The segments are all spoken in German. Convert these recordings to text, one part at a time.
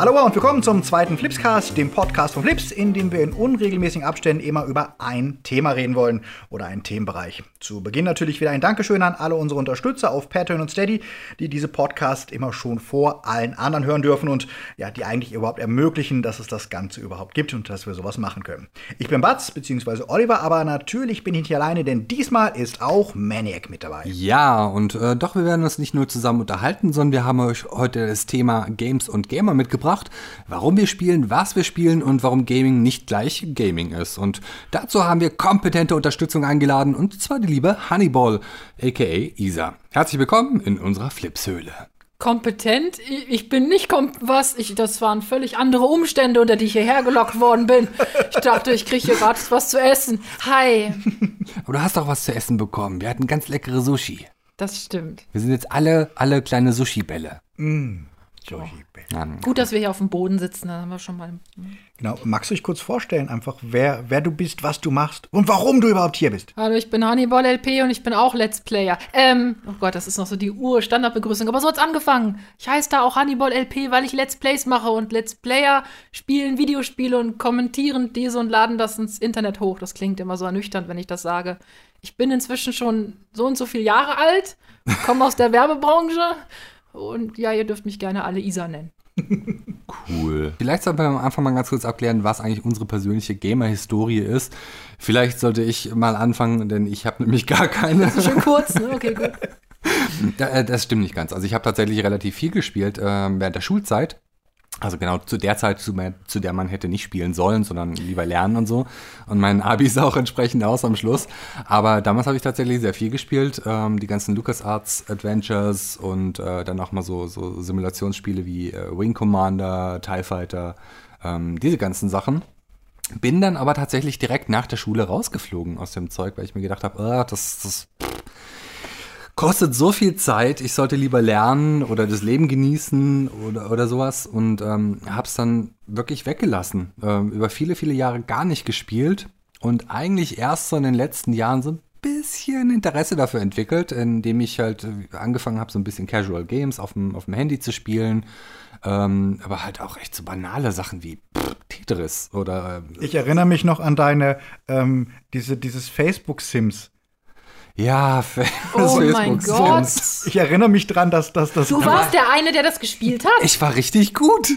Hallo und willkommen zum zweiten Flipscast, dem Podcast von Flips, in dem wir in unregelmäßigen Abständen immer über ein Thema reden wollen oder einen Themenbereich. Zu Beginn natürlich wieder ein Dankeschön an alle unsere Unterstützer auf Patreon und Steady, die diese Podcast immer schon vor allen anderen hören dürfen und ja, die eigentlich überhaupt ermöglichen, dass es das Ganze überhaupt gibt und dass wir sowas machen können. Ich bin Batz, beziehungsweise Oliver, aber natürlich bin ich nicht alleine, denn diesmal ist auch Maniac mit dabei. Ja, und äh, doch, wir werden uns nicht nur zusammen unterhalten, sondern wir haben euch heute das Thema Games und Gamer mitgebracht, warum wir spielen, was wir spielen und warum Gaming nicht gleich Gaming ist. Und dazu haben wir kompetente Unterstützung eingeladen und zwar die liebe Honeyball, aka Isa. Herzlich willkommen in unserer Flipshöhle. kompetent. Ich bin nicht kom was. Ich, das waren völlig andere Umstände, unter die ich hierher gelockt worden bin. Ich dachte, ich kriege hier gratis was zu essen. Hi. Aber du hast doch was zu essen bekommen. Wir hatten ganz leckere Sushi. Das stimmt. Wir sind jetzt alle, alle kleine Sushi-Bälle. Joshi. Gut, dass wir hier auf dem Boden sitzen. Da haben wir schon mal. Genau, magst du dich kurz vorstellen, einfach wer, wer du bist, was du machst und warum du überhaupt hier bist? Hallo, ich bin Hannibal LP und ich bin auch Let's Player. Ähm, oh Gott, das ist noch so die Ur-Standardbegrüßung. Aber so hat's angefangen. Ich heiße da auch Hannibal LP, weil ich Let's Plays mache und Let's Player spielen Videospiele und kommentieren diese und laden das ins Internet hoch. Das klingt immer so ernüchternd, wenn ich das sage. Ich bin inzwischen schon so und so viele Jahre alt, komme aus der Werbebranche und ja, ihr dürft mich gerne alle Isa nennen. Cool. Vielleicht sollten wir am Anfang mal ganz kurz abklären, was eigentlich unsere persönliche Gamer-Historie ist. Vielleicht sollte ich mal anfangen, denn ich habe nämlich gar keine. Schön kurz, ne? Okay, gut. Äh, das stimmt nicht ganz. Also ich habe tatsächlich relativ viel gespielt ähm, während der Schulzeit. Also genau zu der Zeit, zu, zu der man hätte nicht spielen sollen, sondern lieber lernen und so. Und mein Abi sah auch entsprechend aus am Schluss. Aber damals habe ich tatsächlich sehr viel gespielt. Ähm, die ganzen LucasArts Adventures und äh, dann auch mal so, so Simulationsspiele wie äh, Wing Commander, TIE Fighter, ähm, diese ganzen Sachen. Bin dann aber tatsächlich direkt nach der Schule rausgeflogen aus dem Zeug, weil ich mir gedacht habe, ah, das, das kostet so viel Zeit, ich sollte lieber lernen oder das Leben genießen oder, oder sowas und ähm, hab's dann wirklich weggelassen. Ähm, über viele, viele Jahre gar nicht gespielt und eigentlich erst so in den letzten Jahren so ein bisschen Interesse dafür entwickelt, indem ich halt äh, angefangen habe, so ein bisschen Casual Games auf dem, auf dem Handy zu spielen. Ähm, aber halt auch echt so banale Sachen wie pff, Tetris oder äh, Ich erinnere mich noch an deine, ähm, diese, dieses Facebook-Sims. Ja, Oh mein Gott. Ich erinnere mich dran, dass, dass das. Du warst der eine, der das gespielt hat? Ich war richtig gut.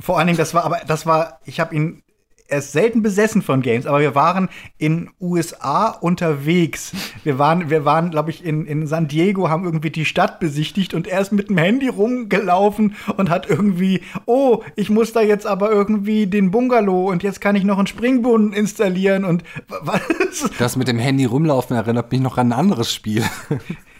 Vor allen Dingen, das war, aber das war, ich habe ihn erst selten besessen von Games, aber wir waren in USA unterwegs. Wir waren, wir waren, glaube ich, in, in San Diego, haben irgendwie die Stadt besichtigt und er ist mit dem Handy rumgelaufen und hat irgendwie, oh, ich muss da jetzt aber irgendwie den Bungalow und jetzt kann ich noch einen Springbrunnen installieren und was? Das mit dem Handy rumlaufen erinnert mich noch an ein anderes Spiel.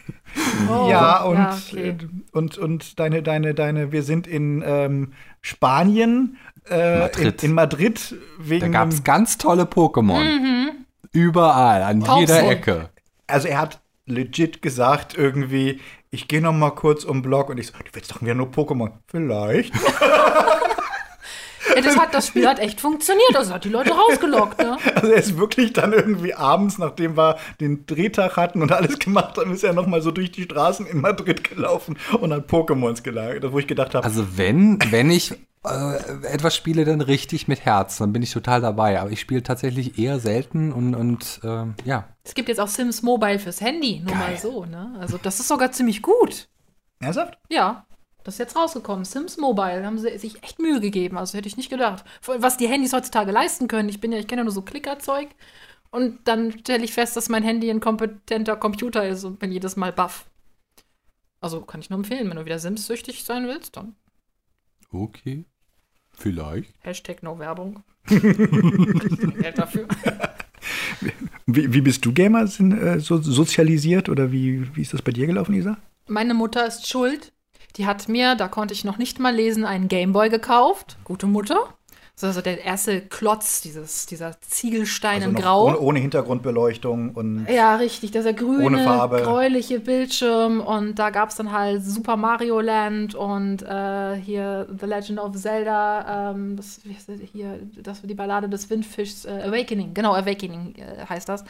Oh, ja, und, ja, okay. äh, und, und deine, deine, deine, wir sind in ähm, Spanien, äh, Madrid. In, in Madrid wegen Da gab es ganz tolle Pokémon. Mhm. Überall, an jeder Tausend. Ecke. also er hat legit gesagt irgendwie, ich gehe noch mal kurz um den Block und ich so, du willst doch wieder nur Pokémon. Vielleicht. Ja, das, hat, das Spiel hat echt funktioniert. Das hat die Leute rausgelockt, ne? Also er ist wirklich dann irgendwie abends, nachdem wir den Drehtag hatten und alles gemacht haben, ist er noch mal so durch die Straßen in Madrid gelaufen und hat Pokémons gelagert, wo ich gedacht habe, Also wenn, wenn ich äh, etwas spiele, dann richtig mit Herz, dann bin ich total dabei. Aber ich spiele tatsächlich eher selten und, und ähm, ja. Es gibt jetzt auch Sims Mobile fürs Handy, nur mal Geil. so, ne? Also das ist sogar ziemlich gut. ernsthaft? Ja, das ist jetzt rausgekommen. Sims Mobile, da haben sie sich echt Mühe gegeben. Also hätte ich nicht gedacht. Was die Handys heutzutage leisten können. Ich bin ja, ich kenne ja nur so Klickerzeug. Und dann stelle ich fest, dass mein Handy ein kompetenter Computer ist und bin jedes Mal baff. Also kann ich nur empfehlen, wenn du wieder Sims-süchtig sein willst, dann Okay. Vielleicht. Hashtag No Werbung. Geld dafür. Wie, wie bist du Gamer sind, äh, so, sozialisiert oder wie, wie ist das bei dir gelaufen, Isa? Meine Mutter ist schuld. Die hat mir, da konnte ich noch nicht mal lesen, einen Gameboy gekauft. Gute Mutter. So, also der erste Klotz, dieses, dieser Ziegelstein Also in Grau. Ohne, ohne Hintergrundbeleuchtung und Ja, richtig. Dieser grüne, Ohne Farbe. gräuliche Bildschirm. Und da gab es dann halt Super Mario Land und äh, hier The Legend of Zelda, ähm, das, das hier, das die Ballade des Windfischs, äh, Awakening. Genau, Awakening äh, heißt das.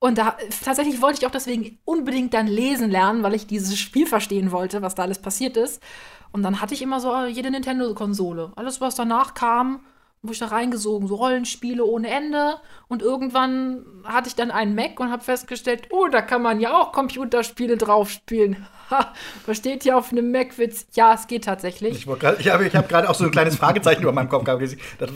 Und da tatsächlich wollte ich auch deswegen unbedingt dann lesen lernen, weil ich dieses Spiel verstehen wollte, was da alles passiert ist. Und dann hatte ich immer so jede Nintendo-Konsole. Alles, was danach kam, wo ich da reingesogen, so Rollenspiele ohne Ende. Und irgendwann hatte ich dann einen Mac und habe festgestellt, oh, da kann man ja auch Computerspiele drauf spielen. Versteht ihr auf einem Mac-Witz? Ja, es geht tatsächlich. Ich, ich habe hab gerade auch so ein kleines Fragezeichen über meinem Kopf gehabt. Ich dachte,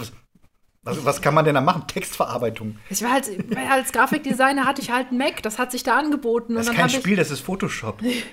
was, was, kann man denn da machen? Textverarbeitung. Ich war halt, als Grafikdesigner hatte ich halt einen Mac, das hat sich da angeboten. Das und ist dann kein Spiel, das ist Photoshop. ich,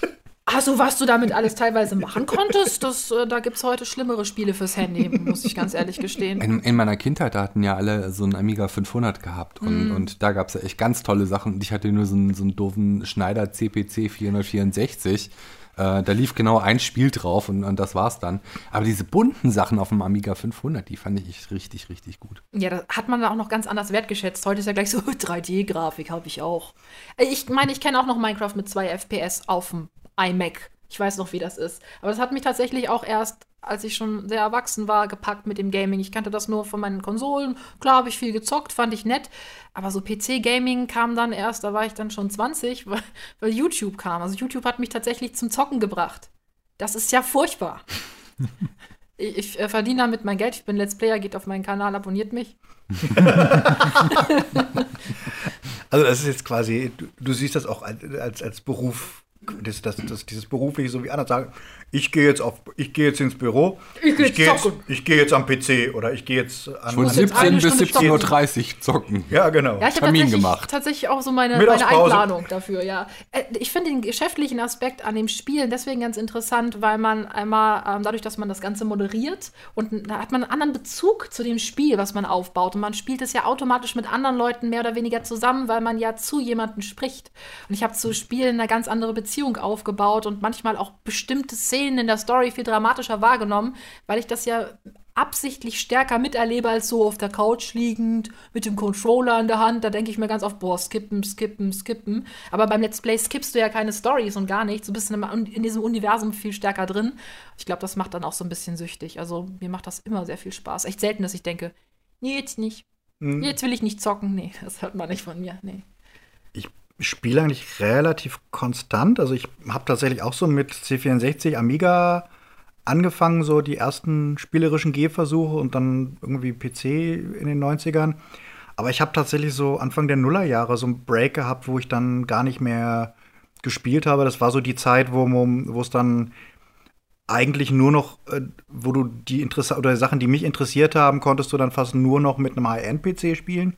ach so, was du damit alles teilweise machen konntest, das, äh, da gibt es heute schlimmere Spiele fürs Handy, muss ich ganz ehrlich gestehen. In, in meiner Kindheit, da hatten ja alle so einen Amiga 500 gehabt und, und da gab es ja echt ganz tolle Sachen. Und ich hatte nur so einen, so einen doofen Schneider CPC 464. Äh, da lief genau ein Spiel drauf und, und das war's dann. Aber diese bunten Sachen auf dem Amiga 500, die fand ich richtig, richtig gut. Ja, das hat man da auch noch ganz anders wertgeschätzt. Heute ist ja gleich so 3D-Grafik, habe ich auch. Äh, Ich meine, ich kenne auch noch Minecraft mit 2 FPS auf dem iMac. Ich weiß noch, wie das ist. Aber das hat mich tatsächlich auch erst, als ich schon sehr erwachsen war, gepackt mit dem Gaming. Ich kannte das nur von meinen Konsolen. Klar habe ich viel gezockt, fand ich nett. Aber so PC-Gaming kam dann erst, da war ich dann schon 20, weil, weil YouTube kam. Also YouTube hat mich tatsächlich zum Zocken gebracht. Das ist ja furchtbar. Ich, ich äh, verdiene damit mein Geld. Ich bin Let's Player, geht auf meinen Kanal, abonniert mich. Also das ist jetzt quasi, du, du siehst das auch als, als, als Beruf, das, das, das, dieses berufliche, so wie andere sagen, ich gehe jetzt auf, ich gehe jetzt ins Büro, Ich geh jetzt gehe jetzt, zocken. ich gehe jetzt am PC oder ich gehe jetzt an, Von muss jetzt 17 eine bis Stunde 17.30 Uhr zocken. ja genau. Ja, ich habe Termin tatsächlich, gemacht. tatsächlich auch so meine, meine. Einplanung dafür, ja. Äh, Ich finde den geschäftlichen Aspekt an dem Spielen deswegen ganz interessant, weil man einmal ähm, dadurch, dass man das Ganze moderiert und da hat man einen anderen Bezug zu dem Spiel, was man aufbaut. Und man spielt es ja automatisch mit anderen Leuten mehr oder weniger zusammen, weil man ja zu jemandem spricht. Und ich habe zu Spielen eine ganz andere Beziehung aufgebaut und manchmal auch bestimmte Szenen in der Story viel dramatischer wahrgenommen, weil ich das ja absichtlich stärker miterlebe als so auf der Couch liegend mit dem Controller in der Hand. Da denke ich mir ganz oft, boah, skippen, skippen, skippen. Aber beim Let's Play skippst du ja keine Stories und gar nichts. Du bist in, diesem Universum viel stärker drin. Ich glaube, das macht dann auch so ein bisschen süchtig. Also mir macht das immer sehr viel Spaß. Echt selten, dass ich denke, nee, jetzt nicht. Mhm. Jetzt will ich nicht zocken. Nee, das hört man nicht von mir. Nee. Ich spiele eigentlich relativ konstant. Also ich habe tatsächlich auch so mit C64 Amiga angefangen, so die ersten spielerischen Gehversuche und dann irgendwie PC in den 90ern. Aber ich habe tatsächlich so Anfang der Nullerjahre so einen Break gehabt, wo ich dann gar nicht mehr gespielt habe. Das war so die Zeit, wo es dann eigentlich nur noch, äh, wo du die Interesse oder Sachen, die mich interessiert haben, konntest du dann fast nur noch mit einem High-End-PC spielen.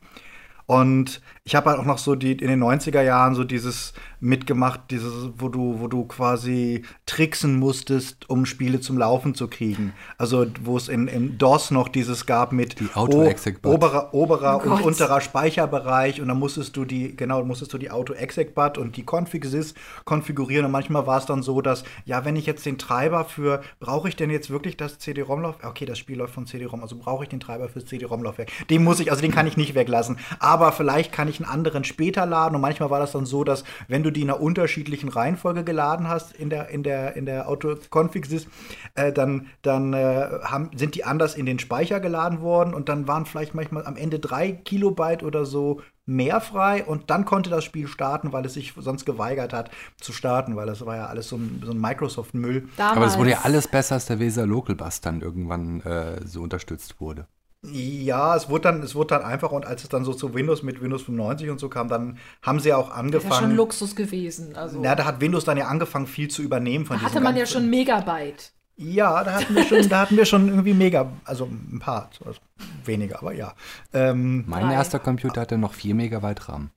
Und ich habe halt auch noch so die in den 90er Jahren so dieses mitgemacht, dieses, wo du, wo du quasi tricksen musstest, um Spiele zum Laufen zu kriegen. Also wo es in, in DOS noch dieses gab mit Die oberer, oberer Oh und unterer Speicherbereich und dann musstest du die, genau, musstest du die Auto-Exec-But und die Config-Sys konfigurieren und manchmal war es dann so, dass, ja, wenn ich jetzt den Treiber für, brauche ich denn jetzt wirklich das CD-ROM-Laufwerk? Okay, das Spiel läuft von CD-ROM, also brauche ich den Treiber fürs CD-ROM-Laufwerk. Den muss ich, also den kann ich nicht weglassen. Aber vielleicht kann ich einen anderen später laden und manchmal war das dann so, dass, wenn du die in einer unterschiedlichen Reihenfolge geladen hast in der, in der, in der Auto-Config-Sys, äh, dann, dann äh, haben, sind die anders in den Speicher geladen worden und dann waren vielleicht manchmal am Ende drei Kilobyte oder so mehr frei und dann konnte das Spiel starten, weil es sich sonst geweigert hat zu starten, weil das war ja alles so ein, so ein Microsoft-Müll. Aber es wurde ja alles besser, als der Weser Local Bus dann irgendwann äh, so unterstützt wurde. Ja, es wurde dann, es wurde dann einfacher und als es dann so zu Windows mit Windows 95 und so kam, dann haben sie ja auch Das ist ja schon angefangen. Luxus gewesen. Also, Na, da hat Windows dann ja angefangen, viel zu übernehmen von da hatte man ja ganzen- schon Megabyte. Ja, da hatten wir schon, da hatten wir schon irgendwie mega, also ein paar, also weniger, aber ja. Ähm, Mein Drei. erster Computer hatte noch 4 Megabyte RAM.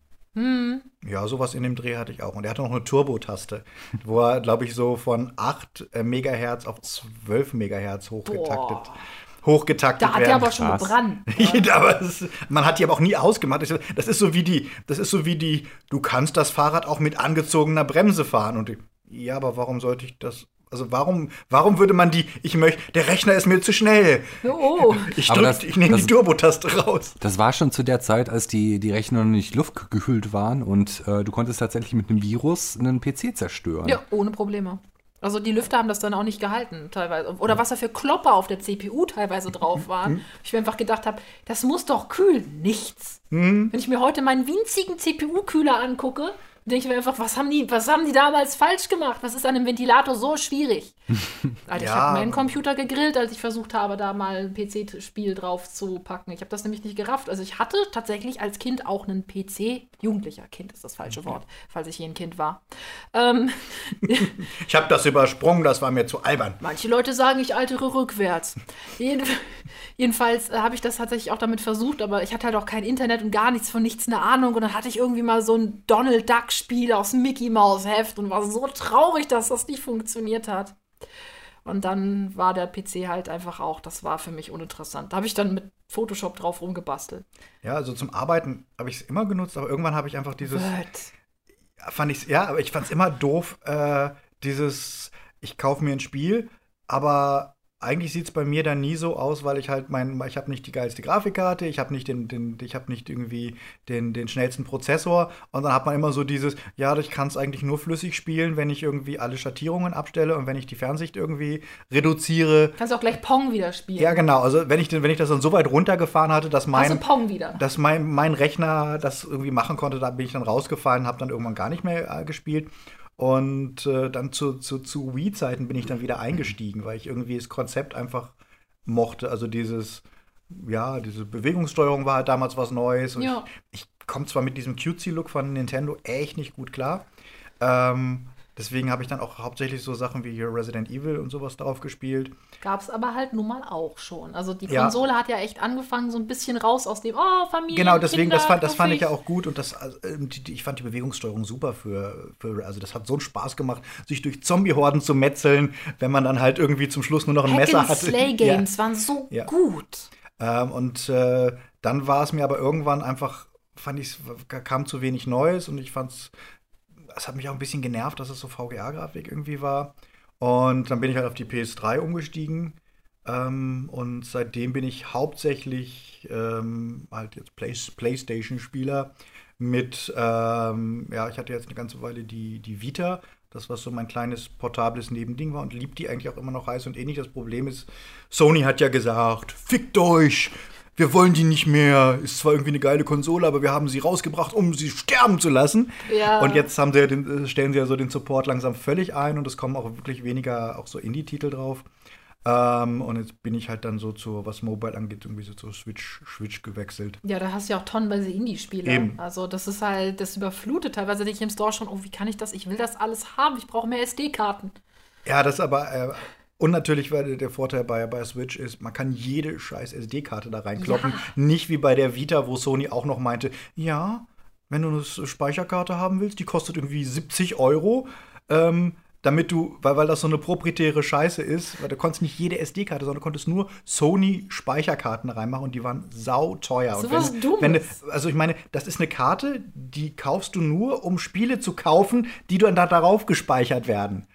ja, sowas in dem Dreh hatte ich auch. Und er hatte noch eine Turbo-Taste, wo er, glaube ich, so von 8 äh, Megahertz auf 12 Megahertz hochgetaktet, hochgetaktet Da hat er werden. aber schon krass. gebrannt. aber es, man hat die aber auch nie ausgemacht. Das ist- ist so wie die, das ist so wie die, du kannst das Fahrrad auch mit angezogener Bremse fahren. Und die, ja, aber warum sollte ich das, Also warum, warum würde man die, ich möchte, der Rechner ist mir zu schnell. Oh, Ich Aber drück, das- ich nehme die Turbo-Taste raus. Das war schon zu der Zeit, als die, die Rechner noch nicht luftgehüllt waren und äh, du konntest tatsächlich mit einem Virus einen PC zerstören. ja, ohne Probleme. Also die Lüfter haben das dann auch nicht gehalten, teilweise. Oder was da für Klopper auf der CPU teilweise drauf waren. Ich mir einfach gedacht habe, das muss doch kühlen. Nichts. Wenn ich mir heute meinen winzigen CPU-Kühler angucke, denke ich mir einfach, was haben die, was haben die damals falsch gemacht? Was ist an einem Ventilator so schwierig? Alter, ich Ja. habe meinen Computer gegrillt, als ich versucht habe, da mal ein PC-Spiel drauf zu packen. Ich habe das nämlich nicht gerafft. Also ich hatte tatsächlich als Kind auch einen PC. Jugendlicher Kind ist das falsche Wort, falls ich je ein Kind war. Ähm, Ich habe das übersprungen, das war mir zu albern. Manche Leute sagen, ich altere rückwärts. Jeden, jedenfalls äh, habe ich das tatsächlich auch damit versucht, aber ich hatte halt auch kein Internet und gar nichts von nichts eine Ahnung. Und dann hatte ich irgendwie mal so ein Donald Duck-Spiel aus Mickey Mouse Heft und war so traurig, dass das nicht funktioniert hat. Und dann war der PC halt einfach auch, das war für mich uninteressant. Da habe ich dann mit Photoshop drauf rumgebastelt. Ja, also zum Arbeiten habe ich es immer genutzt, aber irgendwann habe ich einfach dieses, Word. fand ich ja, aber ich fand es immer doof, äh, dieses, ich kaufe mir ein Spiel, aber eigentlich sieht es bei mir dann nie so aus, weil ich halt mein, ich habe nicht die geilste Grafikkarte, ich habe nicht den, den ich habe nicht irgendwie den, den schnellsten Prozessor und dann hat man immer so dieses, ja, ich kann es eigentlich nur flüssig spielen, wenn ich irgendwie alle Schattierungen abstelle und wenn ich die Fernsicht irgendwie reduziere. Kannst auch gleich Pong wieder spielen. Ja, genau. Also wenn ich, den- wenn ich das dann so weit runtergefahren hatte, dass du mein, Pong wieder? dass mein, mein Rechner das irgendwie machen konnte, da bin ich dann rausgefallen, habe dann irgendwann gar nicht mehr äh, gespielt. Und äh, dann zu, zu, zu Wii-Zeiten bin ich dann wieder eingestiegen, weil ich irgendwie das Konzept einfach mochte. Also dieses, ja, diese Bewegungssteuerung war halt damals was Neues. Und Ja. ich, ich komme zwar mit diesem cutesy-Look von Nintendo echt nicht gut klar. Ähm, deswegen habe ich dann auch hauptsächlich so Sachen wie hier Resident Evil und sowas drauf gespielt. Gab es aber halt nun mal auch schon. Also die Ja. Konsole hat ja echt angefangen, so ein bisschen raus aus dem, oh, Familie. Genau, deswegen, das, Kinder, fand, das fand ich ja auch gut und das, also, ähm, ich fand die Bewegungssteuerung super für, für, also das hat so einen Spaß gemacht, sich durch Zombie-Horden zu metzeln, wenn man dann halt irgendwie zum Schluss nur noch ein Hack Messer hatte. Slay Games waren so Ja. gut. Ähm, und äh, dann war es mir aber irgendwann einfach, fand ich, es kam zu wenig Neues und ich fand es, es hat mich auch ein bisschen genervt, dass es so VGA-Grafik irgendwie war. Und dann bin ich halt auf die PS3 umgestiegen. Ähm, und seitdem bin ich hauptsächlich ähm, halt jetzt Play PlayStation-Spieler mit, ähm, ja, ich hatte jetzt eine ganze Weile die, die Vita, das was so mein kleines portables Nebending war und liebt die eigentlich auch immer noch heiß und ähnlich. Das Problem ist, Sony hat ja gesagt, fickt euch, wir wollen die nicht mehr. Ist zwar irgendwie eine geile Konsole, aber wir haben sie rausgebracht, um sie sterben zu lassen. Ja. Und jetzt haben sie ja den, äh, stellen sie ja so den Support langsam völlig ein und es kommen auch wirklich weniger auch so Indie-Titel drauf. Ähm, und jetzt bin ich halt dann so zu, was Mobile angeht, irgendwie so zur Switch, Switch gewechselt. Ja, da hast du ja auch tonnenweise Indie-Spiele. Also das ist halt, das überflutet teilweise dich im Store schon, oh, wie kann ich das? Ich will das alles haben, ich brauche mehr SD-Karten. Ja, das aber. Äh, und natürlich, weil der Vorteil bei, bei Switch ist, man kann jede scheiß SD-Karte da reinkloppen. Ja. Nicht wie bei der Vita, wo Sony auch noch meinte, ja, wenn du eine Speicherkarte haben willst, die kostet irgendwie 70 Euro. Ähm, damit du, weil, weil das so eine proprietäre Scheiße ist, weil du konntest nicht jede SD-Karte, sondern du konntest nur Sony-Speicherkarten reinmachen und die waren sauteuer. So und was Dummes. wenn du, also ich meine, das ist eine Karte, die kaufst du nur, um Spiele zu kaufen, die dann da darauf gespeichert werden.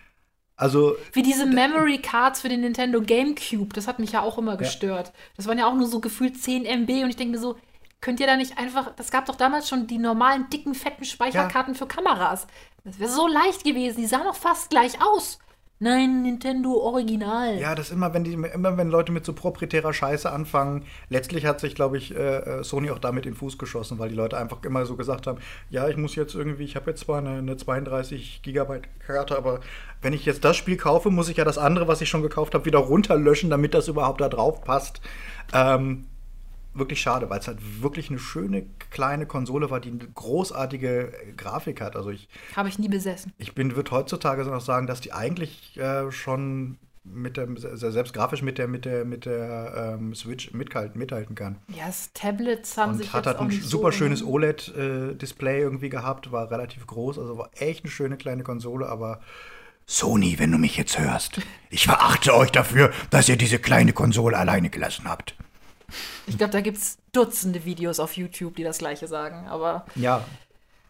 Also Wie diese Memory Cards für den Nintendo GameCube, das hat mich ja auch immer gestört. Das waren ja auch nur so gefühlt 10 MB und ich denke mir so, könnt ihr da nicht einfach, das gab doch damals schon die normalen, dicken, fetten Speicherkarten für Kameras. Das wäre so leicht gewesen, die sahen doch fast gleich aus. Nein, Nintendo Original. Ja, das immer, wenn die, immer wenn Leute mit so proprietärer Scheiße anfangen, letztlich hat sich, glaube ich, äh, äh, Sony auch damit in den Fuß geschossen, weil die Leute einfach immer so gesagt haben, ja, ich muss jetzt irgendwie, ich habe jetzt zwar eine, eine 32 Gigabyte Karte, aber wenn ich jetzt das Spiel kaufe, muss ich ja das andere, was ich schon gekauft habe, wieder runterlöschen, damit das überhaupt da drauf passt. Ähm, wirklich schade, weil es halt wirklich eine schöne kleine Konsole war, die eine großartige Grafik hat. Also ich Habe ich nie besessen. ich bin, würde heutzutage noch sagen, dass die eigentlich äh, schon mit der, se- selbst grafisch mit der, mit der, mit der ähm, Switch mithalten, mithalten kann. Ja, das Tablets haben sich Und hat jetzt halt ein super so schönes genommen. OLED-Display irgendwie gehabt, war relativ groß, also war echt eine schöne kleine Konsole, aber Sony, wenn du mich jetzt hörst, ich verachte euch dafür, dass ihr diese kleine Konsole alleine gelassen habt. Ich glaube, da gibt es Dutzende Videos auf YouTube, die das gleiche sagen. Aber Ja,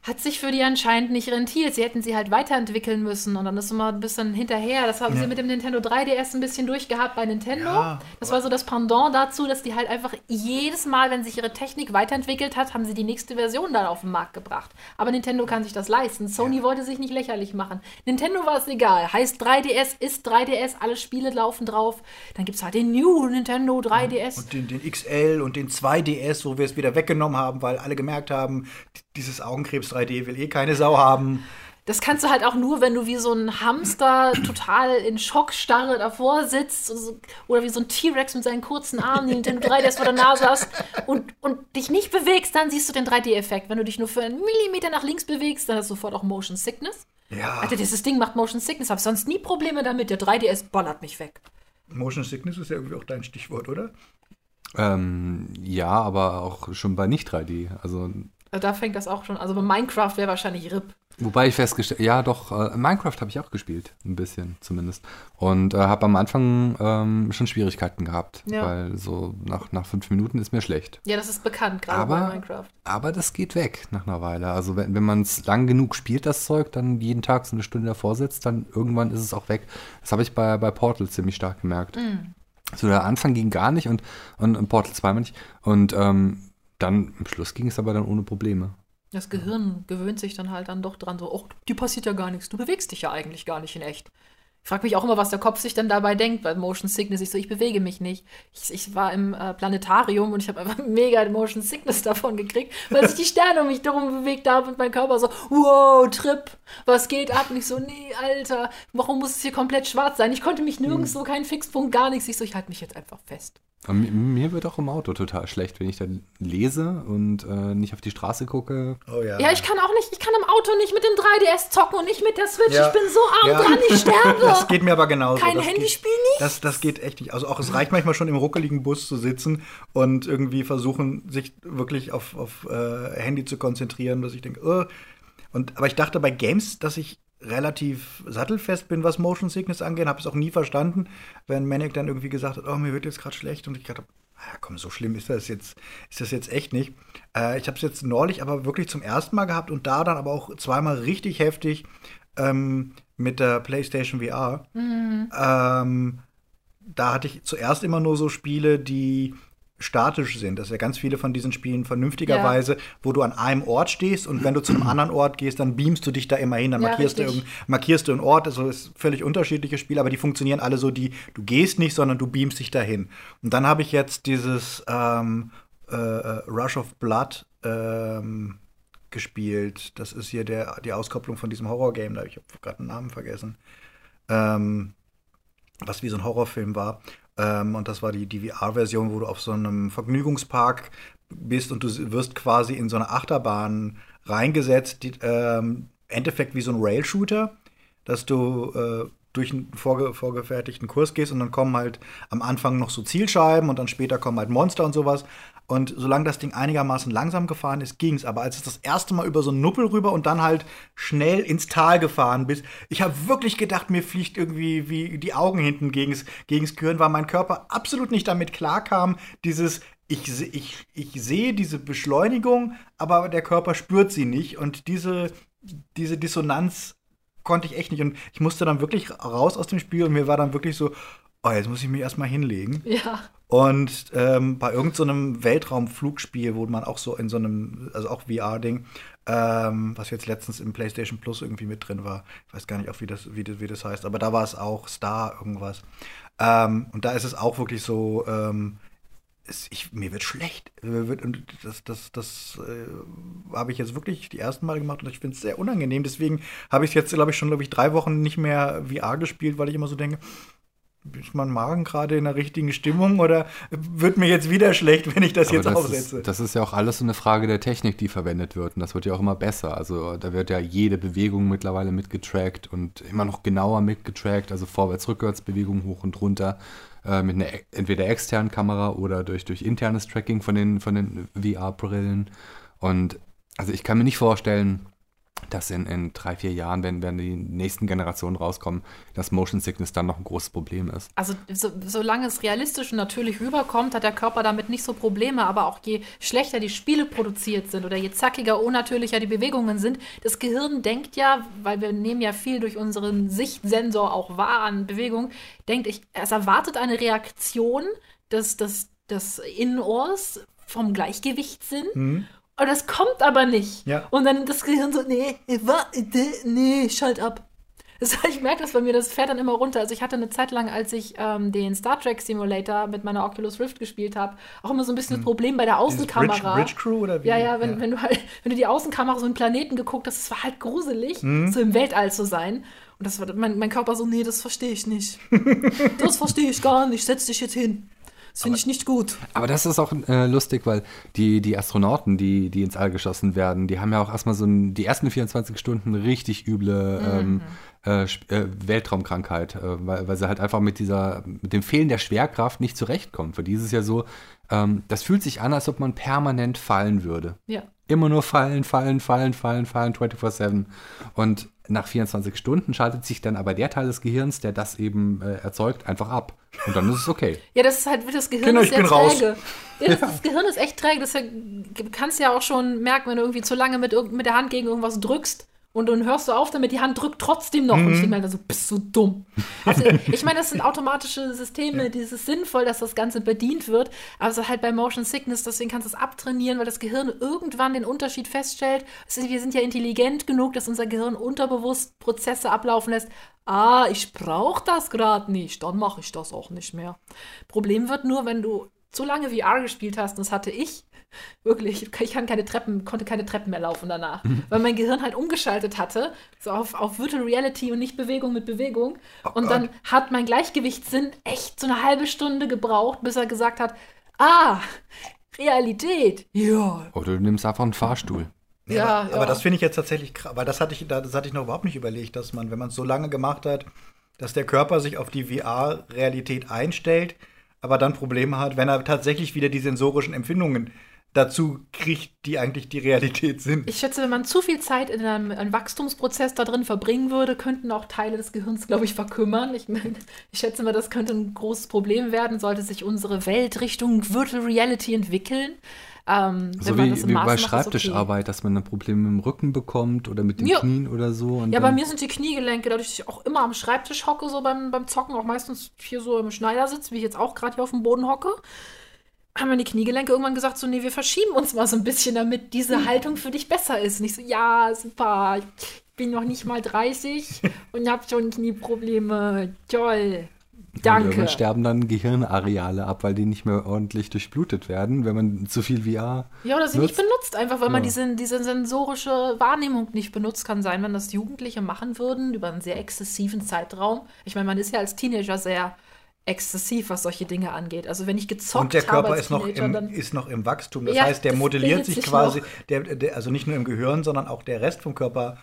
hat sich für die anscheinend nicht rentiert. Sie hätten sie halt weiterentwickeln müssen und dann ist immer ein bisschen hinterher. Das haben Ja. sie mit dem Nintendo 3DS ein bisschen durchgehabt bei Nintendo. Ja, das war so das Pendant dazu, dass die halt einfach jedes Mal, wenn sich ihre Technik weiterentwickelt hat, haben sie die nächste Version dann auf den Markt gebracht. Aber Nintendo kann sich das leisten. Sony wollte sich nicht lächerlich machen. Nintendo war es egal. Heißt 3DS ist 3DS, alle Spiele laufen drauf. Dann gibt es halt den New Nintendo 3DS. Und den, den XL und den 2DS, wo wir es wieder weggenommen haben, weil alle gemerkt haben, dieses Augenkrebs 3D will eh keine Sau haben. Das kannst du halt auch nur, wenn du wie so ein Hamster total in Schockstarre davor sitzt und so- oder wie so ein T-Rex mit seinen kurzen Armen, die Nintendo 3DS vor der Nase hast und, und dich nicht bewegst, dann siehst du den 3D-Effekt. Wenn du dich nur für einen Millimeter nach links bewegst, dann hast du sofort auch Motion Sickness. Ja, Alter, dieses Ding macht Motion Sickness, hab sonst nie Probleme damit. Der 3DS bollert mich weg. Motion Sickness ist ja irgendwie auch dein Stichwort, oder? Ähm, ja, aber auch schon bei nicht 3D. Also, Da fängt das auch schon. Also bei Minecraft wäre wahrscheinlich RIP. wobei ich festgestellt, ja, doch, äh, Minecraft habe ich auch gespielt, ein bisschen zumindest. Und äh, habe am Anfang ähm, schon Schwierigkeiten gehabt, Ja. weil so nach, nach fünf Minuten ist mir schlecht. Ja, das ist bekannt, gerade bei Aber, Minecraft. aber das geht weg nach einer Weile. Also wenn, wenn man es lang genug spielt, das Zeug, dann jeden Tag so eine Stunde davor sitzt, dann irgendwann ist es auch weg. Das habe ich bei, bei Portal ziemlich stark gemerkt. So der Anfang ging gar nicht und, und, und Portal 2 meine ich. Und ähm, dann am Schluss ging es aber dann ohne Probleme. Das Gehirn gewöhnt sich dann halt dann doch dran, so, oh, dir passiert ja gar nichts, du bewegst dich ja eigentlich gar nicht in echt. Ich frage mich auch immer, was der Kopf sich dann dabei denkt, bei Motion Sickness. Ich so, ich bewege mich nicht. Ich, ich war im äh, Planetarium und ich habe einfach mega Motion Sickness davon gekriegt, weil sich die Sterne um mich darum bewegt haben und mein Körper so, wow, Trip, was geht ab? Und ich so, nee, Alter, warum muss es hier komplett schwarz sein? Ich konnte mich nirgendwo, kein Fixpunkt, gar nichts. Ich so, ich halte mich jetzt einfach fest. Mir, mir wird auch im Auto total schlecht, wenn ich dann lese und äh, nicht auf die Straße gucke. Oh ja. Ja, ich kann auch nicht, ich kann im Auto nicht mit dem 3DS zocken und nicht mit der Switch. Ja. Ich bin so arm Ja. dran, ich sterbe. Das geht mir aber genauso. Kein Das Handyspiel geht, nicht? Das, das geht echt nicht. Also auch es reicht manchmal schon im ruckeligen Bus zu sitzen und irgendwie versuchen, sich wirklich auf, auf äh, Handy zu konzentrieren, dass ich denke, äh. und aber ich dachte bei Games, dass ich relativ sattelfest bin, was Motion Sickness angeht, habe es auch nie verstanden, wenn Manic dann irgendwie gesagt hat, oh, mir wird jetzt gerade schlecht und ich dachte, ah, komm, so schlimm ist das jetzt, ist das jetzt echt nicht. Äh, ich habe es jetzt neulich aber wirklich zum ersten Mal gehabt und da dann aber auch zweimal richtig heftig ähm, mit der PlayStation VR. Ähm, da hatte ich zuerst immer nur so Spiele, die statisch sind. Das ist ja ganz viele von diesen Spielen vernünftigerweise, wo du an einem Ort stehst und wenn du zu einem anderen Ort gehst, dann beamst du dich da immer hin, dann Ja, markierst, du richtig. markierst du einen Ort. Also ist völlig unterschiedliche Spiele, aber die funktionieren alle so, die du gehst nicht, sondern du beamst dich dahin. Und dann habe ich jetzt dieses ähm, äh, äh, Rush of Blood ähm, gespielt. Das ist hier der, die Auskopplung von diesem Horror-Game, da habe ich gerade den Namen vergessen. Ähm, was wie so ein Horrorfilm war. Ähm, und das war die, die VR-Version, wo du auf so einem Vergnügungspark bist und du wirst quasi in so eine Achterbahn reingesetzt, die, ähm, Endeffekt wie so ein Rail-Shooter, dass du äh, durch einen vorge vorgefertigten Kurs gehst und dann kommen halt am Anfang noch so Zielscheiben und dann später kommen halt Monster und sowas. Und solange das Ding einigermaßen langsam gefahren ist, ging's. Aber als es das erste Mal über so einen Nuppel rüber und dann halt schnell ins Tal gefahren bist, ich habe wirklich gedacht, mir fliegt irgendwie wie die Augen hinten gegens, gegens Gehirn, weil mein Körper absolut nicht damit klarkam, dieses ich, ich, ich sehe diese Beschleunigung, aber der Körper spürt sie nicht. Und diese, diese Dissonanz konnte ich echt nicht. Und ich musste dann wirklich raus aus dem Spiel und mir war dann wirklich so, oh, jetzt muss ich mich erstmal hinlegen. Ja. Und ähm, bei irgendeinem so Weltraumflugspiel, wo man auch so in so einem, also auch VR-Ding, ähm, was jetzt letztens im PlayStation Plus irgendwie mit drin war. Ich weiß gar nicht auch, wie das, wie das, wie das heißt, aber da war es auch Star irgendwas. Ähm, und da ist es auch wirklich so, ähm, es, ich, mir wird schlecht. Und das, das, das äh, habe ich jetzt wirklich die ersten Male gemacht und ich finde es sehr unangenehm. Deswegen habe ich jetzt, glaube ich, schon, glaube ich, drei Wochen nicht mehr VR gespielt, weil ich immer so denke, ist mein Magen gerade in der richtigen Stimmung oder wird mir jetzt wieder schlecht, wenn ich das Aber jetzt das aufsetze? Ist, das ist ja auch alles so eine Frage der Technik, die verwendet wird. Und das wird ja auch immer besser. Also da wird ja jede Bewegung mittlerweile mitgetrackt und immer noch genauer mitgetrackt. Also Vorwärts-Rückwärts-Bewegung hoch und runter äh, mit einer e- entweder externen Kamera oder durch, durch internes Tracking von den, von den VR-Brillen. Und also ich kann mir nicht vorstellen, dass in, in drei, vier Jahren, wenn, wenn die nächsten Generationen rauskommen, dass Motion Sickness dann noch ein großes Problem ist. Also so, solange es realistisch und natürlich rüberkommt, hat der Körper damit nicht so Probleme. Aber auch je schlechter die Spiele produziert sind oder je zackiger, unnatürlicher die Bewegungen sind, das Gehirn denkt ja, weil wir nehmen ja viel durch unseren Sichtsensor auch wahr an Bewegung, denkt ich, es erwartet eine Reaktion des, des, des Innenohrs vom Gleichgewichtssinn. Mhm. Und das kommt aber nicht. Ja. Und dann das Gehirn so, nee, wa- nee, schalt ab. Das, ich merke das bei mir, das fährt dann immer runter. Also ich hatte eine Zeit lang, als ich ähm, den Star Trek Simulator mit meiner Oculus Rift gespielt habe, auch immer so ein bisschen das Problem bei der Hm. Außenkamera. Bridge, Bridge Crew oder wie? Ja, ja, wenn, wenn du halt, wenn du die Außenkamera so einen Planeten geguckt hast, das war halt gruselig, Hm. so im Weltall zu sein. Und das war mein, mein Körper so, nee, das verstehe ich nicht. das verstehe ich gar nicht. Setz dich jetzt hin. Das finde ich nicht gut. Aber das ist auch äh, lustig, weil die, die Astronauten, die, die ins All geschossen werden, die haben ja auch erstmal so ein, die ersten 24 Stunden richtig üble ähm, äh, Sp- äh, Weltraumkrankheit, äh, weil, weil sie halt einfach mit dieser, mit dem Fehlen der Schwerkraft nicht zurechtkommen. Für die ist es ja so, ähm, das fühlt sich an, als ob man permanent fallen würde. Ja. Immer nur fallen, fallen, fallen, fallen, fallen, 24-7. Und nach 24 Stunden schaltet sich dann aber der Teil des Gehirns, der das eben äh, erzeugt, einfach ab. Und dann ist es okay. Ja, das ist halt, das Gehirn Kinder, ist ich sehr bin raus. träge. Ja, das, das Gehirn ist echt träge. Das du kannst ja auch schon merken, wenn du irgendwie zu lange mit, mit der Hand gegen irgendwas drückst und dann hörst du auf damit, die Hand drückt trotzdem noch. Und ich denke mir dann so, bist du dumm. Also, ich meine, das sind automatische Systeme, die es ist sinnvoll, dass das Ganze bedient wird. Aber es ist halt bei Motion Sickness, deswegen kannst du es abtrainieren, weil das Gehirn irgendwann den Unterschied feststellt. Ist, wir sind ja intelligent genug, dass unser Gehirn unterbewusst Prozesse ablaufen lässt. Ah, ich brauche das gerade nicht, dann mache ich das auch nicht mehr. Problem wird nur, wenn du zu lange VR gespielt hast, und das hatte ich, wirklich, ich kann keine Treppen, konnte keine Treppen mehr laufen danach, weil mein Gehirn halt umgeschaltet hatte, so auf, auf Virtual Reality und nicht Bewegung mit Bewegung. und dann hat mein Gleichgewichtssinn echt so eine halbe Stunde gebraucht, bis er gesagt hat, ah, Realität, ja, Oder du nimmst einfach einen Fahrstuhl. Ja, Ja, aber, ja. aber das finde ich jetzt tatsächlich krass, weil das hatte ich, das hatte ich noch überhaupt nicht überlegt, dass man, wenn man es so lange gemacht hat, dass der Körper sich auf die VR-Realität einstellt, aber dann Probleme hat, wenn er tatsächlich wieder die sensorischen Empfindungen dazu kriegt, die eigentlich die Realität sind. Ich schätze, wenn man zu viel Zeit in einem, einem Wachstumsprozess da drin verbringen würde, könnten auch Teile des Gehirns, glaube ich, verkümmern. Ich meine, ich schätze mal, das könnte ein großes Problem werden, sollte sich unsere Welt Richtung Virtual Reality entwickeln. Ähm, So wenn man wie, wie bei macht, Schreibtischarbeit, dass man ein Problem mit dem Rücken bekommt oder mit den Ja. Knien oder so. Und Ja, bei mir sind die Kniegelenke, dadurch, dass ich auch immer am Schreibtisch hocke, so beim, beim Zocken, auch meistens hier so im Schneidersitz, wie ich jetzt auch gerade hier auf dem Boden hocke, haben meine Kniegelenke irgendwann gesagt, so, nee, wir verschieben uns mal so ein bisschen, damit diese Haltung für dich besser ist. Nicht so, ja, super, ich bin noch nicht mal 30 und habe schon Knieprobleme. Toll. Und Danke. irgendwann sterben dann Gehirnareale ab, weil die nicht mehr ordentlich durchblutet werden, wenn man zu viel VR. Ja, oder sie nicht nutzt. benutzt, einfach weil man Ja. diese, diese sensorische Wahrnehmung nicht benutzt. Kann sein, wenn das Jugendliche machen würden über einen sehr exzessiven Zeitraum. Ich meine, man ist ja als Teenager sehr exzessiv, was solche Dinge angeht. Also wenn ich gezockt Und der habe Körper ist noch, Teenager, im, dann ist noch im Wachstum. Das Ja, heißt, der modelliert sich quasi, noch. der, der, also nicht nur im Gehirn, sondern auch der Rest vom Körper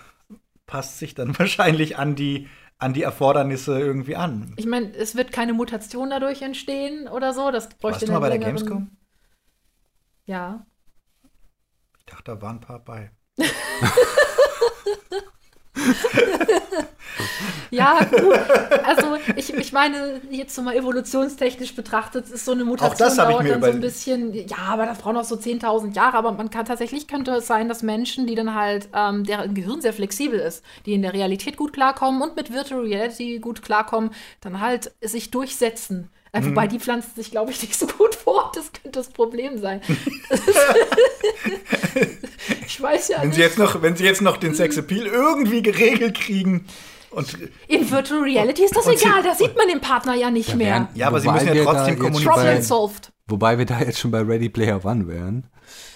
passt sich dann wahrscheinlich an die, an die Erfordernisse irgendwie an. ich meine, es wird keine Mutation dadurch entstehen oder so. Das bräuchte Warst du mal bei der Gamescom? Ja. Ich dachte, da waren ein paar bei. Ja, gut. Also ich, ich meine, jetzt so mal evolutionstechnisch betrachtet, ist so eine Mutation dauert dann so ein bisschen, ja, aber das braucht noch so 10.000 Jahre, aber man kann tatsächlich, könnte es sein, dass Menschen, die dann halt, ähm, deren Gehirn sehr flexibel ist, die in der Realität gut klarkommen und mit Virtual Reality gut klarkommen, dann halt sich durchsetzen. Äh, Mhm. Wobei die pflanzen sich, glaube ich, nicht so gut vor. Das könnte das Problem sein. ich weiß ja Wenn nicht. sie jetzt noch, wenn sie jetzt noch den Sexappeal irgendwie geregelt kriegen und In Virtual Reality ist das Und sie- egal, da sieht man den Partner ja nicht mehr. wären- Ja, aber sie müssen ja trotzdem kommunizieren. Problem solved. Wobei wir da jetzt schon bei Ready Player One wären.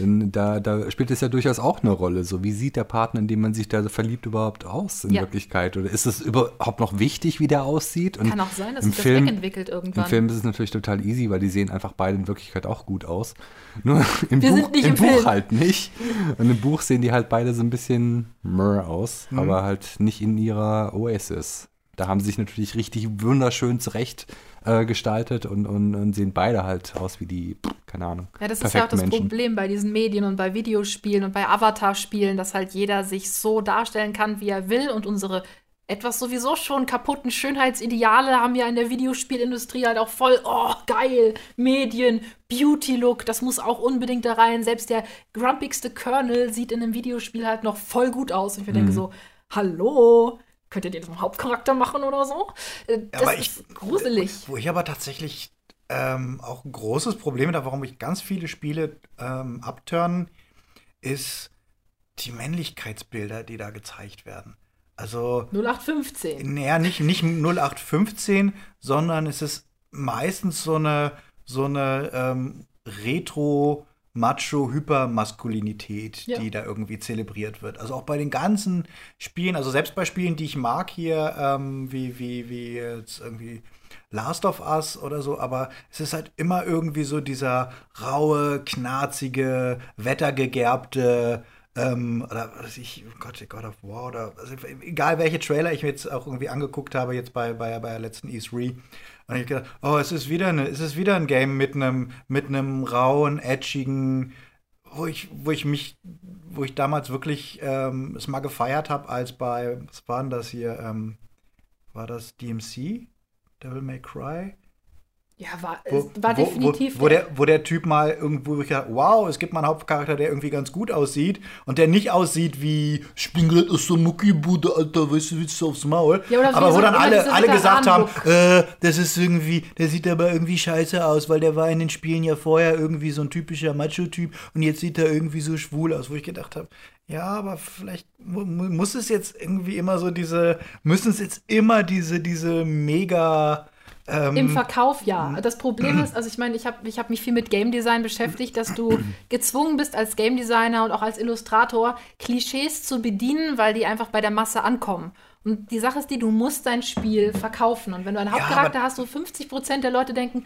Denn da, da spielt es ja durchaus auch eine Rolle. So, wie sieht der Partner, in dem man sich da verliebt, überhaupt aus in Ja. Wirklichkeit? Oder ist es überhaupt noch wichtig, wie der aussieht? Und Kann auch sein, dass sich das Film, wegentwickelt irgendwann. Im Film ist es natürlich total easy, weil die sehen einfach beide in Wirklichkeit auch gut aus. Nur im, Wir Buch, im im Buch halt nicht. Und im Buch sehen die halt beide so ein bisschen mrr aus, Mhm. aber halt nicht in ihrer Oasis da haben sie sich natürlich richtig wunderschön zurecht äh, gestaltet und, und, und, sehen beide halt aus wie die, keine Ahnung. Ja, das ist ja auch das Menschen. Problem bei diesen Medien und bei Videospielen und bei Avatar-Spielen, dass halt jeder sich so darstellen kann, wie er will und unsere etwas sowieso schon kaputten Schönheitsideale haben ja in der Videospielindustrie halt auch voll, oh, geil, Medien, Beauty-Look, das muss auch unbedingt da rein. Selbst der grumpigste Colonel sieht in einem Videospiel halt noch voll gut aus. Und ich mhm. denke so, hallo, könnt ihr den zum Hauptcharakter machen oder so? Äh, das aber ist ich, gruselig. Wo ich aber tatsächlich ähm, auch ein großes Problem da, warum ich ganz viele Spiele ähm, abturnen, ist die Männlichkeitsbilder, die da gezeigt werden. Also 0815. Naja, nicht, nicht 0815, sondern es ist meistens so eine, so eine ähm, Retro- Macho-Hypermaskulinität, ja. die da irgendwie zelebriert wird. Also auch bei den ganzen Spielen, also selbst bei Spielen, die ich mag hier, ähm, wie, wie, wie jetzt irgendwie Last of Us oder so, aber es ist halt immer irgendwie so dieser raue, knarzige, wettergegerbte ähm, oder was ich, oh Gott, God of War oder also egal welche Trailer ich mir jetzt auch irgendwie angeguckt habe, jetzt bei, bei, bei der letzten E3. Und ich gedacht, oh, es ist wieder eine, es ist wieder ein Game mit einem mit einem rauen, edgigen, wo ich, wo ich mich, wo ich damals wirklich ähm, es mal gefeiert habe, als bei, was war denn das hier, ähm, war das DMC? Devil May Cry? Ja, war, wo, war definitiv. Wo, wo, der, wo der Typ mal irgendwo, ich dachte, wow, es gibt mal einen Hauptcharakter, der irgendwie ganz gut aussieht und der nicht aussieht wie, gerade aus der Muckibude, Alter, weißt du, willst du aufs Maul? Ja, aber wo so, dann alle, alle gesagt haben, äh, das ist irgendwie, der sieht aber irgendwie scheiße aus, weil der war in den Spielen ja vorher irgendwie so ein typischer Macho-Typ und jetzt sieht er irgendwie so schwul aus, wo ich gedacht habe, ja, aber vielleicht muss es jetzt irgendwie immer so diese, müssen es jetzt immer diese, diese mega ähm, Im Verkauf ja. Das Problem ist, also ich meine, ich habe ich hab mich viel mit Game Design beschäftigt, dass du gezwungen bist als Game Designer und auch als Illustrator Klischees zu bedienen, weil die einfach bei der Masse ankommen. Und die Sache ist die, du musst dein Spiel verkaufen. Und wenn du einen Hauptcharakter ja, hast, wo 50% der Leute denken,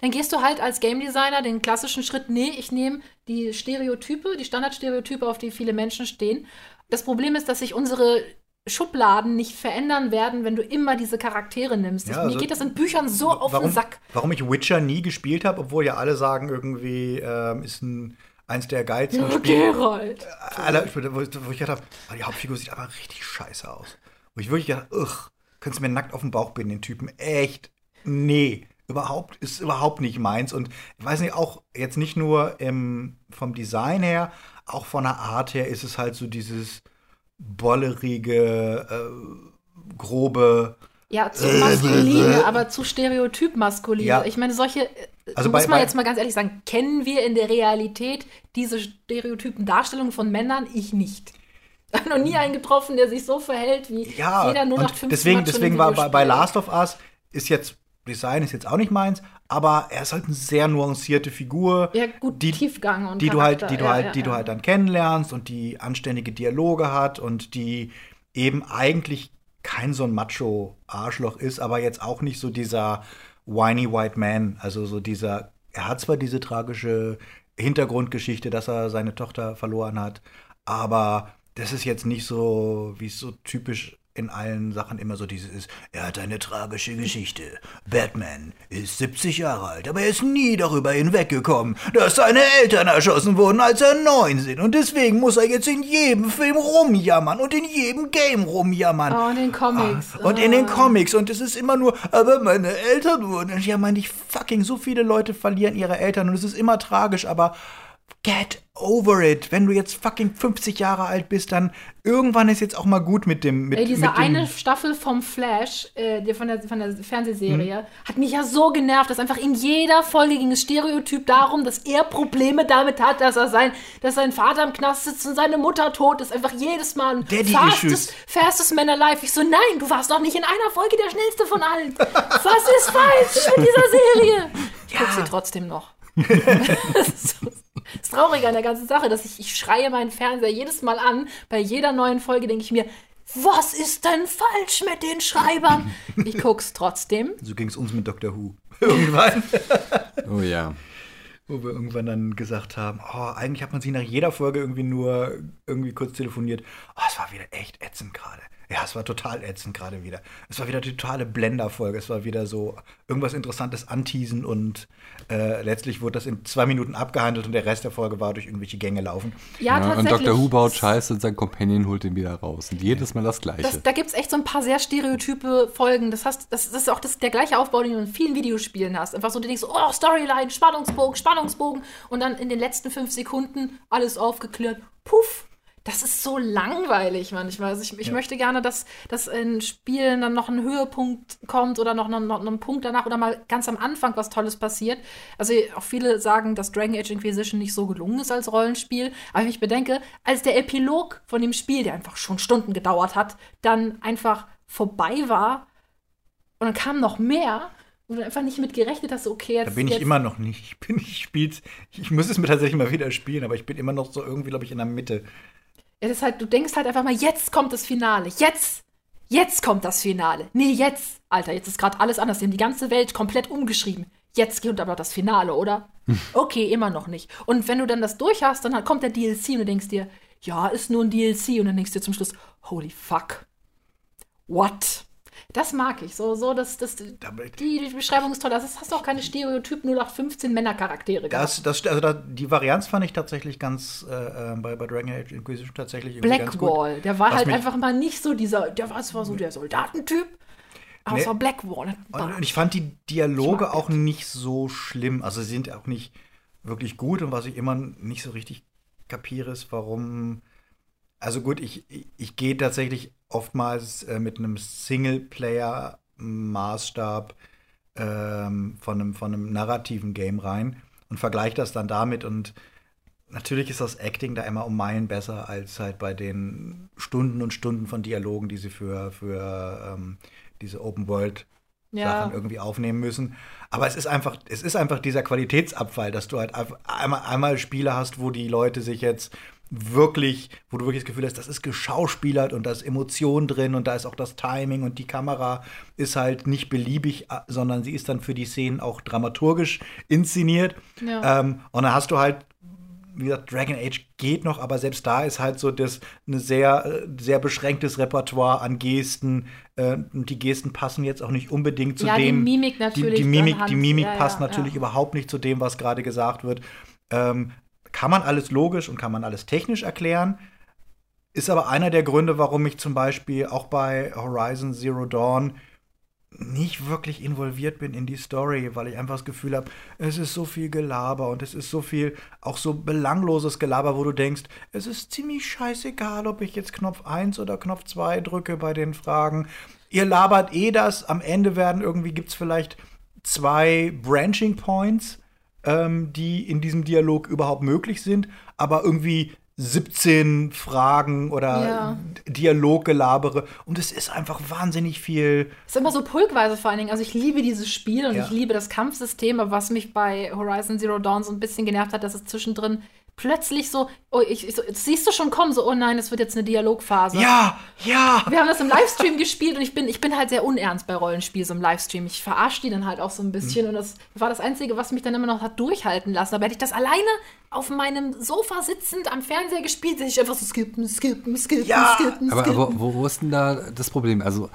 dann gehst du halt als Game Designer den klassischen Schritt, nee, ich nehme die Stereotype, die Standardstereotype, auf die viele Menschen stehen. Das Problem ist, dass sich unsere Schubladen nicht verändern werden, wenn du immer diese Charaktere nimmst. Ja, also, Mir geht das in Büchern so auf warum, den Sack. Warum ich Witcher nie gespielt habe, obwohl ja alle sagen, irgendwie ähm, ist ein eins der geilsten ja, Spiele. Geralt. Äh, alle, wo, wo ich gedacht habe, oh, die Hauptfigur sieht aber richtig scheiße aus. Wo ich wirklich gedacht, ugh, könntest du mir nackt auf den Bauch binden, den Typen. Echt, nee. Überhaupt, ist überhaupt nicht meins. Und ich weiß nicht, auch jetzt nicht nur im, vom Design her, auch von der Art her ist es halt so dieses bollerige, äh, grobe. Ja, zu maskuline, aber zu stereotyp maskuline. Ja. Ich meine, solche, äh, also muss bei, man bei, jetzt mal ganz ehrlich sagen, kennen wir in der Realität diese stereotypen Darstellungen von Männern? Ich nicht. Ich habe noch nie einen getroffen, der sich so verhält wie ja, jeder nur nach 15 Deswegen, deswegen war bei, bei Last of Us ist jetzt Design ist jetzt auch nicht meins, aber er ist halt eine sehr nuancierte Figur. Ja, gut, die, Tiefgang und die du halt, die du ja, halt, ja, die ja. du halt dann kennenlernst und die anständige Dialoge hat und die eben eigentlich kein so ein Macho-Arschloch ist, aber jetzt auch nicht so dieser whiny white man, also so dieser, er hat zwar diese tragische Hintergrundgeschichte, dass er seine Tochter verloren hat, aber das ist jetzt nicht so, wie es so typisch in allen Sachen immer so dieses ist, er hat eine tragische Geschichte. Batman ist 70 Jahre alt, aber er ist nie darüber hinweggekommen, dass seine Eltern erschossen wurden, als er neun sind. Und deswegen muss er jetzt in jedem Film rumjammern und in jedem Game rumjammern. Oh, in den Comics. Ah, und in den ah. Comics. Und es ist immer nur, aber meine Eltern wurden. Ja, meine ich, fucking, so viele Leute verlieren ihre Eltern und es ist immer tragisch, aber Get over it. Wenn du jetzt fucking 50 Jahre alt bist, dann irgendwann ist jetzt auch mal gut mit dem. Mit, Ey, diese mit dem eine Staffel vom Flash, äh, von, der, von der Fernsehserie, hm. hat mich ja so genervt, dass einfach in jeder Folge ging es Stereotyp darum, dass er Probleme damit hat, dass er sein, dass sein Vater im Knast sitzt und seine Mutter tot ist. Einfach jedes Mal ein Daddy fastest, fastest Man Alive. Ich so, nein, du warst doch nicht in einer Folge der schnellste von allen. Was ist falsch mit dieser Serie? Ich ja. guck sie trotzdem noch. Das Traurige an der ganzen Sache, dass ich, ich schreie meinen Fernseher jedes Mal an. Bei jeder neuen Folge denke ich mir, was ist denn falsch mit den Schreibern? Ich guck's trotzdem. So ging es uns mit Dr. Who. Irgendwann. oh ja. Wo wir irgendwann dann gesagt haben, oh, eigentlich hat man sie nach jeder Folge irgendwie nur irgendwie kurz telefoniert. Oh, es war wieder echt ätzend gerade. Ja, es war total ätzend gerade wieder. Es war wieder die totale Blender-Folge. Es war wieder so irgendwas Interessantes anteasen und äh, letztlich wurde das in zwei Minuten abgehandelt und der Rest der Folge war durch irgendwelche Gänge laufen. Ja, Ja, und tatsächlich. Dr. Who baut Scheiße und sein Companion holt ihn wieder raus. Und jedes Mal das Gleiche. Das, da gibt es echt so ein paar sehr stereotype Folgen. Das, hast, das, das ist auch das, der gleiche Aufbau, den du in vielen Videospielen hast. Einfach so, du denkst, oh, Storyline, Spannungsbogen, Spannungsbogen. Und dann in den letzten fünf Sekunden alles aufgeklärt. Puff. Das ist so langweilig manchmal. Also ich, ich möchte gerne, dass, dass in Spielen dann noch ein Höhepunkt kommt oder noch, noch, noch ein Punkt danach oder mal ganz am Anfang was Tolles passiert. Also auch viele sagen, dass Dragon Age Inquisition nicht so gelungen ist als Rollenspiel. Aber wenn ich bedenke, als der Epilog von dem Spiel, der einfach schon Stunden gedauert hat, dann einfach vorbei war und dann kam noch mehr und du einfach nicht mit gerechnet hast, okay, jetzt. Da bin ich jetzt, immer noch nicht. Ich bin, ich spiel's. Ich muss es mir tatsächlich mal wieder spielen, aber ich bin immer noch so irgendwie, glaube ich, in der Mitte. Das ist halt, du denkst halt einfach mal, jetzt kommt das Finale. Jetzt! Jetzt kommt das Finale. Nee, jetzt! Alter, jetzt ist gerade alles anders. Die haben die ganze Welt komplett umgeschrieben. Jetzt kommt aber das Finale, oder? Okay, immer noch nicht. Und wenn du dann das durch hast, dann halt kommt der DLC und du denkst dir, ja, ist nur ein DLC. Und dann denkst du dir zum Schluss, holy fuck. What? Das mag ich. So, so, das, das, die, die Beschreibung ist toll. Das hast du auch keine Stereotyp 0815 Männercharaktere gehabt. Das, das, also da, die Varianz fand ich tatsächlich ganz äh, äh, bei, bei Dragon Age Inquisition tatsächlich. Blackwall, der war Was halt einfach mal nicht so dieser, der war zwar so der Soldatentyp, aber Nee. es war Blackwall. Und ich fand die Dialoge auch nicht so schlimm. Also sie sind auch nicht wirklich gut. Und was ich immer nicht so richtig kapiere, ist, warum. Also gut, ich, ich, ich gehe tatsächlich oftmals äh, mit einem Singleplayer-Maßstab ähm, von, einem, von einem narrativen Game rein und vergleiche das dann damit. Und natürlich ist das Acting da immer um Meilen besser als halt bei den Stunden und Stunden von Dialogen, die sie für, für ähm, diese Open World Ja. Sachen irgendwie aufnehmen müssen. Aber es ist einfach, es ist einfach dieser Qualitätsabfall, dass du halt einmal, einmal Spiele hast, wo die Leute sich jetzt wirklich, wo du wirklich das Gefühl hast, das ist geschauspielert und da ist Emotion drin und da ist auch das Timing und die Kamera ist halt nicht beliebig, äh, sondern sie ist dann für die Szenen auch dramaturgisch inszeniert. Ja. Ähm, und dann hast du halt wie gesagt, Dragon Age geht noch, aber selbst da ist halt so das eine sehr, äh, sehr beschränktes Repertoire an Gesten. Äh, und die Gesten passen jetzt auch nicht unbedingt zu Ja, die dem. Mimik natürlich Die, die Mimik, anhand- die Mimik ja, passt ja. natürlich überhaupt nicht zu dem, was gerade gesagt wird. Ähm, kann man alles logisch und kann man alles technisch erklären. Ist aber einer der Gründe, warum ich zum Beispiel auch bei Horizon Zero Dawn nicht wirklich involviert bin in die Story, weil ich einfach das Gefühl habe, es ist so viel Gelaber und es ist so viel, auch so belangloses Gelaber, wo du denkst, es ist ziemlich scheißegal, ob ich jetzt Knopf 1 oder Knopf 2 drücke bei den Fragen. Ihr labert eh das, am Ende werden irgendwie, gibt es vielleicht zwei Branching Points, ähm, die in diesem Dialog überhaupt möglich sind, aber irgendwie 17 Fragen oder Ja. Dialoggelabere und es ist einfach wahnsinnig viel. Es ist immer so pulkweise vor allen Dingen. Also ich liebe dieses Spiel und Ja. ich liebe das Kampfsystem, aber was mich bei Horizon Zero Dawn so ein bisschen genervt hat, dass es zwischendrin plötzlich so, oh, ich, ich so, siehst du schon kommen, so, oh nein, es wird jetzt eine Dialogphase. Ja, ja. Wir haben das im Livestream gespielt und ich bin, ich bin halt sehr unernst bei Rollenspielen so im Livestream. Ich verarsche die dann halt auch so ein bisschen Mhm. und das war das Einzige, was mich dann immer noch hat durchhalten lassen. Aber hätte ich das alleine auf meinem Sofa sitzend am Fernseher gespielt, hätte ich einfach so skippen, skippen, skippen, Ja, skippen, Aber, skippen. aber wo, wo ist denn da das Problem? Also,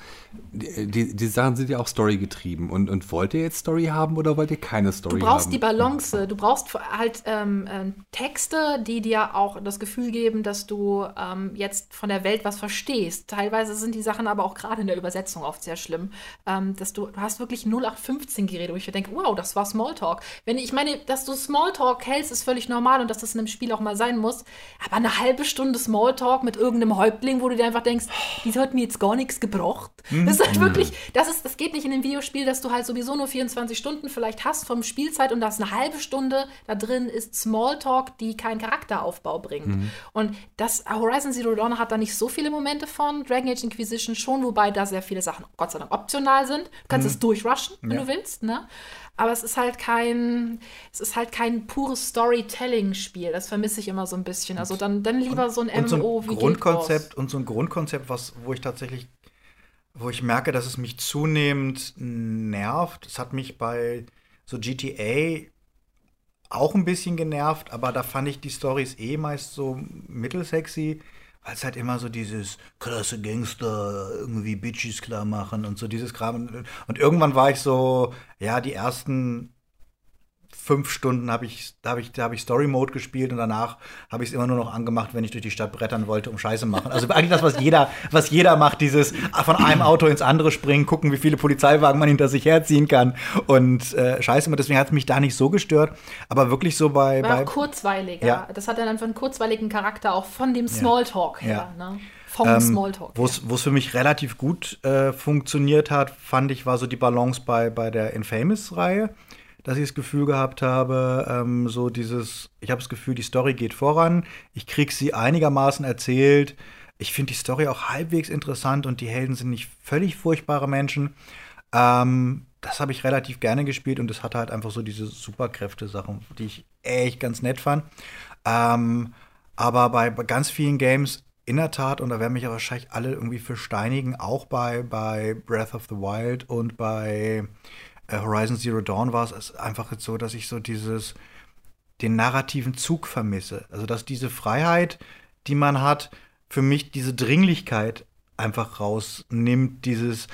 die, die, die Sachen sind ja auch Story getrieben. Und, und wollt ihr jetzt Story haben oder wollt ihr keine Story Du brauchst haben? die Balance. Du brauchst halt ähm, ähm, Texte, die dir auch das Gefühl geben, dass du ähm, jetzt von der Welt was verstehst. Teilweise sind die Sachen aber auch gerade in der Übersetzung oft sehr schlimm. Ähm, dass du, du hast wirklich 0815 geredet, wo ich mir denke, wow, das war Smalltalk. Wenn ich meine, dass du Smalltalk hältst, ist völlig normal und dass das in einem Spiel auch mal sein muss. Aber eine halbe Stunde Smalltalk mit irgendeinem Häuptling, wo du dir einfach denkst, die hat mir jetzt gar nichts gebracht. Das ist halt wirklich, das ist, das geht nicht in einem Videospiel, dass du halt sowieso nur 24 Stunden vielleicht hast vom Spielzeit und das eine halbe Stunde da drin ist Smalltalk, die keinen Charakteraufbau bringt. Und das Horizon Zero Dawn hat da nicht so viele Momente von, Dragon Age Inquisition schon, wobei da sehr viele Sachen Gott sei Dank optional sind. Du kannst es durchrushen, wenn Ja. du willst, ne? Aber es ist halt kein, es ist halt kein pures Storytelling-Spiel. Das vermisse ich immer so ein bisschen. Also dann, dann lieber so ein und so ein wie Grundkonzept und so ein Grundkonzept, was, wo ich tatsächlich, wo ich merke, dass es mich zunehmend nervt. Es hat mich bei so GTA auch ein bisschen genervt, aber da fand ich die Stories eh meist so mittelsexy, weil es halt immer so dieses krasse Gangster irgendwie Bitches klar machen und so dieses Kram. Und irgendwann war ich so, ja, die ersten fünf Stunden habe ich, da habe ich, da habe ich Story Mode gespielt und danach habe ich es immer nur noch angemacht, wenn ich durch die Stadt brettern wollte, um Scheiße machen. Also eigentlich das, was jeder, was jeder macht, dieses von einem Auto ins andere springen, gucken, wie viele Polizeiwagen man hinter sich herziehen kann und äh, Scheiße machen. Deswegen hat es mich da nicht so gestört, aber wirklich so bei, War bei kurzweiliger. Ja. Das hat dann einfach einen kurzweiligen Charakter, auch von dem Smalltalk her. Ne? Vom Ähm, Smalltalk. Wo her. es wo es für mich relativ gut äh, funktioniert hat, fand ich, war so die Balance bei, bei der Infamous-Reihe, dass ich das Gefühl gehabt habe, ähm, so dieses, ich habe das Gefühl, die Story geht voran, ich krieg sie einigermaßen erzählt, ich finde die Story auch halbwegs interessant und die Helden sind nicht völlig furchtbare Menschen. Ähm, das habe ich relativ gerne gespielt und es hatte halt einfach so diese Superkräfte-Sachen, die ich echt ganz nett fand. Ähm, aber bei, ganz vielen Games in der Tat, und da werden mich ja wahrscheinlich alle irgendwie für steinigen, auch bei, bei Breath of the Wild und bei Horizon Zero Dawn war es einfach jetzt so, dass ich so dieses, den narrativen Zug vermisse. Also, dass diese Freiheit, die man hat, für mich diese Dringlichkeit einfach rausnimmt. Dieses,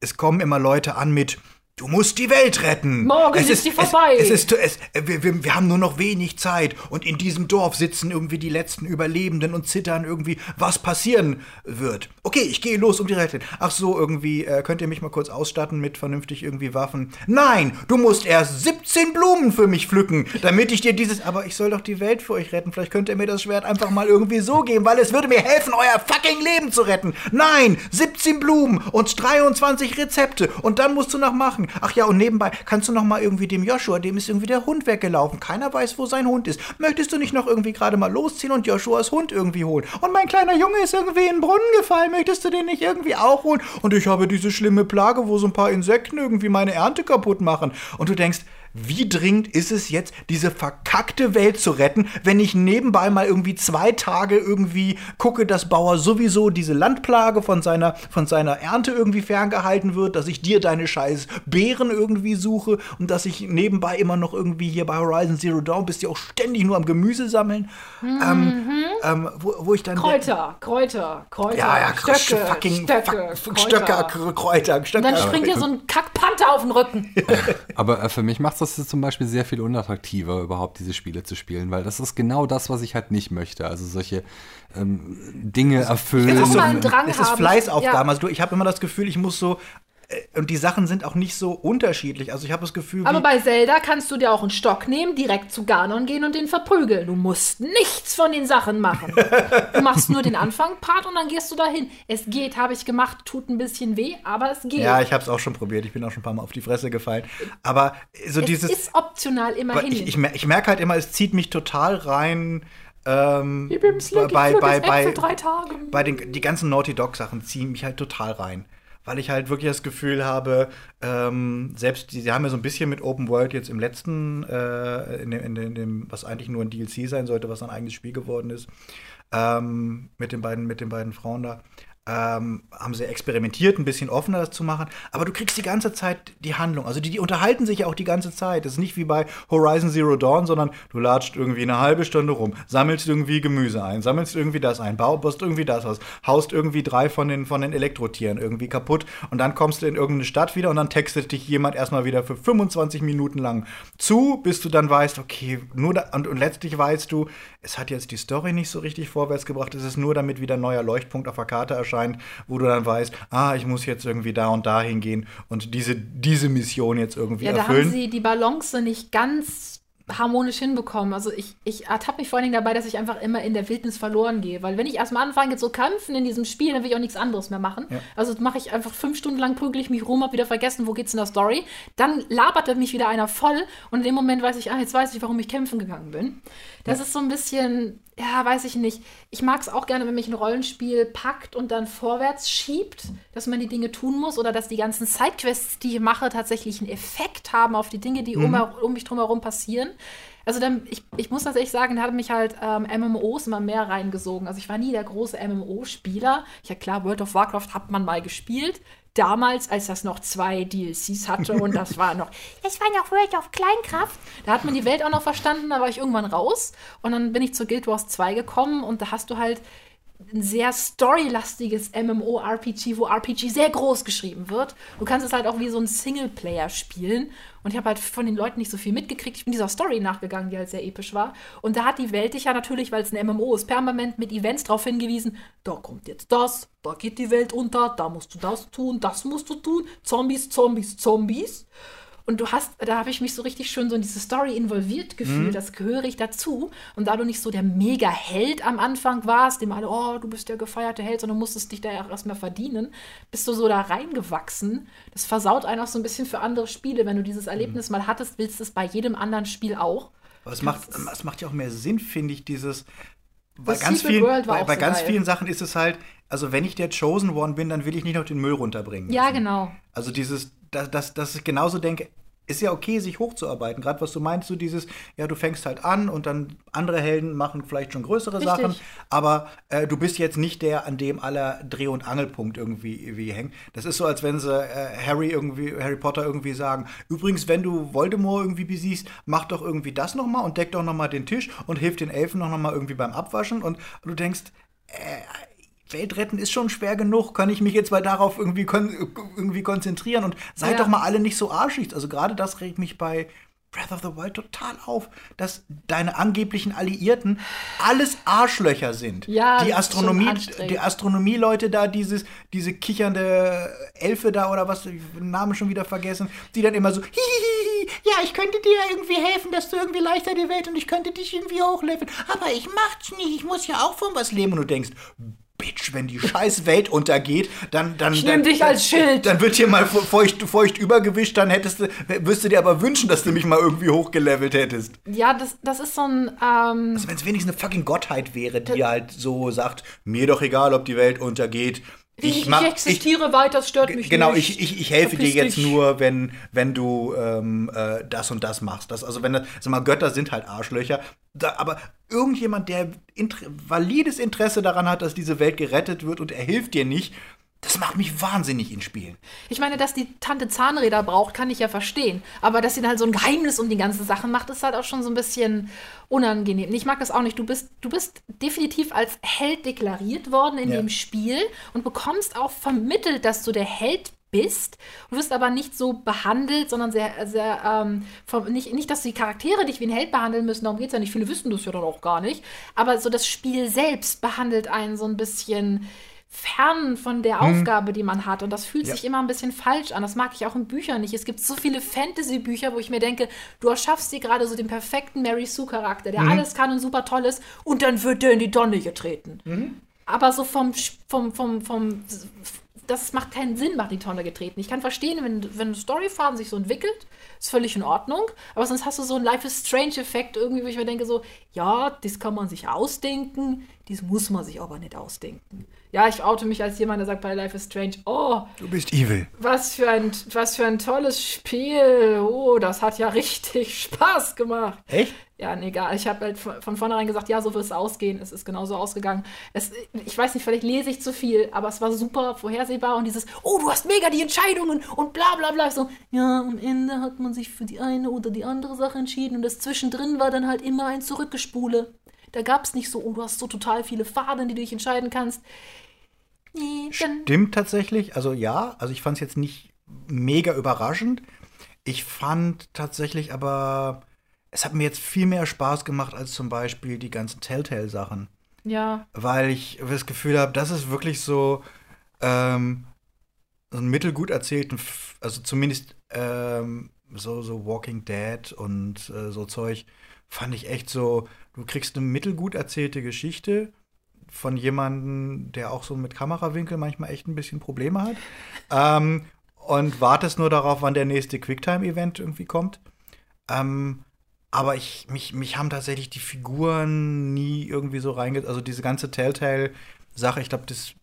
es kommen immer Leute an mit, du musst die Welt retten. Morgen es ist die vorbei. Es, es ist, es, wir, wir, wir haben nur noch wenig Zeit und in diesem Dorf sitzen irgendwie die letzten Überlebenden und zittern irgendwie, was passieren wird. Okay, ich gehe los, um die retten. Ach so, irgendwie, äh, könnt ihr mich mal kurz ausstatten mit vernünftig irgendwie Waffen? Nein, du musst erst 17 Blumen für mich pflücken, damit ich dir dieses, aber ich soll doch die Welt für euch retten. Vielleicht könnt ihr mir das Schwert einfach mal irgendwie so geben, weil es würde mir helfen, euer fucking Leben zu retten. Nein, 17 Blumen und 23 Rezepte und dann musst du noch machen. Ach ja, und nebenbei kannst du noch mal irgendwie dem Joshua, dem ist irgendwie der Hund weggelaufen. Keiner weiß, wo sein Hund ist. Möchtest du nicht noch irgendwie gerade mal losziehen und Joshuas Hund irgendwie holen? Und mein kleiner Junge ist irgendwie in den Brunnen gefallen. Möchtest du den nicht irgendwie auch holen? Und ich habe diese schlimme Plage, wo so ein paar Insekten irgendwie meine Ernte kaputt machen. Und du denkst, wie dringend ist es jetzt, diese verkackte Welt zu retten, wenn ich nebenbei mal irgendwie zwei Tage irgendwie gucke, dass Bauer sowieso diese Landplage von seiner, von seiner Ernte irgendwie ferngehalten wird, dass ich dir deine scheiß Beeren irgendwie suche und dass ich nebenbei immer noch irgendwie hier bei Horizon Zero Dawn bist, ja auch ständig nur am Gemüse sammeln. Ähm, ähm, wo, wo ich dann. Kräuter, Kräuter, Kräuter, Ja, ja, Stöcke, fucking Stöcke, fuck, Kräuter. Stöcker, Kräuter, Stöcker. Und dann springt dir so ein Kackpanther auf den Rücken. Aber äh, für mich macht das zum Beispiel sehr viel unattraktiver, überhaupt diese Spiele zu spielen, weil das ist genau das, was ich halt nicht möchte. Also solche ähm, Dinge erfüllen. Es ist, so, mal einen Drang es ist. Fleißaufgaben. Ja. Also du, ich habe immer das Gefühl, ich muss so. Äh, Und die Sachen sind auch nicht so unterschiedlich. Also ich habe das Gefühl, Aber bei Zelda kannst du dir auch einen Stock nehmen, direkt zu Ganon gehen und den verprügeln. Du musst nichts von den Sachen machen. Du machst nur den Anfang-Part und dann gehst du dahin. Es geht, habe ich gemacht, tut ein bisschen weh, aber es geht. ja, ich habe es auch schon probiert. Ich bin auch schon ein paar Mal auf die Fresse gefallen. Aber so es dieses. ist optional immerhin. ich, ich, ich merke halt immer, es zieht mich total rein. Ähm, Ich bin Slick, bei, bei, bei, drei Tage. bei den die ganzen Naughty Dog Sachen ziehen mich halt total rein. Weil ich halt wirklich das Gefühl habe, ähm, selbst sie haben ja so ein bisschen mit Open World jetzt im letzten, äh, in, dem, in dem, was eigentlich nur ein DLC sein sollte, was ein eigenes Spiel geworden ist, ähm, mit den beiden, mit den beiden Frauen da, ähm, haben sie experimentiert, ein bisschen offener das zu machen. Aber du kriegst die ganze Zeit die Handlung. Also die, die unterhalten sich ja auch die ganze Zeit. Das ist nicht wie bei Horizon Zero Dawn, sondern du latscht irgendwie eine halbe Stunde rum, sammelst irgendwie Gemüse ein, sammelst irgendwie das ein, baust irgendwie das aus, haust irgendwie drei von den, von den Elektrotieren irgendwie kaputt und dann kommst du in irgendeine Stadt wieder und dann textet dich jemand erstmal wieder für 25 Minuten lang zu, bis du dann weißt, okay, nur da, und, und letztlich weißt du, es hat jetzt die Story nicht so richtig vorwärts gebracht, es ist nur damit wieder ein neuer Leuchtpunkt auf der Karte erscheint, wo du dann weißt, ah, ich muss jetzt irgendwie da und da hingehen und diese, diese Mission jetzt irgendwie ja, da erfüllen. haben sie die Balance nicht ganz harmonisch hinbekommen. Also ich, ich ertappe mich vor allen Dingen dabei, dass ich einfach immer in der Wildnis verloren gehe. Weil wenn ich erstmal anfange zu kämpfen in diesem Spiel, dann will ich auch nichts anderes mehr machen. Also mache ich einfach fünf Stunden lang prügel ich mich rum, hab wieder vergessen, wo geht's in der Story. Dann labert mich wieder einer voll und in dem Moment weiß ich, ah, jetzt weiß ich, warum ich kämpfen gegangen bin. Das ist so ein bisschen, ja, weiß ich nicht. Ich mag es auch gerne, wenn mich ein Rollenspiel packt und dann vorwärts schiebt, dass man die Dinge tun muss oder dass die ganzen Sidequests, die ich mache, tatsächlich einen Effekt haben auf die Dinge, die um, um mich drumherum passieren. Also dann, ich, ich muss tatsächlich sagen, da hat mich halt ähm, MMOs immer mehr reingesogen. Also ich war nie der große MMO-Spieler. Ja klar, World of Warcraft hat man mal gespielt. Damals, als das noch zwei DLCs hatte und das war noch, das war noch World of Kleinkraft. Da hat man die Welt auch noch verstanden, da war ich irgendwann raus. Und dann bin ich zur Guild Wars 2 gekommen und da hast du halt ein sehr storylastiges MMO-RPG, wo RPG sehr groß geschrieben wird. Du kannst es halt auch wie so ein Singleplayer spielen. Und ich habe halt von den Leuten nicht so viel mitgekriegt. Ich bin dieser Story nachgegangen, die halt sehr episch war. Und da hat die Welt dich ja natürlich, weil es ein MMO ist, permanent mit Events darauf hingewiesen, da kommt jetzt das, da geht die Welt unter, da musst du das tun, das musst du tun, Zombies, Zombies, Zombies. Und du hast, da habe ich mich so richtig schön so in diese Story involviert gefühlt, mhm. das gehöre ich dazu. Und da du nicht so der Mega-Held am Anfang warst, dem alle, oh, du bist der gefeierte Held, sondern musstest dich da ja erstmal verdienen, bist du so da reingewachsen. Das versaut einen auch so ein bisschen für andere Spiele. Wenn du dieses Erlebnis mhm. mal hattest, willst du es bei jedem anderen Spiel auch. Aber es macht, es macht ja auch mehr Sinn, finde ich, dieses. Bei ganz, vielen, bei, bei so ganz vielen Sachen ist es halt, also wenn ich der Chosen One bin, dann will ich nicht noch den Müll runterbringen. Ja, genau. Also dieses, dass, dass, dass ich genauso denke, ist ja okay, sich hochzuarbeiten. Gerade was du meinst, so dieses, ja, du fängst halt an und dann andere Helden machen vielleicht schon größere Richtig. Sachen, aber äh, du bist jetzt nicht der, an dem aller Dreh- und Angelpunkt irgendwie, irgendwie hängt. Das ist so, als wenn sie äh, Harry irgendwie, Harry Potter irgendwie sagen, übrigens, wenn du Voldemort irgendwie besiegst, mach doch irgendwie das noch mal und deck doch noch mal den Tisch und hilf den Elfen noch mal irgendwie beim Abwaschen und, und du denkst, äh, Welt retten ist schon schwer genug. Kann ich mich jetzt mal darauf irgendwie, kon irgendwie konzentrieren und seid ja. doch mal alle nicht so arschig. Also gerade das regt mich bei Breath of the Wild total auf, dass deine angeblichen Alliierten alles Arschlöcher sind. Ja, die Astronomie, die Astronomieleute da, dieses, diese kichernde Elfe da oder was, den Namen schon wieder vergessen, die dann immer so, hihihi, ja, ich könnte dir irgendwie helfen, dass du irgendwie leichter die Welt und ich könnte dich irgendwie hochleveln, aber ich mach's nicht, ich muss ja auch von was leben und du denkst, Bitch, wenn die scheiß Welt untergeht, dann dann ich dann, dich als Schild. Dann wird hier mal feucht, feucht übergewischt, dann hättest du wirst du dir aber wünschen, dass du mich mal irgendwie hochgelevelt hättest. Ja, das, das ist so ein ähm also wenn es wenigstens eine fucking Gottheit wäre, die halt so sagt, mir doch egal, ob die Welt untergeht, ich, mach, ich existiere ich, weiter, es stört mich genau, nicht. Genau, ich, ich, ich helfe dir jetzt dich. nur, wenn, wenn du ähm, äh, das und das machst. Das, also wenn das, sag mal, Götter sind halt Arschlöcher. Da, aber irgendjemand, der inter valides Interesse daran hat, dass diese Welt gerettet wird und er hilft dir nicht, das macht mich wahnsinnig in Spielen. Ich meine, dass die Tante Zahnräder braucht, kann ich ja verstehen. Aber dass sie dann halt so ein Geheimnis um die ganze Sache macht, ist halt auch schon so ein bisschen unangenehm. Ich mag das auch nicht. Du bist, du bist definitiv als Held deklariert worden in ja. dem Spiel und bekommst auch vermittelt, dass du der Held bist. Du wirst aber nicht so behandelt, sondern sehr, sehr, ähm, vom, nicht, nicht, dass die Charaktere dich wie ein Held behandeln müssen, darum geht es ja nicht. Viele wissen das ja dann auch gar nicht. Aber so das Spiel selbst behandelt einen so ein bisschen fern von der hm. Aufgabe, die man hat. Und das fühlt ja. sich immer ein bisschen falsch an. Das mag ich auch in Büchern nicht. Es gibt so viele Fantasy-Bücher, wo ich mir denke, du erschaffst dir gerade so den perfekten Mary Sue-Charakter, der mhm. alles kann und super toll ist, und dann wird der in die Donne getreten. Mhm. Aber so vom, vom, vom, vom, das macht keinen Sinn, macht die Tonne getreten. Ich kann verstehen, wenn, wenn Storyfaden sich so entwickelt, ist völlig in Ordnung. Aber sonst hast du so einen Life is Strange-Effekt irgendwie, wo ich mir denke, so, ja, das kann man sich ausdenken, das muss man sich aber nicht ausdenken. Ja, ich oute mich als jemand, der sagt bei Life is Strange, oh. Du bist evil. Was für ein, was für ein tolles Spiel. Oh, das hat ja richtig Spaß gemacht. Echt? Ja, nee, egal. Ich habe halt von vornherein gesagt, ja, so wird es ausgehen. Es ist genauso ausgegangen. Es, ich weiß nicht, vielleicht lese ich zu viel, aber es war super vorhersehbar und dieses, oh, du hast mega die Entscheidungen und bla bla bla. So, ja, am Ende hat man sich für die eine oder die andere Sache entschieden und das zwischendrin war dann halt immer ein Zurückgespule. Da gab es nicht so, oh, du hast so total viele Faden, die du dich entscheiden kannst. Stimmt tatsächlich. Also ja, also ich fand es jetzt nicht mega überraschend. Ich fand tatsächlich aber, es hat mir jetzt viel mehr Spaß gemacht als zum Beispiel die ganzen Telltale-Sachen. Ja. Weil ich das Gefühl habe, das ist wirklich so, ähm, so ein mittelgut erzählten, also zumindest ähm, so, so Walking Dead und äh, so Zeug, fand ich echt so, du kriegst eine mittelgut erzählte Geschichte von jemandem, der auch so mit Kamerawinkel manchmal echt ein bisschen Probleme hat. ähm, und wartest nur darauf, wann der nächste Quicktime-Event irgendwie kommt. Ähm, aber ich, mich, mich haben tatsächlich die Figuren nie irgendwie so reinge... Also diese ganze Telltale-Sache, ich glaube, das,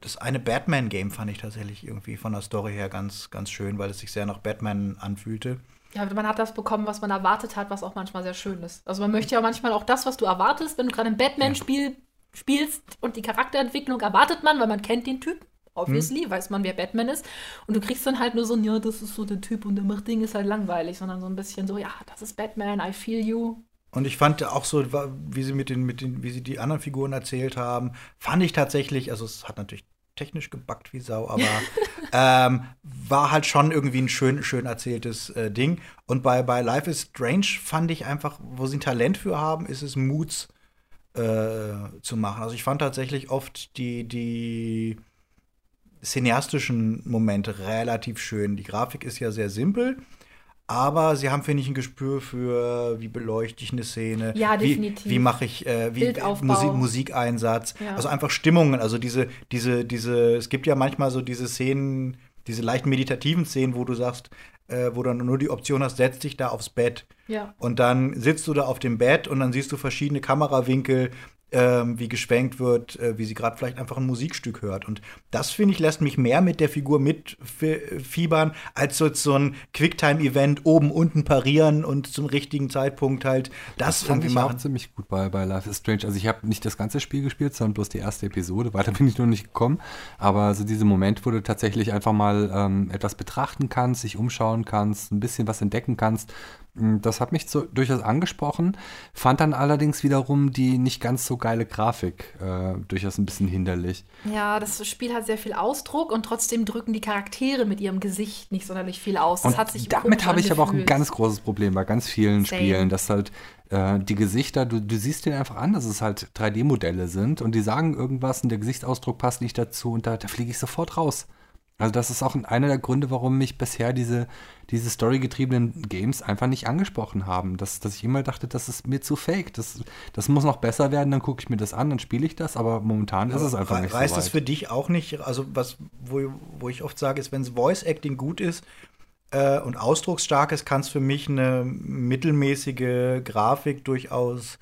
das eine Batman-Game fand ich tatsächlich irgendwie von der Story her ganz, ganz schön, weil es sich sehr nach Batman anfühlte. Ja, man hat das bekommen, was man erwartet hat, was auch manchmal sehr schön ist. Also man möchte ja manchmal auch das, was du erwartest, wenn du gerade ein Batman-Spiel spielst und die Charakterentwicklung erwartet man, weil man kennt den Typ. Obviously, hm. weiß man, wer Batman ist. Und du kriegst dann halt nur so, ja, das ist so der Typ und der macht Dinge, ist halt langweilig, sondern so ein bisschen so, ja, das ist Batman, I feel you. Und ich fand auch so, wie sie mit den, mit den, wie sie die anderen Figuren erzählt haben, fand ich tatsächlich, also es hat natürlich technisch gebackt wie Sau, aber ähm, war halt schon irgendwie ein schön, schön erzähltes äh, Ding. Und bei, bei Life is Strange fand ich einfach, wo sie ein Talent für haben, ist es Moods äh, zu machen. Also ich fand tatsächlich oft die, die cineastischen Momente relativ schön. Die Grafik ist ja sehr simpel. Aber sie haben, finde ich, ein Gespür für, wie beleuchte ich eine Szene. Ja, definitiv. Wie, wie mache ich, äh, wie Musik, Musikeinsatz. Ja. Also einfach Stimmungen. Also diese, diese, diese, es gibt ja manchmal so diese Szenen, diese leicht meditativen Szenen, wo du sagst, äh, wo du nur die Option hast, setz dich da aufs Bett. Ja. Und dann sitzt du da auf dem Bett und dann siehst du verschiedene Kamerawinkel, ähm, wie geschwenkt wird, äh, wie sie gerade vielleicht einfach ein Musikstück hört. Und das, finde ich, lässt mich mehr mit der Figur mitfiebern, als so, so ein Quicktime-Event oben, unten parieren und zum richtigen Zeitpunkt halt das, das fand ich machen. auch ziemlich gut bei, bei Life is Strange. Also ich habe nicht das ganze Spiel gespielt, sondern bloß die erste Episode. Weiter bin ich noch nicht gekommen. Aber so diese Moment, wo du tatsächlich einfach mal ähm, etwas betrachten kannst, sich umschauen kannst, ein bisschen was entdecken kannst, das hat mich so durchaus angesprochen, fand dann allerdings wiederum die nicht ganz so geile Grafik äh, durchaus ein bisschen hinderlich. Ja, das Spiel hat sehr viel Ausdruck und trotzdem drücken die Charaktere mit ihrem Gesicht nicht sonderlich viel aus. Das und hat sich damit habe ich aber auch ein ganz großes Problem bei ganz vielen Same. Spielen, dass halt äh, die Gesichter, du, du siehst denen einfach an, dass es halt 3D-Modelle sind und die sagen irgendwas und der Gesichtsausdruck passt nicht dazu und da, da fliege ich sofort raus. Also das ist auch einer der Gründe, warum mich bisher diese, diese storygetriebenen Games einfach nicht angesprochen haben. Dass, dass ich immer dachte, das ist mir zu fake. Das, das muss noch besser werden, dann gucke ich mir das an, dann spiele ich das, aber momentan ist es einfach nicht so Reißt es für dich auch nicht, also was, wo, wo ich oft sage, ist, wenn Voice Acting gut ist äh, und ausdrucksstark ist, kann es für mich eine mittelmäßige Grafik durchaus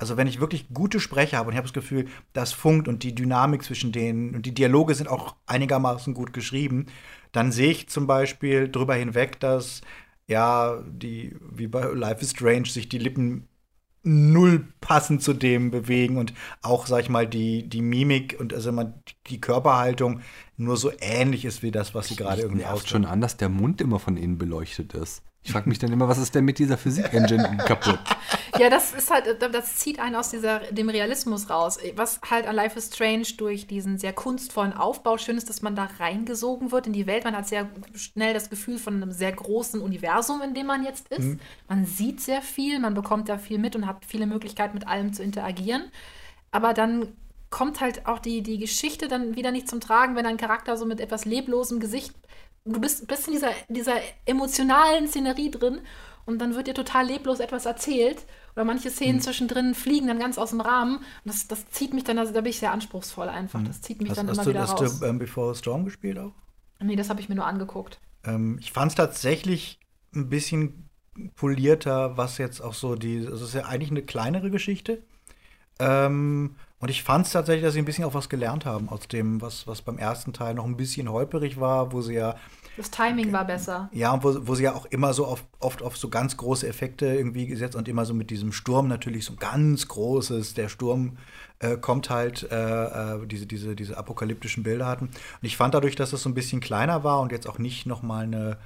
also wenn ich wirklich gute Sprecher habe und ich habe das Gefühl, das funkt und die Dynamik zwischen denen und die Dialoge sind auch einigermaßen gut geschrieben, dann sehe ich zum Beispiel drüber hinweg, dass ja, die, wie bei Life is Strange, sich die Lippen null passend zu dem bewegen und auch, sag ich mal, die, die Mimik und also man, die Körperhaltung nur so ähnlich ist wie das, was sie gerade irgendwie ausdrücken. schon an, dass der Mund immer von innen beleuchtet ist. Ich frage mich dann immer, was ist denn mit dieser Physik-Engine kaputt? Ja, das ist halt, das zieht einen aus dieser, dem Realismus raus. Was halt an Life is Strange durch diesen sehr kunstvollen Aufbau schön ist, dass man da reingesogen wird in die Welt. Man hat sehr schnell das Gefühl von einem sehr großen Universum, in dem man jetzt ist. Mhm. Man sieht sehr viel, man bekommt da viel mit und hat viele Möglichkeiten, mit allem zu interagieren. Aber dann kommt halt auch die, die Geschichte dann wieder nicht zum Tragen, wenn ein Charakter so mit etwas leblosem Gesicht du bist, bist in dieser, dieser emotionalen Szenerie drin und dann wird dir total leblos etwas erzählt oder manche Szenen hm. zwischendrin fliegen dann ganz aus dem Rahmen und das, das zieht mich dann, also da bin ich sehr anspruchsvoll einfach, hm. das zieht mich hast, dann hast immer du, wieder hast raus. Hast du ähm, Before Storm gespielt auch? Nee, das habe ich mir nur angeguckt. Ähm, ich fand es tatsächlich ein bisschen polierter, was jetzt auch so die, also es ist ja eigentlich eine kleinere Geschichte. Ähm, und ich fand es tatsächlich, dass sie ein bisschen auch was gelernt haben aus dem, was, was beim ersten Teil noch ein bisschen holperig war, wo sie ja. Das Timing war besser. Ja, wo, wo sie ja auch immer so oft, oft auf so ganz große Effekte irgendwie gesetzt und immer so mit diesem Sturm natürlich so ganz großes, der Sturm äh, kommt halt, äh, äh, diese, diese, diese apokalyptischen Bilder hatten. Und ich fand dadurch, dass es so ein bisschen kleiner war und jetzt auch nicht noch mal eine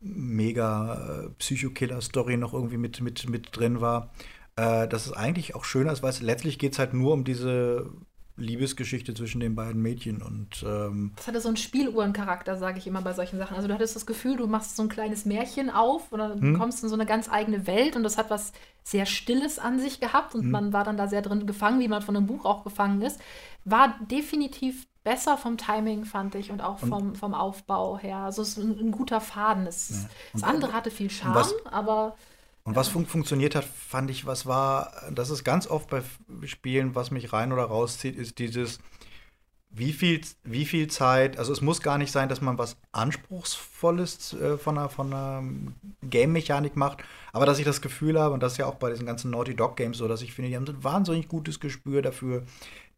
mega äh, Psychokiller-Story noch irgendwie mit, mit, mit drin war, äh, dass es eigentlich auch schöner ist, weil es letztlich geht es halt nur um diese Liebesgeschichte zwischen den beiden Mädchen und ähm das hatte so einen Spieluhrencharakter, sage ich immer bei solchen Sachen. Also du hattest das Gefühl, du machst so ein kleines Märchen auf oder hm. kommst in so eine ganz eigene Welt und das hat was sehr Stilles an sich gehabt und hm. man war dann da sehr drin gefangen, wie man von einem Buch auch gefangen ist. War definitiv besser vom Timing, fand ich, und auch und vom, vom Aufbau her. Also es ist ein, ein guter Faden. Es, ja. Das andere hatte viel Charme, was, aber und was fun funktioniert hat, fand ich, was war, das ist ganz oft bei Spielen, was mich rein oder rauszieht, ist dieses, wie viel, wie viel Zeit, also es muss gar nicht sein, dass man was Anspruchsvolles äh, von einer, von einer Game-Mechanik macht, aber dass ich das Gefühl habe, und das ist ja auch bei diesen ganzen Naughty Dog Games so, dass ich finde, die haben ein wahnsinnig gutes Gespür dafür,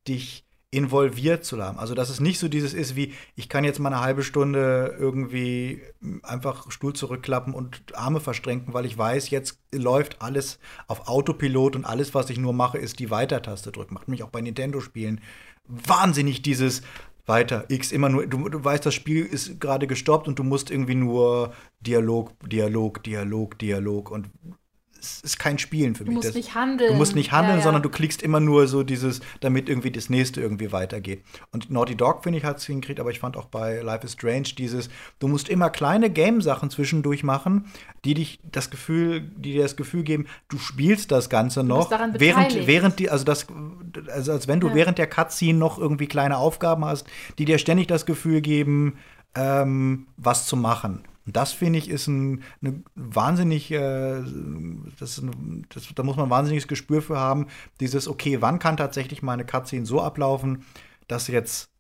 dich involviert zu haben. Also, dass es nicht so dieses ist wie, ich kann jetzt mal eine halbe Stunde irgendwie einfach Stuhl zurückklappen und Arme verstrenken, weil ich weiß, jetzt läuft alles auf Autopilot und alles, was ich nur mache, ist die Weiter-Taste drücken. Macht mich auch bei Nintendo-Spielen wahnsinnig dieses weiter X immer nur, du, du weißt, das Spiel ist gerade gestoppt und du musst irgendwie nur Dialog, Dialog, Dialog, Dialog und es ist kein Spielen für Du mich. musst Das- nicht handeln. Du musst nicht handeln, Ja, ja. sondern du klickst immer nur so dieses, damit irgendwie das nächste irgendwie weitergeht. Und Naughty Dog, finde ich, hat es hingekriegt, aber ich fand auch bei Life is Strange dieses, du musst immer kleine Game-Sachen zwischendurch machen, die dich das Gefühl, die dir das Gefühl geben, du spielst das Ganze noch, daran während, während die, also das, also als wenn du Ja. während der Cutscene noch irgendwie kleine Aufgaben hast, die dir ständig das Gefühl geben, ähm, was zu machen. Und das finde ich ist ein, eine wahnsinnig, äh, das das, da muss man ein wahnsinniges Gespür für haben, dieses, okay, wann kann tatsächlich meine Cutscene so ablaufen, dass jetzt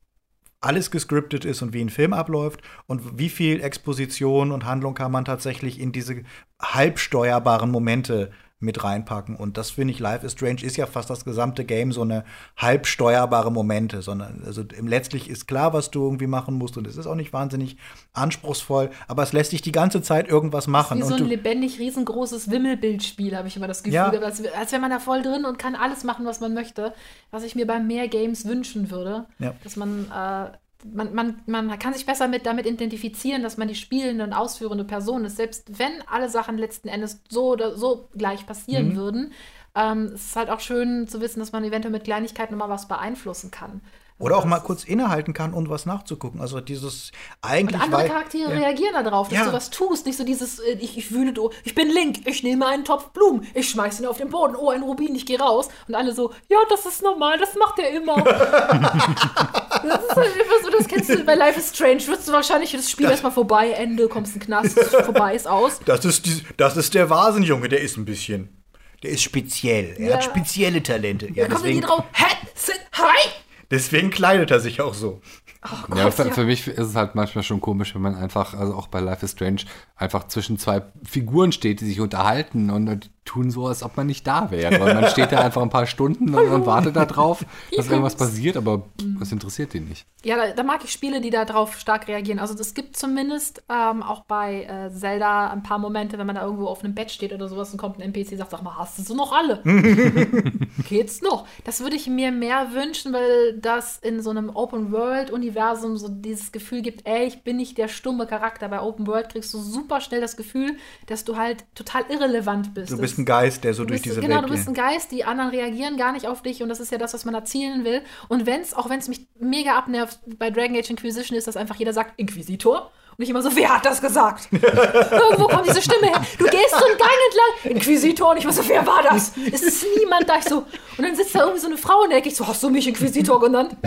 alles gescriptet ist und wie ein Film abläuft? Und wie viel Exposition und Handlung kann man tatsächlich in diese halbsteuerbaren Momente mit reinpacken. Und das finde ich, Life is Strange ist ja fast das gesamte Game so eine halbsteuerbare Momente, sondern also letztlich ist klar, was du irgendwie machen musst und es ist auch nicht wahnsinnig anspruchsvoll, aber es lässt dich die ganze Zeit irgendwas machen. Wie so ein lebendig riesengroßes Wimmelbildspiel, habe ich immer das Gefühl. Ja. Als, als wäre man da voll drin und kann alles machen, was man möchte. Was ich mir bei mehr Games wünschen würde. Ja. Dass man, äh, man, man, man kann sich besser mit, damit identifizieren, dass man die spielende und ausführende Person ist. Selbst wenn alle Sachen letzten Endes so oder so gleich passieren Mhm. würden. Ähm, es ist halt auch schön zu wissen, dass man eventuell mit Kleinigkeiten nochmal was beeinflussen kann. Oder auch mal kurz innehalten kann und was nachzugucken. Also dieses Und eigentlich andere wei- Charaktere ja. reagieren darauf, dass Ja. du was tust. Nicht so dieses, äh, ich, ich wühle, do- ich bin Link, ich nehme einen Topf Blumen, ich schmeiß ihn auf den Boden, oh, ein Rubin, ich gehe raus. Und alle so, ja, das ist normal, das macht er immer. das ist halt immer so, das kennst du bei Life is Strange. Wirst du wahrscheinlich das Spiel erstmal vorbei, Ende, kommst in den Knast, vorbei, ist aus. Das ist, die, das ist der Vasenjunge, der ist ein bisschen. Der ist speziell. Er Ja. hat spezielle Talente. Ja, kommen die deswegen, drauf, hä, sind, hi! Deswegen kleidet er sich auch so. Oh Ja, Gott, für, ja. für mich ist es halt manchmal schon komisch, wenn man einfach, also auch bei Life is Strange, einfach zwischen zwei Figuren steht, die sich unterhalten und, und tun so, als ob man nicht da wäre. Und man steht da einfach ein paar Stunden und, und wartet darauf, dass irgendwas passiert, aber es interessiert die nicht. Ja, da, da mag ich Spiele, die da drauf stark reagieren. Also es gibt zumindest ähm, auch bei äh, Zelda ein paar Momente, wenn man da irgendwo auf einem Bett steht oder sowas und kommt ein NPC und sagt, sag mal, hast du noch alle? Geht's noch? Das würde ich mir mehr wünschen, weil das in so einem Open-World-Universum so dieses Gefühl gibt, ey, ich bin nicht der stumme Charakter. Bei Open World kriegst du super schnell das Gefühl, dass du halt total irrelevant bist. Du Das- bist ein Geist, der so Du durch bist, diese genau, Welt du bist ein. Geist, die anderen reagieren gar nicht auf dich und das ist ja das, was man erzielen will. Und wenn es, auch wenn es mich mega abnervt, bei Dragon Age Inquisition ist, dass einfach jeder sagt, Inquisitor. Und ich immer so, wer hat das gesagt? Irgendwo kommt diese Stimme her. Du gehst so einen Gang entlang, Inquisitor. Und ich immer so, wer war das? Es ist niemand da. Ich so, und dann sitzt da irgendwie so eine Frau in der Ecke. Ich so, hast du mich Inquisitor genannt?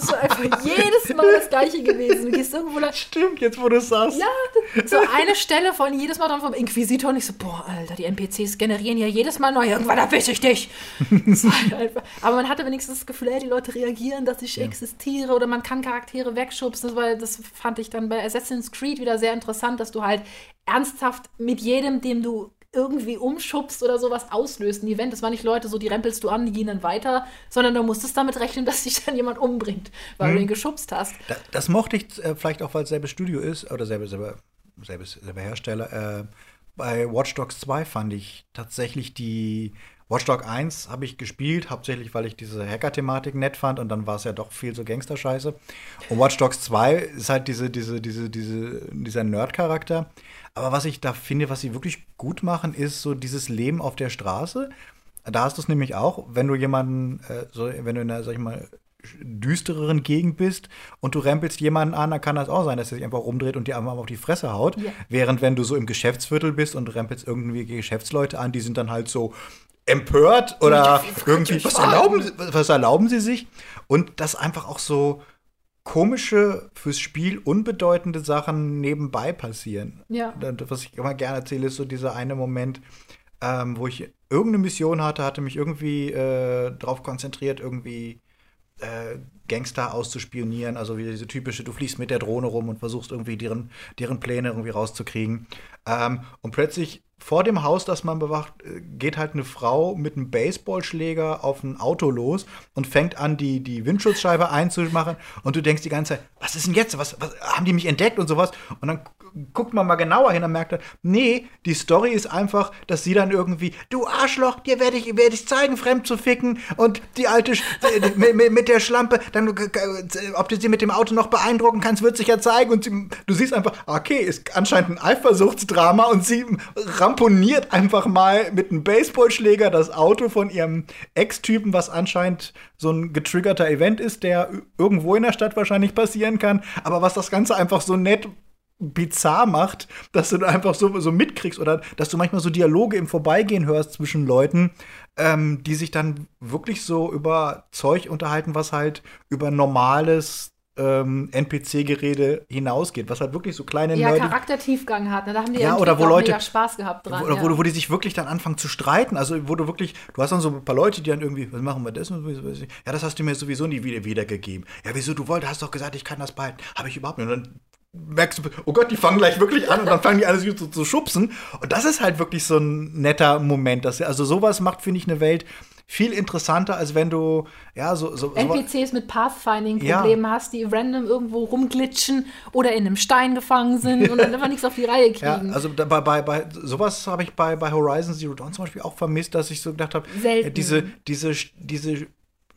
Das ist einfach jedes Mal das Gleiche gewesen. Du gehst irgendwo lang, Stimmt, jetzt wo du es sagst. ja, so eine Stelle von jedes Mal dann vom Inquisitor und ich so, boah, Alter, die NPCs generieren ja jedes Mal neu, irgendwann erwische ich dich. Das war halt aber man hatte wenigstens das Gefühl, ey, die Leute reagieren, dass ich existiere oder man kann Charaktere wegschubsen, das, war, das fand ich dann bei Assassin's Creed wieder sehr interessant, dass du halt ernsthaft mit jedem, dem du irgendwie umschubst oder sowas auslöst. Ein Event, das war nicht Leute so, die rempelst du an, die gehen dann weiter, sondern du musstest damit rechnen, dass dich dann jemand umbringt, weil du ihn geschubst hast. Da, das mochte ich äh, vielleicht auch, weil es selbes Studio ist oder selbe, selbe, selbes, selber Hersteller. Äh, bei Watch Dogs 2 fand ich tatsächlich die Watch Dogs 1 habe ich gespielt, hauptsächlich weil ich diese Hacker-Thematik nett fand und dann war es ja doch viel so Gangster-Scheiße. Und Watch Dogs 2 ist halt diese, diese, diese, diese, dieser Nerd-Charakter. Aber was ich da finde, was sie wirklich gut machen, ist so dieses Leben auf der Straße. Da hast du es nämlich auch, wenn du jemanden, äh, so, wenn du in einer, sag ich mal, düstereren Gegend bist und du rempelst jemanden an, dann kann das auch sein, dass er sich einfach rumdreht und dir einfach mal auf die Fresse haut. Ja. Während wenn du so im Geschäftsviertel bist und rempelst irgendwie Geschäftsleute an, die sind dann halt so empört oder irgendwie, was erlauben, sie- was erlauben sie sich? Und das einfach auch so komische, fürs Spiel unbedeutende Sachen nebenbei passieren. Ja. Was ich immer gerne erzähle, ist so dieser eine Moment, ähm, wo ich irgendeine Mission hatte, hatte mich irgendwie äh, darauf konzentriert, irgendwie äh, Gangster auszuspionieren, also wie diese typische, du fliegst mit der Drohne rum und versuchst irgendwie deren, deren Pläne irgendwie rauszukriegen. Ähm, und plötzlich vor dem Haus, das man bewacht, äh, geht halt eine Frau mit einem Baseballschläger auf ein Auto los und fängt an, die, die Windschutzscheibe einzumachen. Und du denkst die ganze Zeit, was ist denn jetzt? Was, was haben die mich entdeckt und sowas? Und dann guckt man mal genauer hin und merkt dann, nee, die Story ist einfach, dass sie dann irgendwie, du Arschloch, dir werde ich, werd ich zeigen, fremd zu ficken und die alte, Sch äh, mit, mit, der Schlampe, dann, ob du sie mit dem Auto noch beeindrucken kannst, wird sich ja zeigen und sie, du siehst einfach, okay, ist anscheinend ein Eifersuchtsdrama und sie ramponiert einfach mal mit einem Baseballschläger das Auto von ihrem Ex-Typen, was anscheinend so ein getriggerter Event ist, der irgendwo in der Stadt wahrscheinlich passieren kann, aber was das Ganze einfach so nett bizarr macht, dass du einfach so, so mitkriegst oder dass du manchmal so Dialoge im Vorbeigehen hörst zwischen Leuten, ähm, die sich dann wirklich so über Zeug unterhalten, was halt über normales ähm, NPC-Gerede hinausgeht, was halt wirklich so kleine ja, Charaktertiefgang hat. Ne? Da haben die ja, oder wo Leute, Spaß gehabt dran. Oder ja. wo, wo die sich wirklich dann anfangen zu streiten. Also wo du wirklich, du hast dann so ein paar Leute, die dann irgendwie, was machen wir das? Ja, das hast du mir sowieso nie wieder wiedergegeben. Ja, wieso, du wolltest, hast doch gesagt, ich kann das behalten. Habe ich überhaupt nicht. Und dann merkst du, oh Gott, die fangen gleich wirklich an und dann fangen die alle zu, zu schubsen. Und das ist halt wirklich so ein netter Moment. Dass, also sowas macht, finde ich, eine Welt viel interessanter, als wenn du, ja, so. so NPCs mit Pathfinding-Problemen ja. hast, die random irgendwo rumglitschen oder in einem Stein gefangen sind und dann einfach nichts auf die Reihe kriegen. Ja, also bei, bei, bei sowas habe ich bei, bei Horizon Zero Dawn zum Beispiel auch vermisst, dass ich so gedacht habe, diese, diese, diese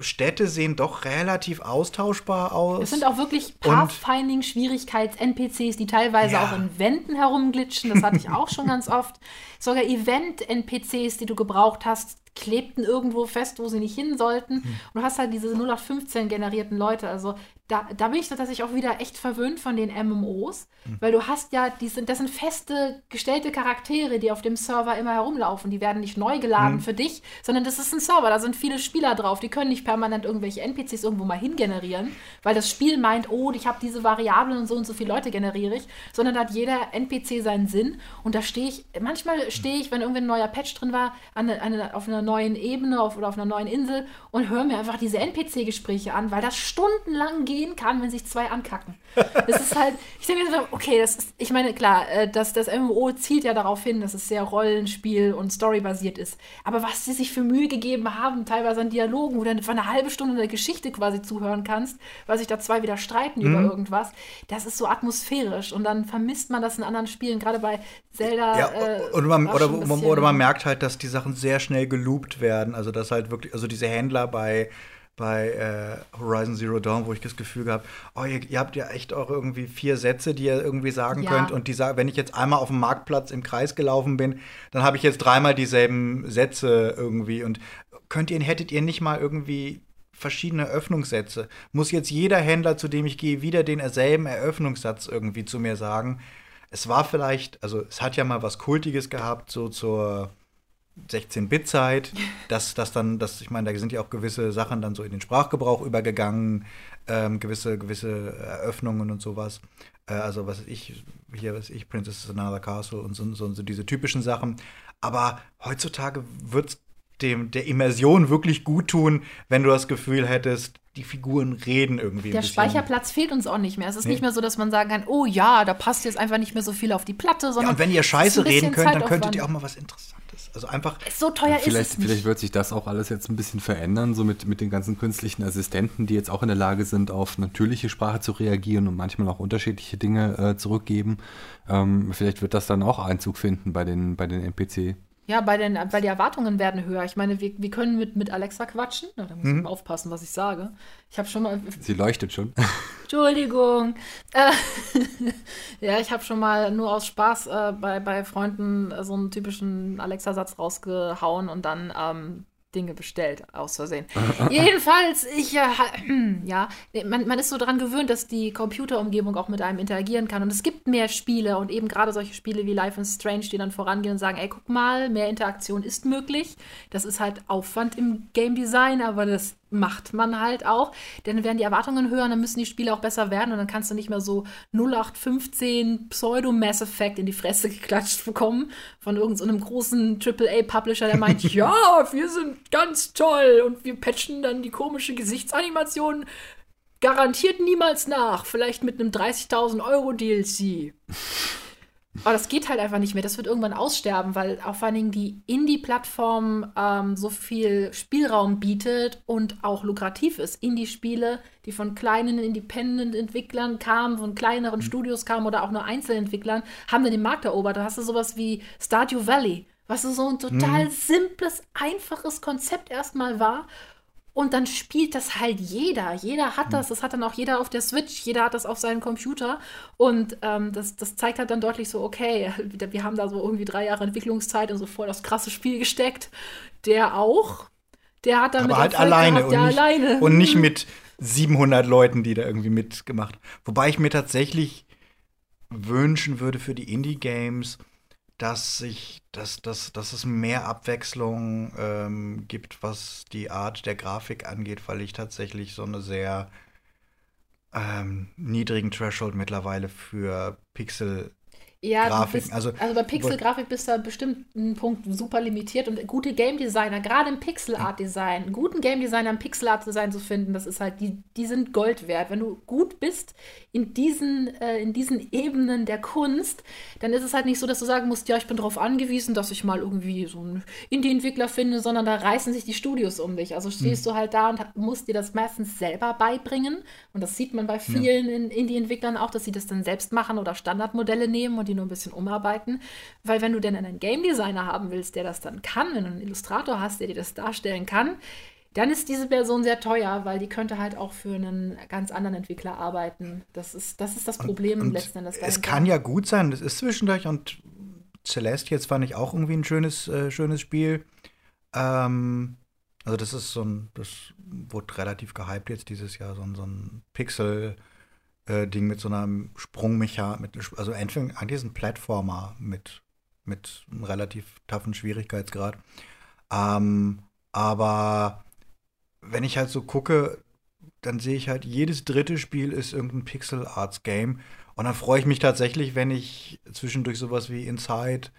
Städte sehen doch relativ austauschbar aus. Es sind auch wirklich Pathfinding-Schwierigkeits-NPCs, die teilweise ja. auch in Wänden herumglitschen. Das hatte ich auch schon ganz oft. Sogar Event-NPCs, die du gebraucht hast, klebten irgendwo fest, wo sie nicht hin sollten. Hm. Und du hast halt diese 0815 generierten Leute. Also da, da bin ich tatsächlich auch wieder echt verwöhnt von den MMOs, hm. weil du hast ja, die sind, das sind feste, gestellte Charaktere, die auf dem Server immer herumlaufen. Die werden nicht neu geladen hm. für dich, sondern das ist ein Server, da sind viele Spieler drauf. Die können nicht permanent irgendwelche NPCs irgendwo mal hingenerieren, weil das Spiel meint, oh, ich habe diese Variablen und so und so viele Leute generiere ich, sondern da hat jeder NPC seinen Sinn. Und da stehe ich, manchmal stehe ich, wenn irgendwie ein neuer Patch drin war, an eine, auf einer neuen Ebene auf, oder auf einer neuen Insel und höre mir einfach diese NPC-Gespräche an, weil das stundenlang gehen kann, wenn sich zwei ankacken. Das ist halt, ich denke okay, das ist, ich meine, klar, äh, das, das MMO zielt ja darauf hin, dass es sehr Rollenspiel und Storybasiert ist. Aber was sie sich für Mühe gegeben haben, teilweise an Dialogen, wo du für eine halbe Stunde eine Geschichte quasi zuhören kannst, weil sich da zwei wieder streiten mhm. über irgendwas, das ist so atmosphärisch und dann vermisst man das in anderen Spielen, gerade bei Zelda. Ja, äh, und man, oder, oder man merkt halt, dass die Sachen sehr schnell geloopt werden. Also, dass halt wirklich, also diese Händler bei bei äh, Horizon Zero Dawn, wo ich das Gefühl habe, oh, ihr, ihr, habt ja echt auch irgendwie vier Sätze, die ihr irgendwie sagen ja. könnt. Und die wenn ich jetzt einmal auf dem Marktplatz im Kreis gelaufen bin, dann habe ich jetzt dreimal dieselben Sätze irgendwie. Und könnt ihr, hättet ihr nicht mal irgendwie verschiedene Öffnungssätze? Muss jetzt jeder Händler, zu dem ich gehe, wieder denselben Eröffnungssatz irgendwie zu mir sagen? Es war vielleicht, also es hat ja mal was Kultiges gehabt, so zur 16-Bit-Zeit, dass das dann, dass, ich meine, da sind ja auch gewisse Sachen dann so in den Sprachgebrauch übergegangen, ähm, gewisse, gewisse Eröffnungen und sowas. Äh, also was ich, hier was ich, Princess Another Castle und so, so, so diese typischen Sachen. Aber heutzutage wird es dem, der Immersion wirklich gut tun, wenn du das Gefühl hättest, die Figuren reden irgendwie. Der Speicherplatz fehlt uns auch nicht mehr. Es ist nee. nicht mehr so, dass man sagen kann, oh ja, da passt jetzt einfach nicht mehr so viel auf die Platte, sondern. Ja, und wenn ihr Scheiße reden könnt, dann könntet ihr auch mal was Interessantes. Also einfach. So teuer vielleicht, ist es. Nicht. Vielleicht wird sich das auch alles jetzt ein bisschen verändern, so mit, mit den ganzen künstlichen Assistenten, die jetzt auch in der Lage sind, auf natürliche Sprache zu reagieren und manchmal auch unterschiedliche Dinge äh, zurückgeben. Ähm, vielleicht wird das dann auch Einzug finden bei den, bei den NPC. Ja, bei den, weil die Erwartungen werden höher. Ich meine, wir, wir können mit, mit Alexa quatschen. Na, da muss mhm. ich mal aufpassen, was ich sage. Ich habe schon mal. Sie leuchtet schon. Entschuldigung. Äh, ja, ich habe schon mal nur aus Spaß äh, bei, bei Freunden so einen typischen Alexa-Satz rausgehauen und dann ähm, Dinge bestellt, aus Versehen. Jedenfalls, ich, äh, ja, man, man ist so daran gewöhnt, dass die Computerumgebung auch mit einem interagieren kann. Und es gibt mehr Spiele und eben gerade solche Spiele wie Life is Strange, die dann vorangehen und sagen, ey, guck mal, mehr Interaktion ist möglich. Das ist halt Aufwand im Game Design, aber das macht man halt auch. Denn werden die Erwartungen höher, dann müssen die Spiele auch besser werden und dann kannst du nicht mehr so 0815 Pseudo-Mass Effect in die Fresse geklatscht bekommen von irgendeinem so großen AAA-Publisher, der meint, ja, wir sind ganz toll und wir patchen dann die komische Gesichtsanimation garantiert niemals nach. Vielleicht mit einem 30.000 Euro DLC. Aber das geht halt einfach nicht mehr. Das wird irgendwann aussterben, weil auch vor allen Dingen die Indie-Plattform ähm, so viel Spielraum bietet und auch lukrativ ist. Indie-Spiele, die von kleinen Independent-Entwicklern kamen, von kleineren mhm. Studios kamen oder auch nur Einzelentwicklern, haben dann den Markt erobert. Da hast du sowas wie Stardew Valley, was so ein total mhm. simples, einfaches Konzept erstmal war und dann spielt das halt jeder. Jeder hat das. Das hat dann auch jeder auf der Switch. Jeder hat das auf seinem Computer. Und ähm, das, das zeigt halt dann deutlich so, okay, wir haben da so irgendwie drei Jahre Entwicklungszeit und so voll das krasse Spiel gesteckt. Der auch. Der hat dann Aber halt alleine, gehabt, und nicht, alleine und nicht mit 700 Leuten, die da irgendwie mitgemacht. Wobei ich mir tatsächlich wünschen würde für die Indie-Games, dass sich, dass, dass, dass es mehr Abwechslung ähm, gibt, was die Art der Grafik angeht, weil ich tatsächlich so eine sehr ähm, niedrigen Threshold mittlerweile für Pixel ja, Grafiken. Bist, also, also bei Pixel-Grafik bist du bestimmt ein Punkt super limitiert und gute Game Designer, gerade im Pixel-Art-Design, guten Game Designer im Pixel-Art-Design zu finden, das ist halt, die, die sind Gold wert. Wenn du gut bist in diesen, äh, in diesen Ebenen der Kunst, dann ist es halt nicht so, dass du sagen musst, ja, ich bin darauf angewiesen, dass ich mal irgendwie so einen Indie-Entwickler finde, sondern da reißen sich die Studios um dich. Also stehst mhm. du halt da und musst dir das meistens selber beibringen und das sieht man bei vielen ja. Indie-Entwicklern auch, dass sie das dann selbst machen oder Standardmodelle nehmen und die die nur ein bisschen umarbeiten. Weil wenn du denn einen Game Designer haben willst, der das dann kann, wenn du einen Illustrator hast, der dir das darstellen kann, dann ist diese Person sehr teuer, weil die könnte halt auch für einen ganz anderen Entwickler arbeiten. Das ist das, ist das Problem und, und letzten Endes. Es kann ja gut sein, das ist zwischendurch und Celeste jetzt fand ich auch irgendwie ein schönes, äh, schönes Spiel. Ähm, also das ist so ein, das wurde relativ gehypt jetzt dieses Jahr, so ein, so ein Pixel- äh, Ding mit so einem Sprungmechanik, also eigentlich ist ein Plattformer mit, mit einem relativ toughen Schwierigkeitsgrad. Ähm, aber wenn ich halt so gucke, dann sehe ich halt, jedes dritte Spiel ist irgendein Pixel Arts Game. Und dann freue ich mich tatsächlich, wenn ich zwischendurch sowas wie Inside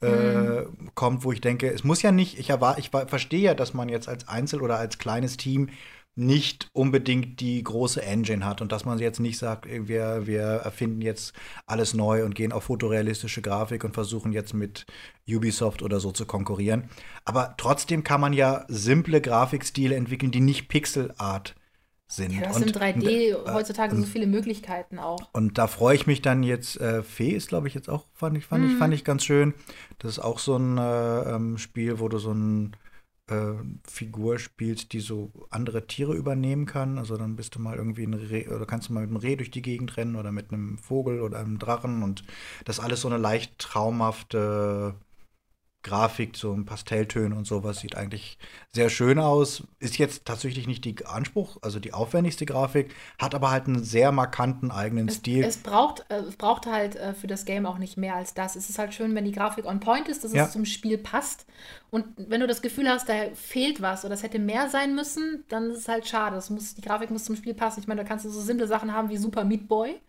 äh, mhm. kommt, wo ich denke, es muss ja nicht, ich, erwarte, ich verstehe ja, dass man jetzt als Einzel- oder als kleines Team nicht unbedingt die große Engine hat und dass man jetzt nicht sagt, wir, wir erfinden jetzt alles neu und gehen auf fotorealistische Grafik und versuchen jetzt mit Ubisoft oder so zu konkurrieren. Aber trotzdem kann man ja simple Grafikstile entwickeln, die nicht Pixel Art sind. Ja, das und, 3D äh, heutzutage so viele Möglichkeiten auch. Und da freue ich mich dann jetzt, äh, Fee ist, glaube ich, jetzt auch, fand ich, fand, mhm. ich, fand ich ganz schön. Das ist auch so ein äh, ähm, Spiel, wo du so ein äh, Figur spielt, die so andere Tiere übernehmen kann. Also dann bist du mal irgendwie ein Reh, oder kannst du mal mit einem Reh durch die Gegend rennen oder mit einem Vogel oder einem Drachen und das alles so eine leicht traumhafte Grafik, so ein Pastelltönen und sowas sieht eigentlich sehr schön aus. Ist jetzt tatsächlich nicht die Anspruch, also die aufwendigste Grafik, hat aber halt einen sehr markanten eigenen es, Stil. Es braucht, äh, es braucht halt äh, für das Game auch nicht mehr als das. Es ist halt schön, wenn die Grafik on point ist, dass ja. es zum Spiel passt. Und wenn du das Gefühl hast, da fehlt was oder es hätte mehr sein müssen, dann ist es halt schade. Das muss, die Grafik muss zum Spiel passen. Ich meine, da kannst du so simple Sachen haben wie Super Meat Boy.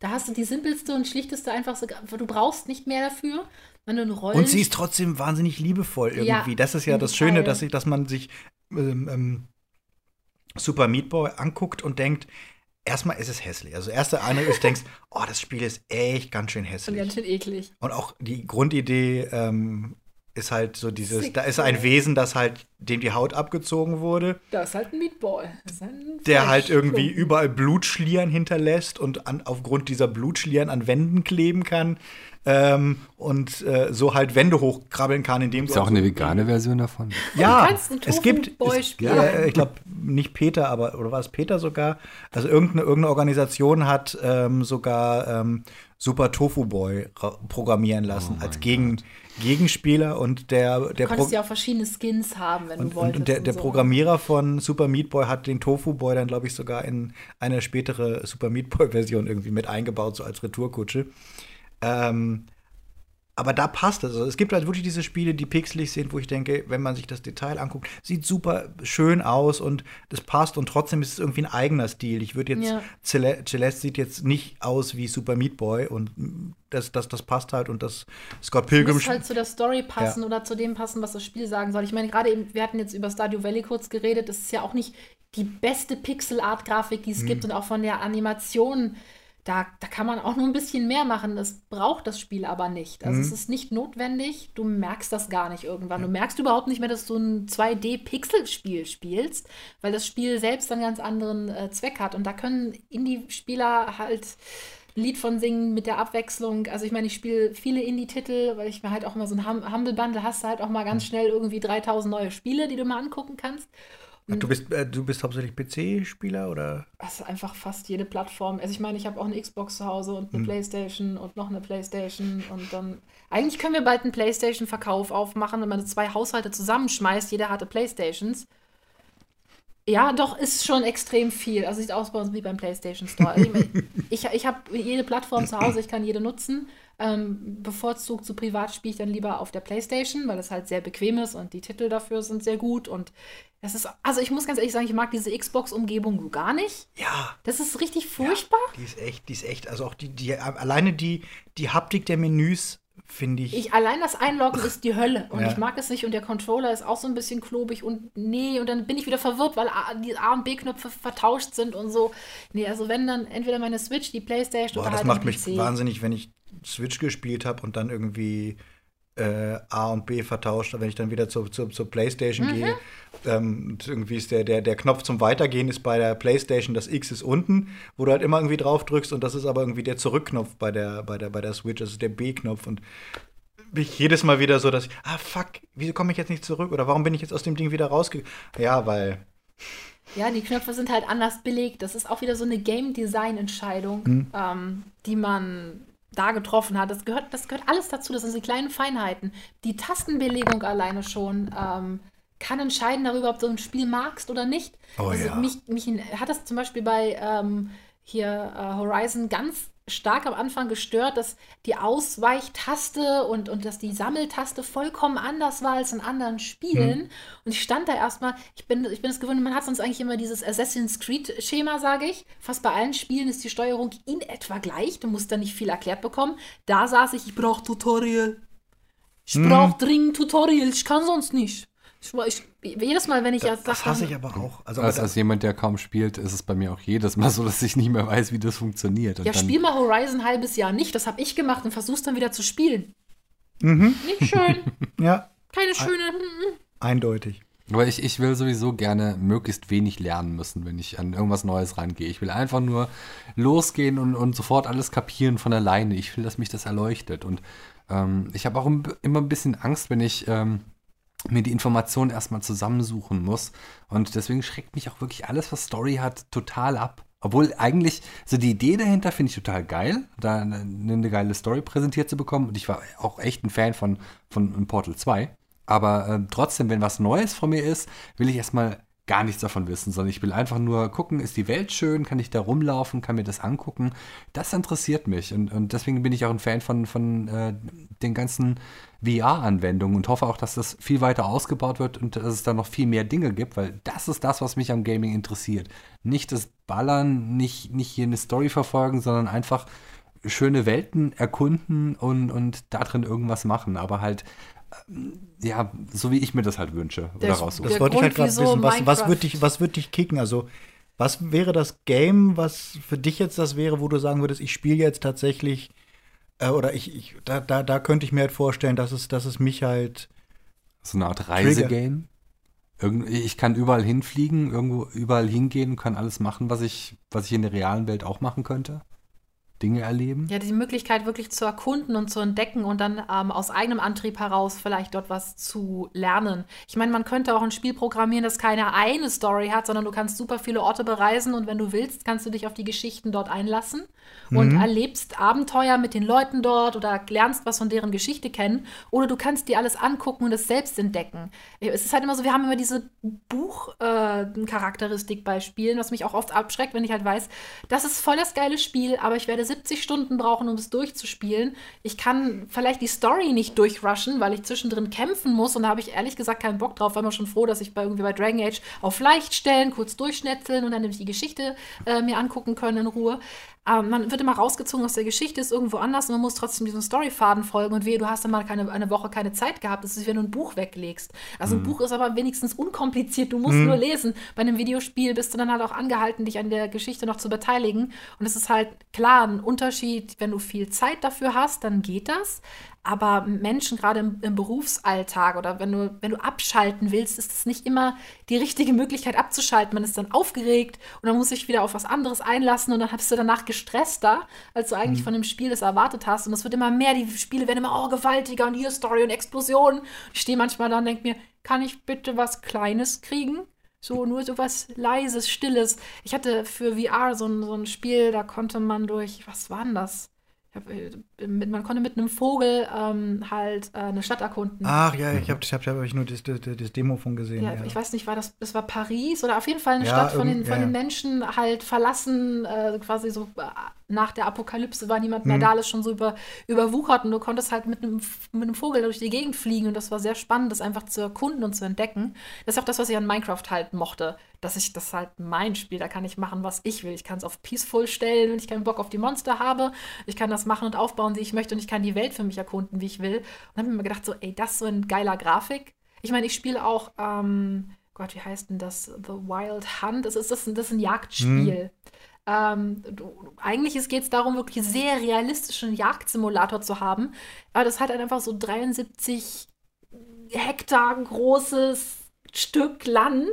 Da hast du die simpelste und schlichteste einfachste, du brauchst nicht mehr dafür. Und sie ist trotzdem wahnsinnig liebevoll irgendwie. Ja, das ist ja das Schöne, dass, ich, dass man sich ähm, ähm, Super Meat Boy anguckt und denkt, erstmal ist es hässlich. Also erste Eindruck ist, denkst, oh, das Spiel ist echt ganz schön hässlich. Und ganz schön eklig. Und auch die Grundidee ähm, ist halt so dieses, Sick da ist ein Wesen, das halt, dem die Haut abgezogen wurde. Das ist halt ein Meatball. Ein der halt irgendwie überall Blutschlieren hinterlässt und an, aufgrund dieser Blutschlieren an Wänden kleben kann. Ähm, und äh, so halt Wände hochkrabbeln kann, indem Ist auch eine vegane Version davon. Ja, es gibt, es, ja, ich glaube nicht Peter, aber oder war es Peter sogar? Also irgendeine, irgendeine Organisation hat ähm, sogar ähm, Super Tofu Boy programmieren lassen oh als Gegen, Gott. Gegenspieler und der der du konntest ja auch verschiedene Skins haben, wenn und, du wolltest. Und der, der so. Programmierer von Super Meat Boy hat den Tofu Boy dann glaube ich sogar in eine spätere Super Meat Boy Version irgendwie mit eingebaut so als Retourkutsche. Ähm, aber da passt es. Also es gibt halt wirklich diese Spiele, die pixelig sind, wo ich denke, wenn man sich das Detail anguckt, sieht super schön aus und das passt und trotzdem ist es irgendwie ein eigener Stil. Ich würde jetzt, ja. Celeste sieht jetzt nicht aus wie Super Meat Boy und das, das, das passt halt und das Scott Pilgrim. muss halt zu der Story passen ja. oder zu dem passen, was das Spiel sagen soll. Ich meine, gerade eben, wir hatten jetzt über Stardew Valley kurz geredet, das ist ja auch nicht die beste Pixel-Art-Grafik, die es hm. gibt und auch von der Animation da, da kann man auch nur ein bisschen mehr machen. Das braucht das Spiel aber nicht. Also Mhm. es ist nicht notwendig. Du merkst das gar nicht irgendwann. Du merkst überhaupt nicht mehr, dass du ein 2D-Pixel-Spiel spielst, weil das Spiel selbst einen ganz anderen äh, Zweck hat. Und da können Indie-Spieler halt ein Lied von singen mit der Abwechslung. Also ich meine, ich spiele viele Indie-Titel, weil ich mir halt auch immer so ein hum Humble Bundle hast du halt auch mal ganz schnell irgendwie 3000 neue Spiele, die du mal angucken kannst. Du bist, äh, du bist hauptsächlich PC-Spieler oder? Also einfach fast jede Plattform. Also ich meine, ich habe auch eine Xbox zu Hause und eine Playstation und noch eine Playstation und dann. Eigentlich können wir bald einen Playstation-Verkauf aufmachen, wenn man zwei Haushalte zusammenschmeißt, jeder hatte Playstations. Ja, doch, ist schon extrem viel. Also sieht aus bei uns wie beim PlayStation Store. Also ich ich, ich habe jede Plattform zu Hause, ich kann jede nutzen. Ähm, bevorzugt zu privat spiele ich dann lieber auf der PlayStation, weil das halt sehr bequem ist und die Titel dafür sind sehr gut. Und das ist, also ich muss ganz ehrlich sagen, ich mag diese Xbox-Umgebung gar nicht. Ja. Das ist richtig furchtbar. Die ist echt, die ist echt, also auch die, die alleine die, die Haptik der Menüs finde ich, Ich, allein das Einloggen ist die Hölle und Ja. ich mag es nicht und der Controller ist auch so ein bisschen klobig und nee und dann bin ich wieder verwirrt, weil A, die A und B-Knöpfe vertauscht sind und so. Nee, also wenn dann entweder meine Switch, die Playstation Boah, oder das halt macht mich PC. wahnsinnig, wenn ich Switch gespielt habe und dann irgendwie äh, A und B vertauscht, wenn ich dann wieder zur, zur, zur Playstation Mhm. gehe. Ähm, und irgendwie ist der, der, der Knopf zum Weitergehen ist bei der Playstation, das X ist unten, wo du halt immer irgendwie drauf drückst und das ist aber irgendwie der Zurückknopf bei der, bei der, bei der Switch, das ist der B-Knopf und ich jedes Mal wieder so, dass ich, ah fuck, wieso komme ich jetzt nicht zurück oder warum bin ich jetzt aus dem Ding wieder rausgegangen? Ja, weil Ja, die Knöpfe sind halt anders belegt. Das ist auch wieder so eine Game-Design-Entscheidung, Mhm. ähm, die man da getroffen hat. Das gehört, das gehört alles dazu. Das sind die kleinen Feinheiten. Die Tastenbelegung alleine schon ähm, kann entscheiden darüber, ob du ein Spiel magst oder nicht. Oh also ja. mich, mich hat das zum Beispiel bei ähm, hier äh, Horizon ganz stark am Anfang gestört, dass die Ausweichtaste und, und dass die Sammeltaste vollkommen anders war als in anderen Spielen. Hm. Und ich stand da erstmal, ich bin, ich bin es gewöhnt, man hat sonst eigentlich immer dieses Assassin's Creed-Schema, sage ich. Fast bei allen Spielen ist die Steuerung in etwa gleich. Du musst da nicht viel erklärt bekommen. Da saß ich, ich brauche Tutorial. Ich Hm. brauche dringend Tutorial, ich kann sonst nicht. Ich, jedes Mal, wenn ich das, das Sachen- hasse ich aber auch. Also, Als, als jemand, der kaum spielt, ist es bei mir auch jedes Mal so, dass ich nicht mehr weiß, wie das funktioniert. Und Ja, dann, spiel mal Horizon ein halbes Jahr nicht. Das habe ich gemacht und versuch's dann wieder zu spielen. Mhm. Nicht schön. ja, Keine schöne. eindeutig. Aber ich, ich will sowieso gerne möglichst wenig lernen müssen, wenn ich an irgendwas Neues rangehe. Ich will einfach nur losgehen und, und sofort alles kapieren von alleine. Ich will, dass mich das erleuchtet. Und ähm, ich habe auch im- immer ein bisschen Angst, wenn ich ähm, mir die Informationen erstmal zusammensuchen muss. Und deswegen schreckt mich auch wirklich alles, was Story hat, total ab. Obwohl eigentlich, so die Idee dahinter finde ich total geil, da eine, eine geile Story präsentiert zu bekommen. Und ich war auch echt ein Fan von, von Portal 2. Aber ähm, trotzdem, wenn was Neues von mir ist, will ich erstmal gar nichts davon wissen, sondern ich will einfach nur gucken, ist die Welt schön, kann ich da rumlaufen, kann mir das angucken. Das interessiert mich und, und deswegen bin ich auch ein Fan von, von äh, den ganzen VR-Anwendungen und hoffe auch, dass das viel weiter ausgebaut wird und dass es da noch viel mehr Dinge gibt, weil das ist das, was mich am Gaming interessiert. Nicht das Ballern, nicht, nicht hier eine Story verfolgen, sondern einfach schöne Welten erkunden und, und da drin irgendwas machen, aber halt ja, so wie ich mir das halt wünsche oder Das- raussuche. Das wollte ich halt gerade wieso wissen. Was, was, wird dich, was wird dich kicken? Also, was wäre das Game, was für dich jetzt das wäre, wo du sagen würdest, ich spiele jetzt tatsächlich, äh, oder ich, ich da, da, da könnte ich mir halt vorstellen, dass es, dass es mich halt. So eine Art Reisegame. Irgend- Ich kann überall hinfliegen, irgendwo überall hingehen, kann alles machen, was ich, was ich in der realen Welt auch machen könnte. Dinge erleben. Ja, die Möglichkeit wirklich zu erkunden und zu entdecken und dann ähm, aus eigenem Antrieb heraus vielleicht dort was zu lernen. Ich meine, man könnte auch ein Spiel programmieren, das keine eine Story hat, sondern du kannst super viele Orte bereisen und wenn du willst, kannst du dich auf die Geschichten dort einlassen und erlebst Abenteuer mit den Leuten dort oder lernst was von deren Geschichte kennen oder du kannst dir alles angucken und es selbst entdecken. Es ist halt immer so, wir haben immer diese Buchcharakteristik bei Spielen, was mich auch oft abschreckt, wenn ich halt weiß, das ist voll das geile Spiel, aber ich werde 70 Stunden brauchen, um es durchzuspielen. Ich kann vielleicht die Story nicht durchrushen, weil ich zwischendrin kämpfen muss und da habe ich ehrlich gesagt keinen Bock drauf. War mir schon froh, dass ich bei irgendwie bei Dragon Age auf leicht stellen, kurz durchschnetzeln und dann nämlich die Geschichte äh, mir angucken können in Ruhe. Aber man wird immer rausgezogen aus der Geschichte, ist irgendwo anders und man muss trotzdem diesem Storyfaden folgen und wehe, du hast dann mal keine, eine Woche keine Zeit gehabt. Das ist, wie wenn du ein Buch weglegst. Also ein Buch ist aber wenigstens unkompliziert, du musst nur lesen. Bei einem Videospiel bist du dann halt auch angehalten, dich an der Geschichte noch zu beteiligen. Und es ist halt klar ein Unterschied, wenn du viel Zeit dafür hast, dann geht das. Aber Menschen gerade im, im Berufsalltag oder wenn du, wenn du abschalten willst, ist es nicht immer die richtige Möglichkeit abzuschalten. Man ist dann aufgeregt und dann muss sich wieder auf was anderes einlassen und dann bist du danach gestresster, als du eigentlich von dem Spiel das erwartet hast. Und es wird immer mehr, die Spiele werden immer oh, gewaltiger und hier Story und Explosionen. Ich stehe manchmal da und denke mir, kann ich bitte was Kleines kriegen? So, nur so was Leises, Stilles. Ich hatte für VR so ein, so ein Spiel, da konnte man durch, was war denn das? Hab, äh, man konnte mit einem Vogel ähm, halt äh, eine Stadt erkunden. Ach ja, ich habe ich hab, hab ich nur das, das, das Demo von gesehen. Ja, Ja, ich weiß nicht, war das, das war Paris oder auf jeden Fall eine Ja, Stadt von den, von den. Menschen halt verlassen, äh, quasi so äh, nach der Apokalypse war niemand mehr da, alles schon so über, überwuchert und du konntest halt mit einem, mit einem Vogel durch die Gegend fliegen und das war sehr spannend, das einfach zu erkunden und zu entdecken. Das ist auch das, was ich an Minecraft halt mochte, dass ich das halt mein Spiel, da kann ich machen, was ich will. Ich kann es auf Peaceful stellen, wenn ich keinen Bock auf die Monster habe. Ich kann das machen und aufbauen, wie ich möchte und ich kann die Welt für mich erkunden, wie ich will. Und habe mir mal gedacht, so, ey, das ist so ein geiler Grafik. Ich meine, ich spiele auch, ähm, Gott, wie heißt denn das? The Wild Hunt. Das ist, das ist, ein- das ist ein Jagdspiel. Ähm, du, eigentlich geht es darum, wirklich sehr realistischen Jagdsimulator zu haben. Aber das hat halt einfach so 73 Hektar großes Stück Land,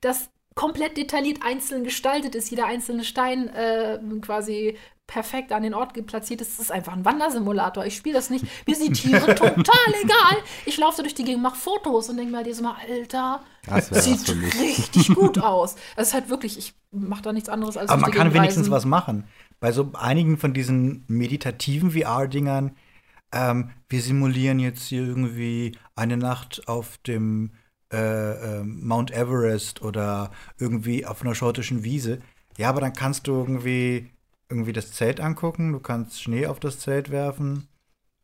das komplett detailliert einzeln gestaltet ist. Jeder einzelne Stein äh, quasi perfekt an den Ort platziert ist. Das ist einfach ein Wandersimulator. Ich spiele das nicht. Mir sind die Tiere total egal. Ich laufe so durch die Gegend, mache Fotos und denke mir halt jedes Mal, Alter, Das sieht richtig gut aus. Es ist halt wirklich, ich mache da nichts anderes als Aber man kann wenigstens reisen. was machen. Bei so einigen von diesen meditativen VR-Dingern, ähm, wir simulieren jetzt hier irgendwie eine Nacht auf dem äh, ähm, Mount Everest oder irgendwie auf einer schottischen Wiese. Ja, aber dann kannst du irgendwie, irgendwie das Zelt angucken, du kannst Schnee auf das Zelt werfen,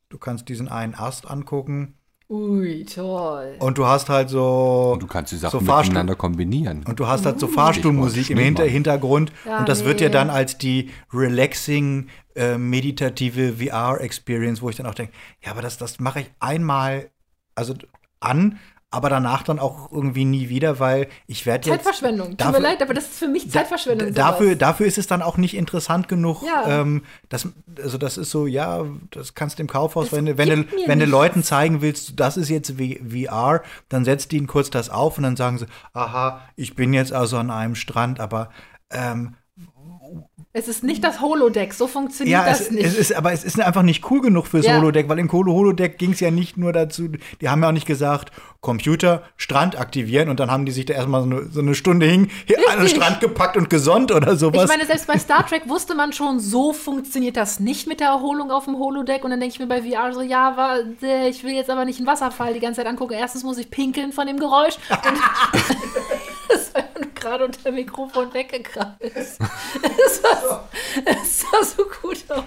du kannst diesen einen Ast angucken Ui, toll. und du hast halt so. Und du kannst die Sachen so miteinander kombinieren. Und du hast halt so Fahrstuhlmusik im Hinter. Hintergrund. Ja, und das wird ja nee. dann als die relaxing, äh, meditative VR-Experience, wo ich dann auch denke, ja, aber das, das mache ich einmal also an, aber danach dann auch irgendwie nie wieder, weil ich werde jetzt. Zeitverschwendung. Tut dafür- mir leid, aber das ist für mich Zeitverschwendung. Dafür, dafür ist es dann auch nicht interessant genug. Ja. Ähm, das, also das ist so, ja, das kannst du im Kaufhaus, Das wenn du, wenn du, wenn du. Leuten zeigen willst, das ist jetzt VR, dann setzt ihnen kurz das auf und dann sagen sie, aha, ich bin jetzt also an einem Strand, aber ähm, Es ist nicht das Holodeck, so funktioniert ja, das es, nicht. es ist, aber es ist einfach nicht cool genug fürs Ja. Holodeck, weil im Holo- Holodeck ging es ja nicht nur dazu, die haben ja auch nicht gesagt, Computer, Strand aktivieren und dann haben die sich da erstmal so eine, so eine Stunde hin, hier an den. Strand gepackt und gesonnt oder sowas. ich meine, selbst bei Star Trek wusste man schon, so funktioniert das nicht mit der Erholung auf dem Holodeck. Und dann denke ich mir bei VR so, ja, warte, ich will jetzt aber nicht einen Wasserfall die ganze Zeit angucken. Erstens muss ich pinkeln von dem Geräusch. Und gerade unter dem Mikrofon weggekrabbelt. Es es sah so gut aus.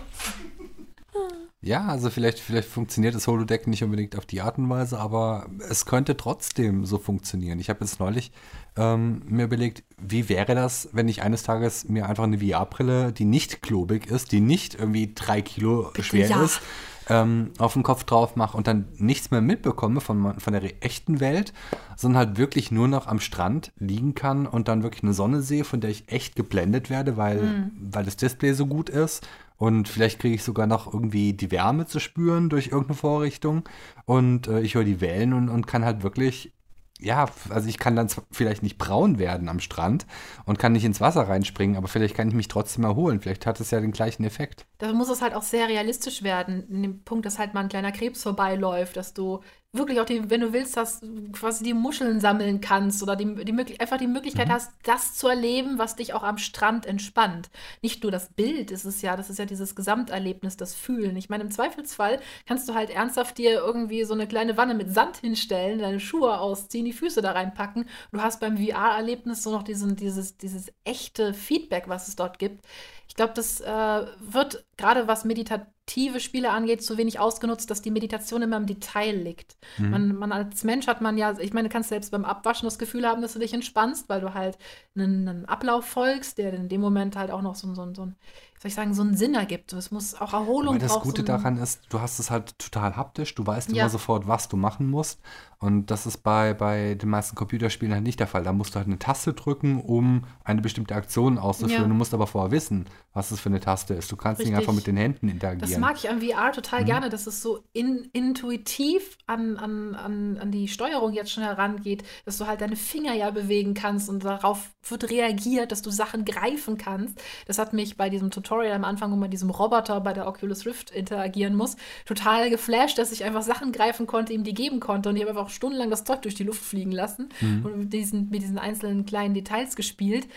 Ja, also vielleicht, vielleicht funktioniert das Holodeck nicht unbedingt auf die Art und Weise, aber es könnte trotzdem so funktionieren. Ich habe jetzt neulich ähm, mir überlegt, wie wäre das, wenn ich eines Tages mir einfach eine VR-Brille, die nicht klobig ist, die nicht irgendwie drei Kilo schwer ja. ist, ähm, auf den Kopf drauf mache und dann nichts mehr mitbekomme von, von der echten Welt, sondern halt wirklich nur noch am Strand liegen kann und dann wirklich eine Sonne sehe, von der ich echt geblendet werde, weil, weil das Display so gut ist. Und vielleicht kriege ich sogar noch irgendwie die Wärme zu spüren durch irgendeine Vorrichtung. Und äh, ich höre die Wellen und, und kann halt wirklich, ja, also ich kann dann vielleicht nicht braun werden am Strand und kann nicht ins Wasser reinspringen, aber vielleicht kann ich mich trotzdem erholen. Vielleicht hat es ja den gleichen Effekt. Da muss es halt auch sehr realistisch werden, in dem Punkt, dass halt mal ein kleiner Krebs vorbeiläuft, dass du wirklich auch, die, wenn du willst, dass du quasi die Muscheln sammeln kannst oder die, die einfach die Möglichkeit hast, das zu erleben, was dich auch am Strand entspannt. Nicht nur das Bild ist es ja, das ist ja dieses Gesamterlebnis, das Fühlen. Ich meine, im Zweifelsfall kannst du halt ernsthaft dir irgendwie so eine kleine Wanne mit Sand hinstellen, deine Schuhe ausziehen, die Füße da reinpacken. Du hast beim VR-Erlebnis so noch diesen, dieses, dieses echte Feedback, was es dort gibt. Ich glaube, das äh, wird gerade was meditative Spiele angeht, zu wenig ausgenutzt, dass die Meditation immer im Detail liegt. Man, man als Mensch hat man ja, ich meine, du kannst selbst beim Abwaschen das Gefühl haben, dass du dich entspannst, weil du halt einen, einen Ablauf folgst, der in dem Moment halt auch noch so, ein- so, so ein soll ich sagen, so einen Sinn ergibt. Es muss auch Erholung Aber das Gute so daran ist, du hast es halt total haptisch, du weißt Ja. immer sofort, was du machen musst. Und das ist bei, bei den meisten Computerspielen halt nicht der Fall. Da musst du halt eine Taste drücken, um eine bestimmte Aktion auszuführen. Ja. Du musst aber vorher wissen, was das für eine Taste ist. Du kannst nicht Richtig. einfach mit den Händen interagieren. Das mag ich an VR total Mhm. gerne, dass es so in, intuitiv an, an, an, an die Steuerung jetzt schon herangeht, dass du halt deine Finger ja bewegen kannst und darauf wird reagiert, dass du Sachen greifen kannst. Das hat mich bei diesem Tutorial am Anfang, wo man mit diesem Roboter bei der Oculus Rift interagieren muss, total geflasht, dass ich einfach Sachen greifen konnte, ihm die geben konnte. Und ich habe einfach stundenlang das Zeug durch die Luft fliegen lassen und mit diesen, mit diesen einzelnen kleinen Details gespielt.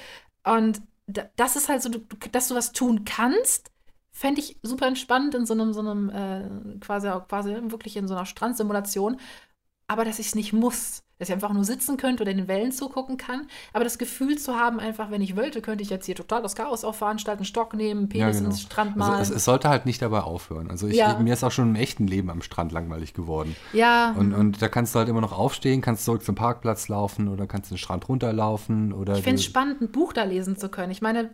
Und da- das ist halt so, dass du was tun kannst, fände ich super entspannt in so einem, so einem äh, quasi, quasi wirklich in so einer Strandsimulation. Aber dass ich es nicht muss. Dass ich einfach nur sitzen könnte oder den Wellen zugucken kann. Aber das Gefühl zu haben, einfach, wenn ich wollte, könnte ich jetzt hier total das Chaos auch veranstalten, Stock nehmen, Penis ins Strand malen. Also es, es sollte halt nicht dabei aufhören. Also ich, Ja. mir ist auch schon im echten Leben am Strand langweilig geworden. ja, Und, und da kannst du halt immer noch aufstehen, kannst zurück zum Parkplatz laufen oder kannst den Strand runterlaufen oder ich finde es spannend, ein Buch da lesen zu können. Ich meine,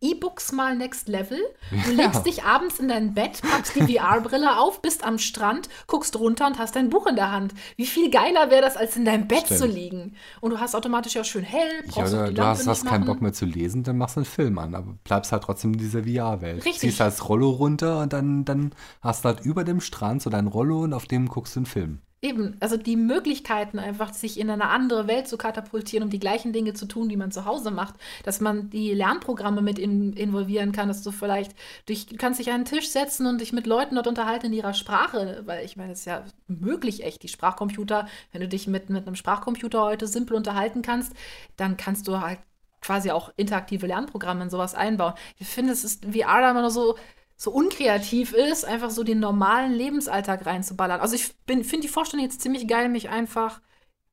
E-Books mal next level. Du Ja. legst dich abends in dein Bett, packst die VR-Brille auf, bist am Strand, guckst runter und hast dein Buch in der Hand. Wie viel geiler wäre das, als in deinem Bett Stimmt. zu liegen? Und du hast automatisch ja schön hell, Ja, brauchst auch die du Lampe hast, hast keinen. Bock mehr zu lesen, dann machst du einen Film an, aber bleibst halt trotzdem in dieser VR-Welt. Richtig. Ziehst halt das Rollo runter und dann, dann hast du halt über dem Strand so dein Rollo und auf dem guckst du einen Film. Eben, also die Möglichkeiten einfach, sich in eine andere Welt zu katapultieren, um die gleichen Dinge zu tun, die man zu Hause macht, dass man die Lernprogramme mit in, involvieren kann, dass du vielleicht, dich, du kannst dich an einen Tisch setzen und dich mit Leuten dort unterhalten in ihrer Sprache, weil ich meine, es ist ja möglich echt, die Sprachcomputer, wenn du dich mit, mit einem Sprachcomputer heute simpel unterhalten kannst, dann kannst du halt quasi auch interaktive Lernprogramme in sowas einbauen. Ich finde, es ist VR da immer nur so, so unkreativ ist, einfach so den normalen Lebensalltag reinzuballern. Also ich finde die Vorstellung jetzt ziemlich geil, mich einfach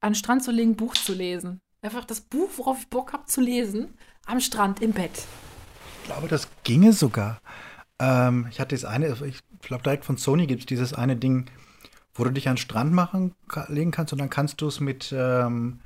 an den Strand zu legen, Buch zu lesen. Einfach das Buch, worauf ich Bock habe zu lesen, am Strand im Bett. Ich glaube, das ginge sogar. Ähm, ich hatte das eine, ich glaube, direkt von Sony gibt es dieses eine Ding, wo du dich an den Strand machen, legen kannst und dann kannst du es mit ähm,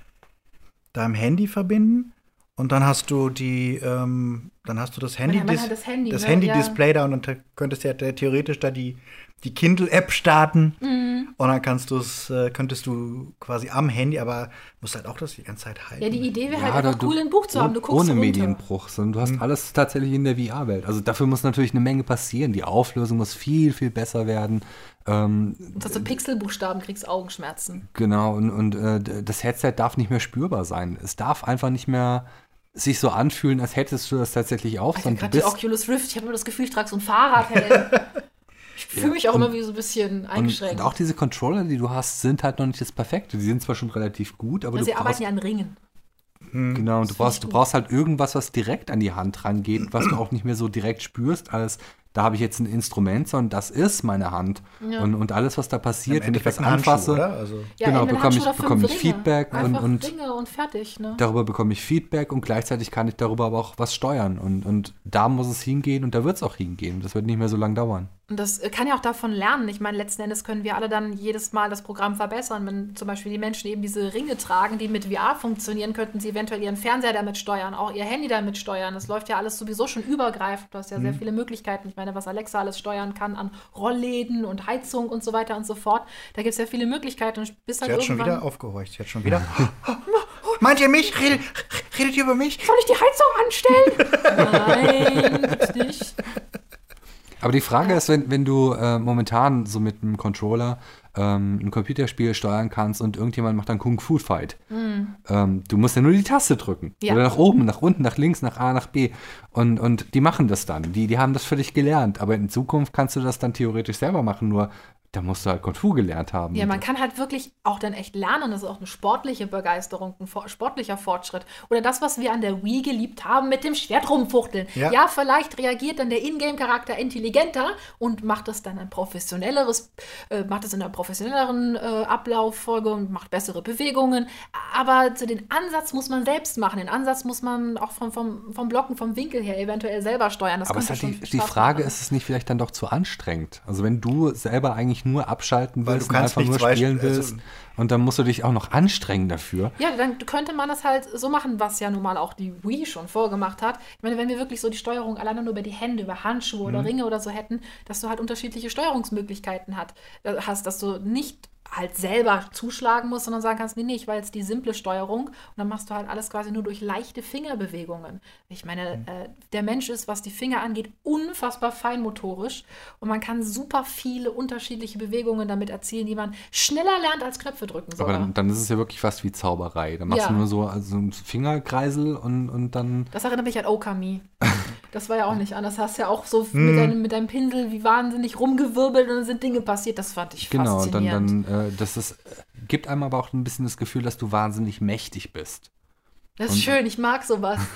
deinem Handy verbinden und dann hast du die, ähm, dann hast du das Handy, hat halt das Handy, das ne? Handy-Display da und dann könntest du ja theoretisch da die, die Kindle-App starten Mhm. und dann kannst du es, äh, könntest du quasi am Handy, aber musst halt auch das die ganze Zeit halten. Ja, die Idee wäre Ja, halt einfach cool, ein Buch zu haben. Du guckst ohne runter. Medienbruch, sondern du hast Mhm. alles tatsächlich in der VR-Welt. Also dafür muss natürlich eine Menge passieren. Die Auflösung muss viel, viel besser werden. Ähm, Und hast du Pixelbuchstaben, kriegst Augenschmerzen. Genau, und, und äh, das Headset darf nicht mehr spürbar sein. Es darf einfach nicht mehr sich so anfühlen, als hättest du das tatsächlich auf, Ich habe sondern du die bist Oculus Rift, ich habe immer das Gefühl, ich trage so ein Fahrradhelm. ich fühle mich auch und- immer wie so ein bisschen eingeschränkt. und auch diese Controller, die du hast, sind halt noch nicht das Perfekte. Die sind zwar schon relativ gut, aber Also du sie arbeiten brauchst, ja an Ringen. genau, und du brauchst, du brauchst halt irgendwas, was direkt an die Hand rangeht, was du auch nicht mehr so direkt spürst, als da habe ich jetzt ein Instrument, sondern das ist meine Hand. Ja. Und, und alles, was da passiert, wenn ich das Handschuh, anfasse, oder? Also, Ja, Genau, bekomme Handschuh ich- bekomme ich Ringe. Feedback und- Einfach und- Ringe und fertig, ne? darüber bekomme ich Feedback und gleichzeitig kann ich darüber aber auch was steuern. Und, und da muss es hingehen und da wird es auch hingehen. Das wird nicht mehr so lange dauern. Und das äh, kann ja auch davon lernen. Ich meine, letzten Endes können wir alle dann jedes Mal das Programm verbessern. Wenn zum Beispiel die Menschen eben diese Ringe tragen, die mit VR funktionieren, könnten sie eventuell ihren Fernseher damit steuern, auch ihr Handy damit steuern. Das läuft ja alles sowieso schon übergreifend. Du hast ja Mhm. sehr viele Möglichkeiten. Ich meine, was Alexa alles steuern kann an Rollläden und Heizung und so weiter und so fort. Da gibt es ja viele Möglichkeiten. Und bis halt sie hat schon wieder aufgehorcht. Sie hat schon wieder. Meint ihr mich? Redet, redet ihr über mich? Soll ich die Heizung anstellen? Nein, nicht. Aber die Frage ist, wenn, wenn du äh, momentan so mit einem Controller ähm, ein Computerspiel steuern kannst und irgendjemand macht dann Kung Fu Fight. Ähm, du musst ja nur die Taste drücken. Ja. Oder nach oben, nach unten, nach links, nach A, nach B. Und, und die machen das dann. Die, die haben das völlig gelernt. Aber in Zukunft kannst du das dann theoretisch selber machen. Nur da musst du halt Kung Fu gelernt haben. Ja, man kann halt wirklich auch dann echt lernen. Das ist auch eine sportliche Begeisterung, ein sportlicher Fortschritt. Oder das, was wir an der Wii geliebt haben mit dem Schwert rumfuchteln. Ja. Ja, vielleicht reagiert dann der Ingame-Charakter intelligenter und macht es dann ein professionelleres, äh, macht es in einer professionelleren äh, Ablauffolge und macht bessere Bewegungen. Aber zu den Ansatz muss man selbst machen. Den Ansatz muss man auch vom, vom, vom Blocken, vom Winkel her eventuell selber steuern. Das Aber es halt schon die, die Frage, machen. ist es nicht vielleicht dann doch zu anstrengend? Also wenn du selber eigentlich eigentlich nur abschalten Weil willst du und einfach nur spielen also- willst. Und dann musst du dich auch noch anstrengen dafür. Ja, dann könnte man das halt so machen, was ja nun mal auch die Wii schon vorgemacht hat. Ich meine, wenn wir wirklich so die Steuerung alleine nur über die Hände, über Handschuhe Mhm. oder Ringe oder so hätten, dass du halt unterschiedliche Steuerungsmöglichkeiten hat, äh, hast, dass du nicht halt selber zuschlagen musst, sondern sagen kannst, nee, nee, ich war jetzt die simple Steuerung und dann machst du halt alles quasi nur durch leichte Fingerbewegungen. Ich meine, Mhm. äh, der Mensch ist, was die Finger angeht, unfassbar feinmotorisch und man kann super viele unterschiedliche Bewegungen damit erzielen, die man schneller lernt als Knöpfe drücken Aber sogar. dann, dann ist es ja wirklich fast wie Zauberei. Dann machst Ja. du nur so also einen Fingerkreisel und, und dann. Das erinnert mich an Okami. Das war ja auch nicht anders. Hast ja auch so mit, deinem, mit deinem Pinsel wie wahnsinnig rumgewirbelt und dann sind Dinge passiert. Das fand ich Genau, dann, faszinierend. dann äh, das ist, gibt einem aber auch ein bisschen das Gefühl, dass du wahnsinnig mächtig bist. das ist schön, ich mag sowas.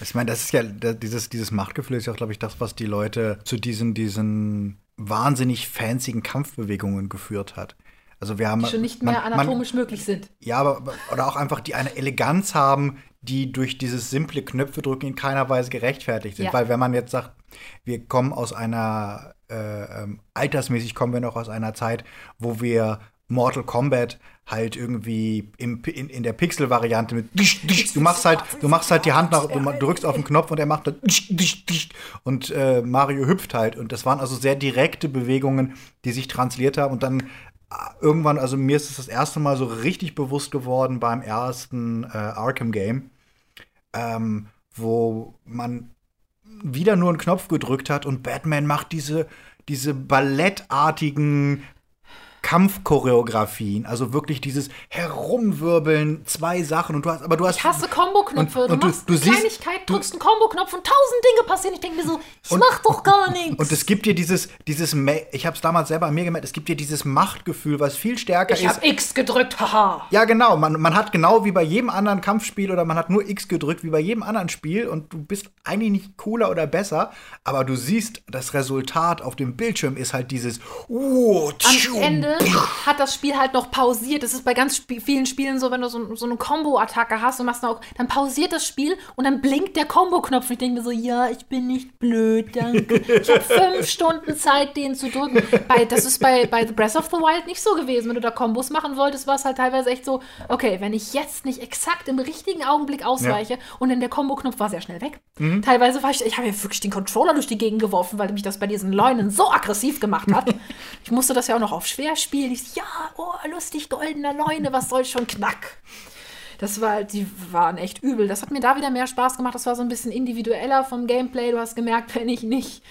Ich meine, das ist ja, dieses, dieses Machtgefühl ist ja, glaube ich, das, was die Leute zu diesen, diesen wahnsinnig fancyen Kampfbewegungen geführt hat. Also wir haben Die schon nicht mehr man- man- anatomisch möglich sind. Ja, aber oder auch einfach die eine Eleganz haben, die durch dieses simple Knöpfedrücken in keiner Weise gerechtfertigt sind. Ja. Weil wenn man jetzt sagt, wir kommen aus einer, äh, ähm, altersmäßig kommen wir noch aus einer Zeit, wo wir Mortal Kombat halt irgendwie im, in, in der Pixel-Variante mit du machst halt, du machst halt die Hand nach, du drückst auf den Knopf und er macht dann und äh, Mario hüpft halt und das waren also sehr direkte Bewegungen, die sich transliert haben und dann irgendwann, also mir ist es das erste Mal so richtig bewusst geworden beim ersten äh, Arkham-Game, ähm, wo man wieder nur einen Knopf gedrückt hat und Batman macht diese, diese ballettartigen Kampfchoreografien, also wirklich dieses Herumwirbeln, zwei Sachen und du hast, aber du hast. Ich hasse Kombo-Knöpfe. Und- Du und du- machst du siehst- Kleinigkeit, du- drückst einen Kombo-Knopf und tausend Dinge passieren. Ich denke mir so, das macht doch gar nichts. Und es gibt dir dieses, dieses, ich habe es damals selber an mir gemerkt, es gibt dir dieses Machtgefühl, was viel stärker ich ist. habe X gedrückt, haha. Ja, genau. Man, man hat genau wie bei jedem anderen Kampfspiel oder man hat nur X gedrückt wie bei jedem anderen Spiel und du bist eigentlich nicht cooler oder besser, aber du siehst, das Resultat auf dem Bildschirm ist halt dieses uh, Am tschu, Ende hat das Spiel halt noch pausiert. Das ist bei ganz sp vielen Spielen so, wenn du so, so eine Combo-Attacke hast und machst dann auch, dann pausiert das Spiel und dann blinkt der Combo-Knopf. Ich denke mir so, ja, ich bin nicht blöd, danke. Ich habe fünf Stunden Zeit, den zu drücken. Bei, das ist bei, bei The Breath of the Wild nicht so gewesen. Wenn du da Kombos machen wolltest, war es halt teilweise echt so, okay, wenn ich jetzt nicht exakt im richtigen Augenblick ausweiche und dann der Combo-Knopf war sehr schnell weg. Teilweise war ich, ich habe ja wirklich den Controller durch die Gegend geworfen, weil mich das bei diesen Leunen so aggressiv gemacht hat. ich musste das ja auch noch auf schwer spielen. Ich so, ja, oh, lustig, goldener Leune, was soll schon knack. Das war, die waren echt übel. Das hat mir da wieder mehr Spaß gemacht. Das war so ein bisschen individueller vom Gameplay. Du hast gemerkt, wenn ich nicht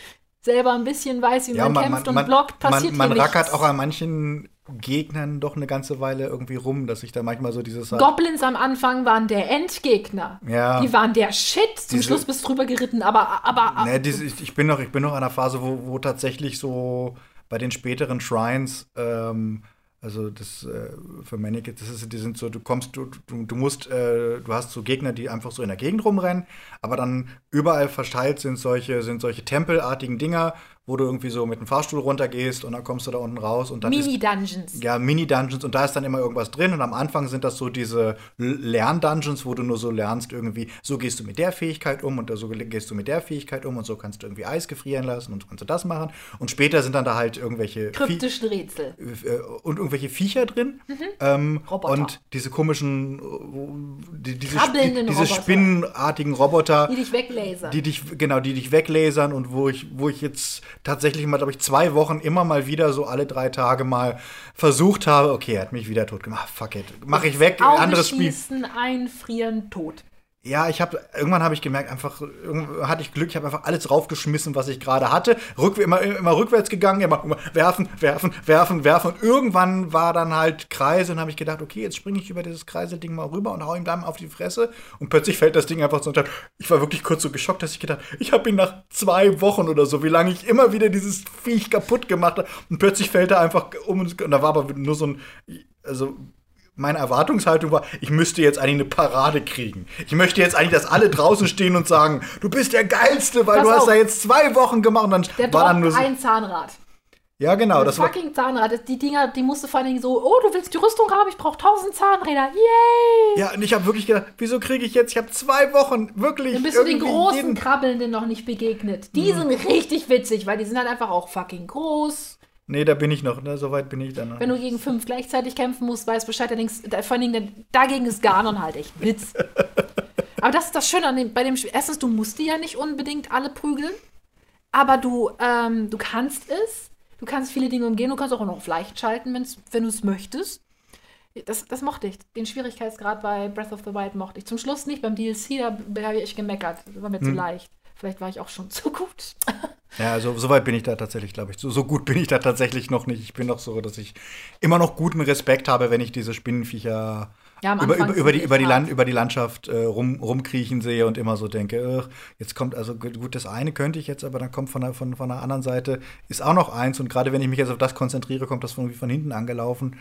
selber ein bisschen weiß, wie Ja, man, man, kämpft man, und blockt, passiert man, man hier rackert nichts. auch an manchen Gegnern doch eine ganze Weile irgendwie rum, dass ich da manchmal so dieses Goblins am Anfang waren der Endgegner. Ja. Die waren der Shit. Zum Diese- Schluss bist du drüber geritten, aber, aber Ne, diese, ich, ich bin noch, ich bin noch an einer Phase, wo, wo tatsächlich so bei den späteren Shrines, ähm, also das äh, für Manic, das ist, die sind so, du kommst, du, du, du musst, äh, du hast so Gegner, die einfach so in der Gegend rumrennen, aber dann überall verteilt sind solche, sind solche tempelartigen Dinger, wo du irgendwie so mit dem Fahrstuhl runtergehst und dann kommst du da unten raus und dann Mini-Dungeons. ja, Mini-Dungeons und da ist dann immer irgendwas drin und am Anfang sind das so diese Lern-Dungeons, wo du nur so lernst irgendwie, so gehst du mit der Fähigkeit um und so gehst du mit der Fähigkeit um und so kannst du irgendwie Eis gefrieren lassen und so kannst du das machen und später sind dann da halt irgendwelche Vie- Kryptischen Rätsel. äh, und irgendwelche Viecher drin ähm, Mhm. Roboter. und diese komischen die, diese, Krabbelnden diese Roboter. spinnenartigen Roboter Die dich weglasern. die dich genau die dich weglasern und wo ich wo ich jetzt tatsächlich mal glaube ich zwei Wochen immer mal wieder so alle drei Tage mal versucht habe okay er hat mich wieder tot gemacht fuck it mach ich weg Auge anderes Spiel schließen, einfrieren, tot. Ja ich habe irgendwann habe ich gemerkt einfach hatte ich Glück ich habe einfach alles draufgeschmissen was ich gerade hatte. Rück, immer immer rückwärts gegangen immer, immer werfen werfen werfen werfen. Und irgendwann war dann halt Kreise und habe ich gedacht okay jetzt springe ich über dieses Kreiselding mal rüber und hau ihm dann auf die Fresse. Und plötzlich fällt das Ding einfach so unter ich war wirklich kurz so geschockt dass ich gedacht ich habe ihn nach zwei Wochen oder so wie lange ich immer wieder dieses Viech kaputt gemacht habe und plötzlich fällt er einfach um und da war aber nur so ein also meine Erwartungshaltung war, ich müsste jetzt eigentlich eine Parade kriegen. Ich möchte jetzt eigentlich, dass alle draußen stehen und sagen, du bist der Geilste, weil Pass du hast auf. da jetzt zwei Wochen gemacht und dann Der war dann nur so, ein Zahnrad. Ja, genau, das war fucking Zahnrad. Das- Die Dinger, die musst du vor allen Dingen so, oh, du willst die Rüstung haben, ich brauche tausend Zahnräder. Yay! Ja, und ich habe wirklich gedacht, wieso kriege ich jetzt, ich habe zwei Wochen wirklich Dann bist du den großen. Krabbelnden noch nicht begegnet. Die sind richtig witzig, weil die sind halt einfach auch fucking groß, Nee, da bin ich noch, ne? so weit bin ich dann noch. Wenn du gegen fünf gleichzeitig kämpfen musst, weißt Bescheid, allerdings, da- vor allen Dingen, dagegen ist Ganon halt echt Witz. aber das ist das Schöne an dem, bei dem Spiel. Erstens, du musst die ja nicht unbedingt alle prügeln, aber du, ähm, du kannst es. Du kannst viele Dinge umgehen, du kannst auch noch auf leicht schalten, wenn's, wenn du es möchtest. Das, das mochte ich. Den Schwierigkeitsgrad bei Breath of the Wild mochte ich. Zum Schluss nicht, beim DLC, da habe ich echt gemeckert. Das war mir Hm. zu leicht. Vielleicht war ich auch schon zu gut. Ja, also so weit bin ich da tatsächlich, glaube ich. So, so gut bin ich da tatsächlich noch nicht. Ich bin noch so, dass ich immer noch guten Respekt habe, wenn ich diese Spinnenviecher Ja, über, über, über, die, über, die Land, über die Landschaft äh, rum, rumkriechen sehe und immer so denke, jetzt kommt, also gut, das eine könnte ich jetzt, aber dann kommt von der, von, von der anderen Seite, ist auch noch eins und gerade wenn ich mich jetzt auf das konzentriere, kommt das irgendwie von hinten angelaufen.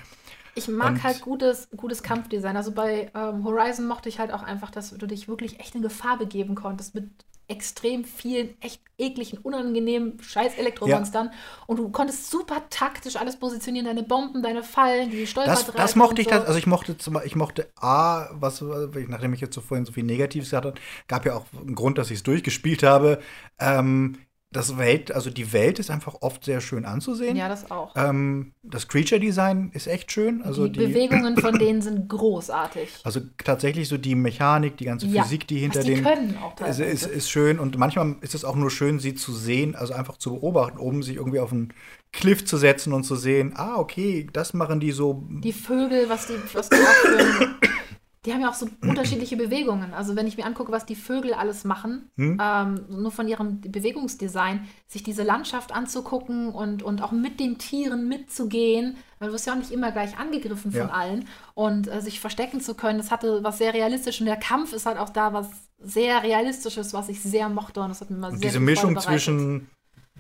Ich mag Und- halt gutes, gutes Kampfdesign. Also bei ähm, Horizon mochte ich halt auch einfach, dass du dich wirklich echt in Gefahr begeben konntest mit extrem vielen echt ekligen, unangenehmen scheiß Elektromonstern. Und du konntest super taktisch alles positionieren, deine Bomben, deine Fallen, die Das, Stolperdreifen das mochte ich, so. das, also ich mochte zum ich mochte A, was, nachdem ich jetzt so vorhin so viel Negatives gesagt habe, gab ja auch einen Grund, dass ich es durchgespielt habe. Ähm, das Welt, also die Welt ist einfach oft sehr schön anzusehen. ja, das auch. Ähm, das Creature-Design ist echt schön. Also die, die, Bewegungen von denen sind großartig. also tatsächlich so die Mechanik, die ganze Ja, Physik, die hinter was die können auch ist, ist, ist schön und manchmal ist es auch nur schön, sie zu sehen, also einfach zu beobachten, oben sich irgendwie auf einen Cliff zu setzen und zu sehen, ah, okay, das machen die so. Die Vögel, was die, was die auch für, die haben ja auch so unterschiedliche Bewegungen. Also wenn ich mir angucke, was die Vögel alles machen, Hm? ähm, nur von ihrem Bewegungsdesign, sich diese Landschaft anzugucken und, und auch mit den Tieren mitzugehen, weil du wirst ja auch nicht immer gleich angegriffen von Ja. allen und äh, sich verstecken zu können, das hatte was sehr realistisch und der Kampf ist halt auch da was sehr realistisches, was ich sehr mochte und das hat mir mal Und sehr diese Mischung zwischen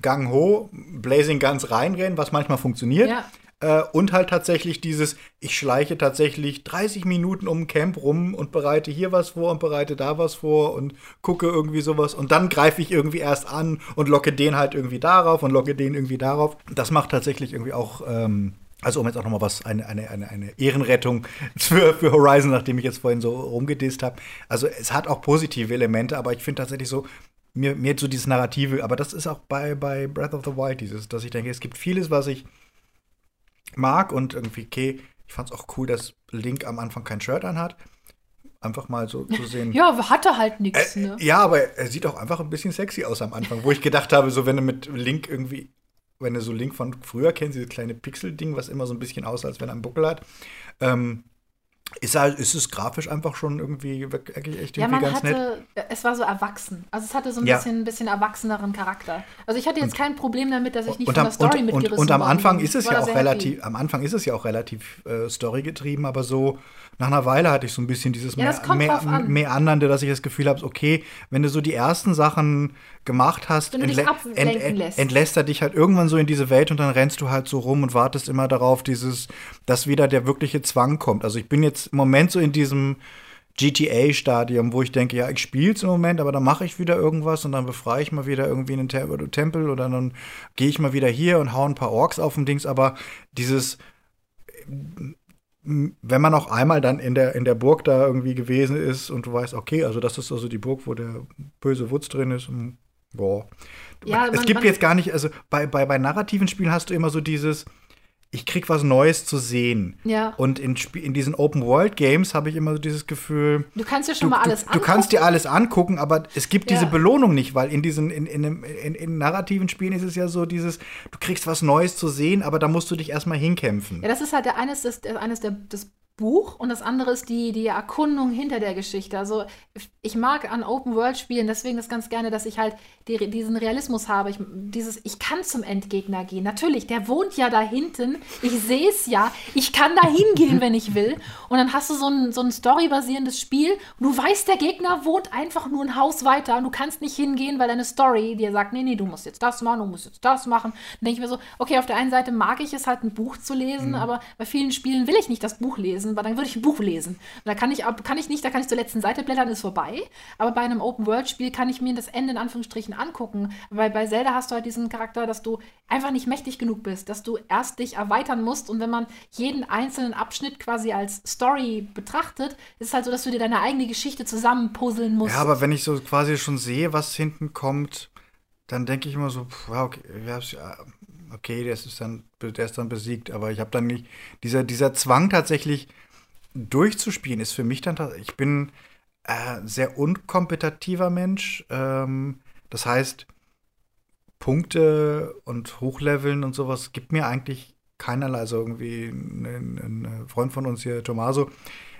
Gang Ho, Blazing Guns reinrennen, was manchmal funktioniert, Ja. Äh, und halt tatsächlich dieses, ich schleiche tatsächlich 30 Minuten um ein Camp rum und bereite hier was vor und bereite da was vor und gucke irgendwie sowas und dann greife ich irgendwie erst an und locke den halt irgendwie darauf und locke den irgendwie darauf. Das macht tatsächlich irgendwie auch. Ähm, also um jetzt auch noch mal was, eine, eine, eine, eine Ehrenrettung für, für Horizon, nachdem ich jetzt vorhin so rumgedisst habe. Also es hat auch positive Elemente, aber ich finde tatsächlich so, mir, mir so dieses Narrative, aber das ist auch bei, bei Breath of the Wild dieses, dass ich denke, es gibt vieles, was ich mag und irgendwie, okay, ich fand es auch cool, dass Link am Anfang kein Shirt anhat. Einfach mal so zu sehen. Ja, hatte halt nichts, Äh, ne? Ja, aber er sieht auch einfach ein bisschen sexy aus am Anfang, wo ich gedacht habe, so wenn du mit Link irgendwie, wenn du so Link von früher kennst, dieses kleine Pixel-Ding, was immer so ein bisschen aussah, als wenn er einen Buckel hat, ähm, ist, halt, ist es grafisch einfach schon irgendwie wirklich echt Ja, irgendwie man ganz nett. hatte, es war so erwachsen. Also es hatte so ein Ja. bisschen, bisschen erwachseneren Charakter. Also ich hatte jetzt kein Problem damit, dass ich nicht und von am, der Story und, und, mitgerissen und am worden Anfang ist es ja auch relativ, happy. am Anfang ist es ja auch relativ äh, storygetrieben, aber so nach einer Weile hatte ich so ein bisschen dieses Ja, das drauf an. Meandernde, dass ich das Gefühl habe, okay, wenn du so die ersten Sachen gemacht hast, Wenn du dich entlä- ablenken lässt. entlässt er dich halt irgendwann so in diese Welt und dann rennst du halt so rum und wartest immer darauf, dieses, dass wieder der wirkliche Zwang kommt. Also ich bin jetzt im Moment so in diesem GTA-Stadium, wo ich denke, ja, ich spiele es im Moment, aber dann mache ich wieder irgendwas und dann befreie ich mal wieder irgendwie einen Tempel oder dann gehe ich mal wieder hier und hau ein paar Orks auf dem Dings, aber dieses wenn man auch einmal dann in der, in der Burg da irgendwie gewesen ist und du weißt, okay, also das ist also die Burg, wo der böse Wutz drin ist, boah. Ja, es man- gibt man- jetzt gar nicht, also bei, bei, bei narrativen Spielen hast du immer so dieses, ich krieg was Neues zu sehen. Ja. Und in, in diesen Open-World-Games habe ich immer so dieses Gefühl, Du kannst dir du, schon mal du, alles du kannst dir angucken. alles angucken, aber es gibt Ja. diese Belohnung nicht, weil in diesen, in, in, in, in narrativen Spielen ist es ja so dieses, du kriegst was Neues zu sehen, aber da musst du dich erstmal hinkämpfen. Ja, das ist halt der eines, des, eines der, das Buch und das andere ist die, die Erkundung hinter der Geschichte. Also ich mag an Open-World-Spielen deswegen das ganz gerne, dass ich halt die, diesen Realismus habe. Ich, dieses, ich kann zum Endgegner gehen. Natürlich, der wohnt ja da hinten. Ich sehe es ja. Ich kann da hingehen, wenn ich will. Und dann hast du so ein, so ein storybasierendes Spiel und du weißt, der Gegner wohnt einfach nur ein Haus weiter und du kannst nicht hingehen, weil deine Story dir sagt, nee, nee, du musst jetzt das machen, du musst jetzt das machen. Dann denke ich mir so, okay, auf der einen Seite mag ich es halt, ein Buch zu lesen, aber bei vielen Spielen will ich nicht das Buch lesen, weil dann würde ich ein Buch lesen. Und da kann ich, kann ich nicht, da kann ich zur letzten Seite blättern, ist vorbei. Aber bei einem Open-World-Spiel kann ich mir das Ende in Anführungsstrichen angucken. Weil bei Zelda hast du halt diesen Charakter, dass du einfach nicht mächtig genug bist, dass du erst dich erweitern musst. Und wenn man jeden einzelnen Abschnitt quasi als Story betrachtet, ist es halt so, dass du dir deine eigene Geschichte zusammenpuzzeln musst. Ja, aber wenn ich so quasi schon sehe, was hinten kommt, dann denke ich immer so, pff, okay, ja, ist ja, okay, der ist dann, der ist dann besiegt, aber ich habe dann nicht, dieser, dieser Zwang tatsächlich durchzuspielen ist für mich dann, ich bin äh, sehr unkompetitiver Mensch, ähm, das heißt, Punkte und Hochleveln und sowas gibt mir eigentlich keinerlei, also irgendwie ein, ein Freund von uns hier, Tommaso,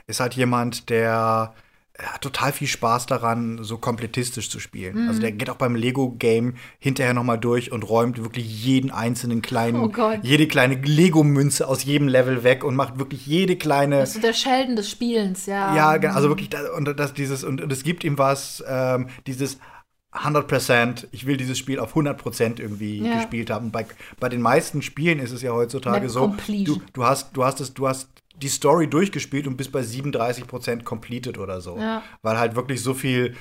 ist halt jemand, der er hat total viel Spaß daran, so komplettistisch zu spielen. Mhm. Also der geht auch beim Lego-Game hinterher nochmal durch und räumt wirklich jeden einzelnen kleinen, oh jede kleine Lego-Münze aus jedem Level weg und macht wirklich jede kleine. Das ist der Sheldon des Spielens, ja. Ja, also wirklich, und das, dieses, und es gibt ihm was, ähm, dieses 100%, ich will dieses Spiel auf 100% irgendwie ja. gespielt haben. Bei, bei den meisten Spielen ist es ja heutzutage so, du, du, hast, du hast es, du hast die Story durchgespielt und bist bei 37% completed oder so. Ja. Weil halt wirklich so viel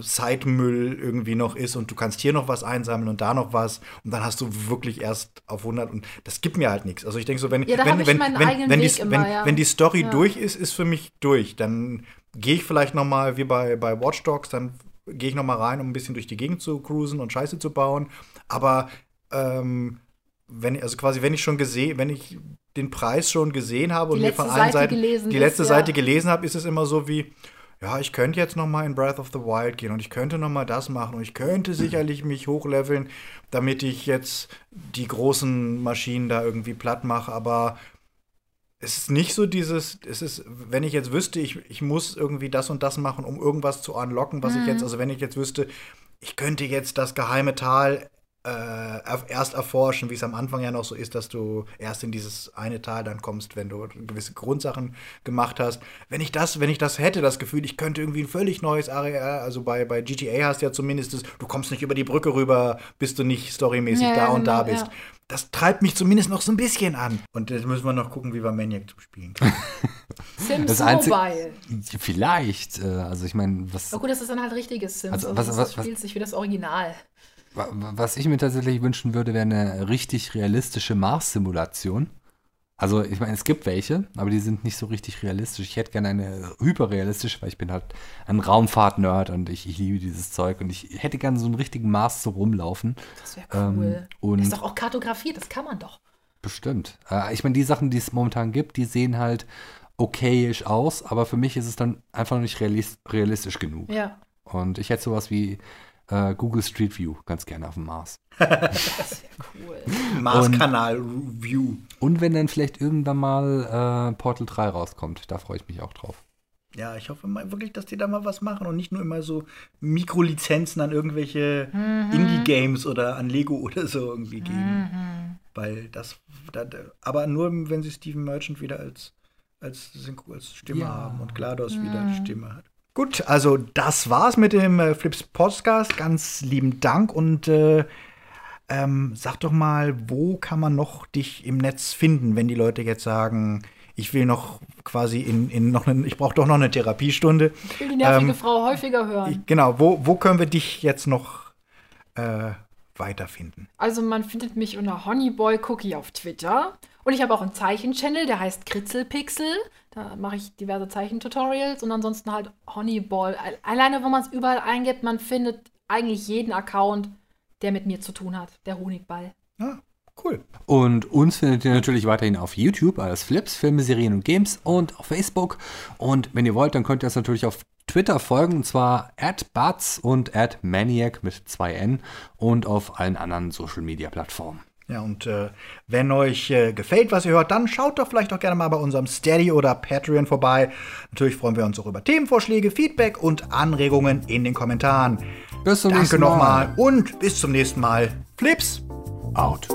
Zeitmüll irgendwie noch ist und du kannst hier noch was einsammeln und da noch was und dann hast du wirklich erst auf 100 und das gibt mir halt nichts. Also ich denke so, wenn, ja, wenn, wenn, wenn, wenn, die, immer, wenn, ja. wenn die Story ja. durch ist, ist für mich durch. Dann gehe ich vielleicht noch mal wie bei, bei Watch Dogs, dann gehe ich noch mal rein, um ein bisschen durch die Gegend zu cruisen und Scheiße zu bauen. Aber ähm, wenn also quasi, wenn ich schon gesehen, wenn ich den Preis schon gesehen habe und mir von allen Seiten die letzte ist, Seite ja. gelesen habe, ist es immer so wie, ja, ich könnte jetzt noch mal in Breath of the Wild gehen und ich könnte noch mal das machen und ich könnte sicherlich mich hochleveln, damit ich jetzt die großen Maschinen da irgendwie platt mache, aber es ist nicht so dieses, es ist, wenn ich jetzt wüsste, ich, ich muss irgendwie das und das machen, um irgendwas zu unlocken, was mhm. ich jetzt, also wenn ich jetzt wüsste, ich könnte jetzt das geheime Tal äh, erst erforschen, wie es am Anfang ja noch so ist, dass du erst in dieses eine Tal dann kommst, wenn du gewisse Grundsachen gemacht hast. Wenn ich das, wenn ich das hätte, das Gefühl, ich könnte irgendwie ein völlig neues Areal, also bei, bei GTA hast du ja zumindest das, du kommst nicht über die Brücke rüber, bis du nicht storymäßig ja, da und genau, da bist. Ja. Das treibt mich zumindest noch so ein bisschen an. Und jetzt müssen wir noch gucken, wie wir Maniac spielen können. Sims das Mobile. Vielleicht. Äh, also ich meine, was. Oh gut, das ist dann halt richtiges Sims. Also, was, also was, das spielt sich wie das Original. Was ich mir tatsächlich wünschen würde, wäre eine richtig realistische Mars-Simulation. Also, ich meine, es gibt welche, aber die sind nicht so richtig realistisch. Ich hätte gerne eine hyperrealistische, weil ich bin halt ein Raumfahrt-Nerd und ich, ich, liebe dieses Zeug und ich hätte gerne so einen richtigen Mars so rumlaufen. Das wäre cool. Ähm, und ist doch auch kartografiert, das kann man doch. Bestimmt. Äh, ich meine, die Sachen, die es momentan gibt, die sehen halt okayisch aus, aber für mich ist es dann einfach nicht realistisch genug. Ja. Und ich hätte sowas wie äh, Google Street View ganz gerne auf dem Mars. das wäre cool. Mars-Kanal View. Und wenn dann vielleicht irgendwann mal äh, Portal 3 rauskommt, da freue ich mich auch drauf. Ja, ich hoffe mal wirklich, dass die da mal was machen und nicht nur immer so Mikrolizenzen an irgendwelche mhm. Indie-Games oder an Lego oder so irgendwie geben. Mhm. Weil das, das, aber nur wenn sie Steven Merchant wieder als, als, als Stimme ja. haben und GLaDOS mhm. wieder Stimme hat. Gut, also das war's mit dem äh, Flips Podcast. Ganz lieben Dank und äh, ähm, sag doch mal, wo kann man noch dich im Netz finden, wenn die Leute jetzt sagen, ich will noch quasi in, in noch eine, ich brauche doch noch eine Therapiestunde. Ich will die nervige ähm, Frau häufiger hören. Genau, wo, wo können wir dich jetzt noch äh, weiterfinden? Also man findet mich unter Honeyboy Cookie auf Twitter und ich habe auch einen Zeichenchannel, der heißt Kritzelpixel. Da mache ich diverse Zeichentutorials und ansonsten halt Honeyball. Alleine, wenn man es überall eingibt, man findet eigentlich jeden Account, der mit mir zu tun hat. Der Honigball. Ah, cool. Und uns findet ihr natürlich weiterhin auf YouTube als Flips, Filme, Serien und Games und auf Facebook. Und wenn ihr wollt, dann könnt ihr uns natürlich auf Twitter folgen, und zwar at Butz und at Maniac mit 2N und auf allen anderen Social Media Plattformen. Ja, und äh, wenn euch äh, gefällt, was ihr hört, dann schaut doch vielleicht auch gerne mal bei unserem Steady oder Patreon vorbei. Natürlich freuen wir uns auch über Themenvorschläge, Feedback und Anregungen in den Kommentaren. Bis zum Danke nächsten Mal. Danke nochmal und bis zum nächsten Mal. Flips out.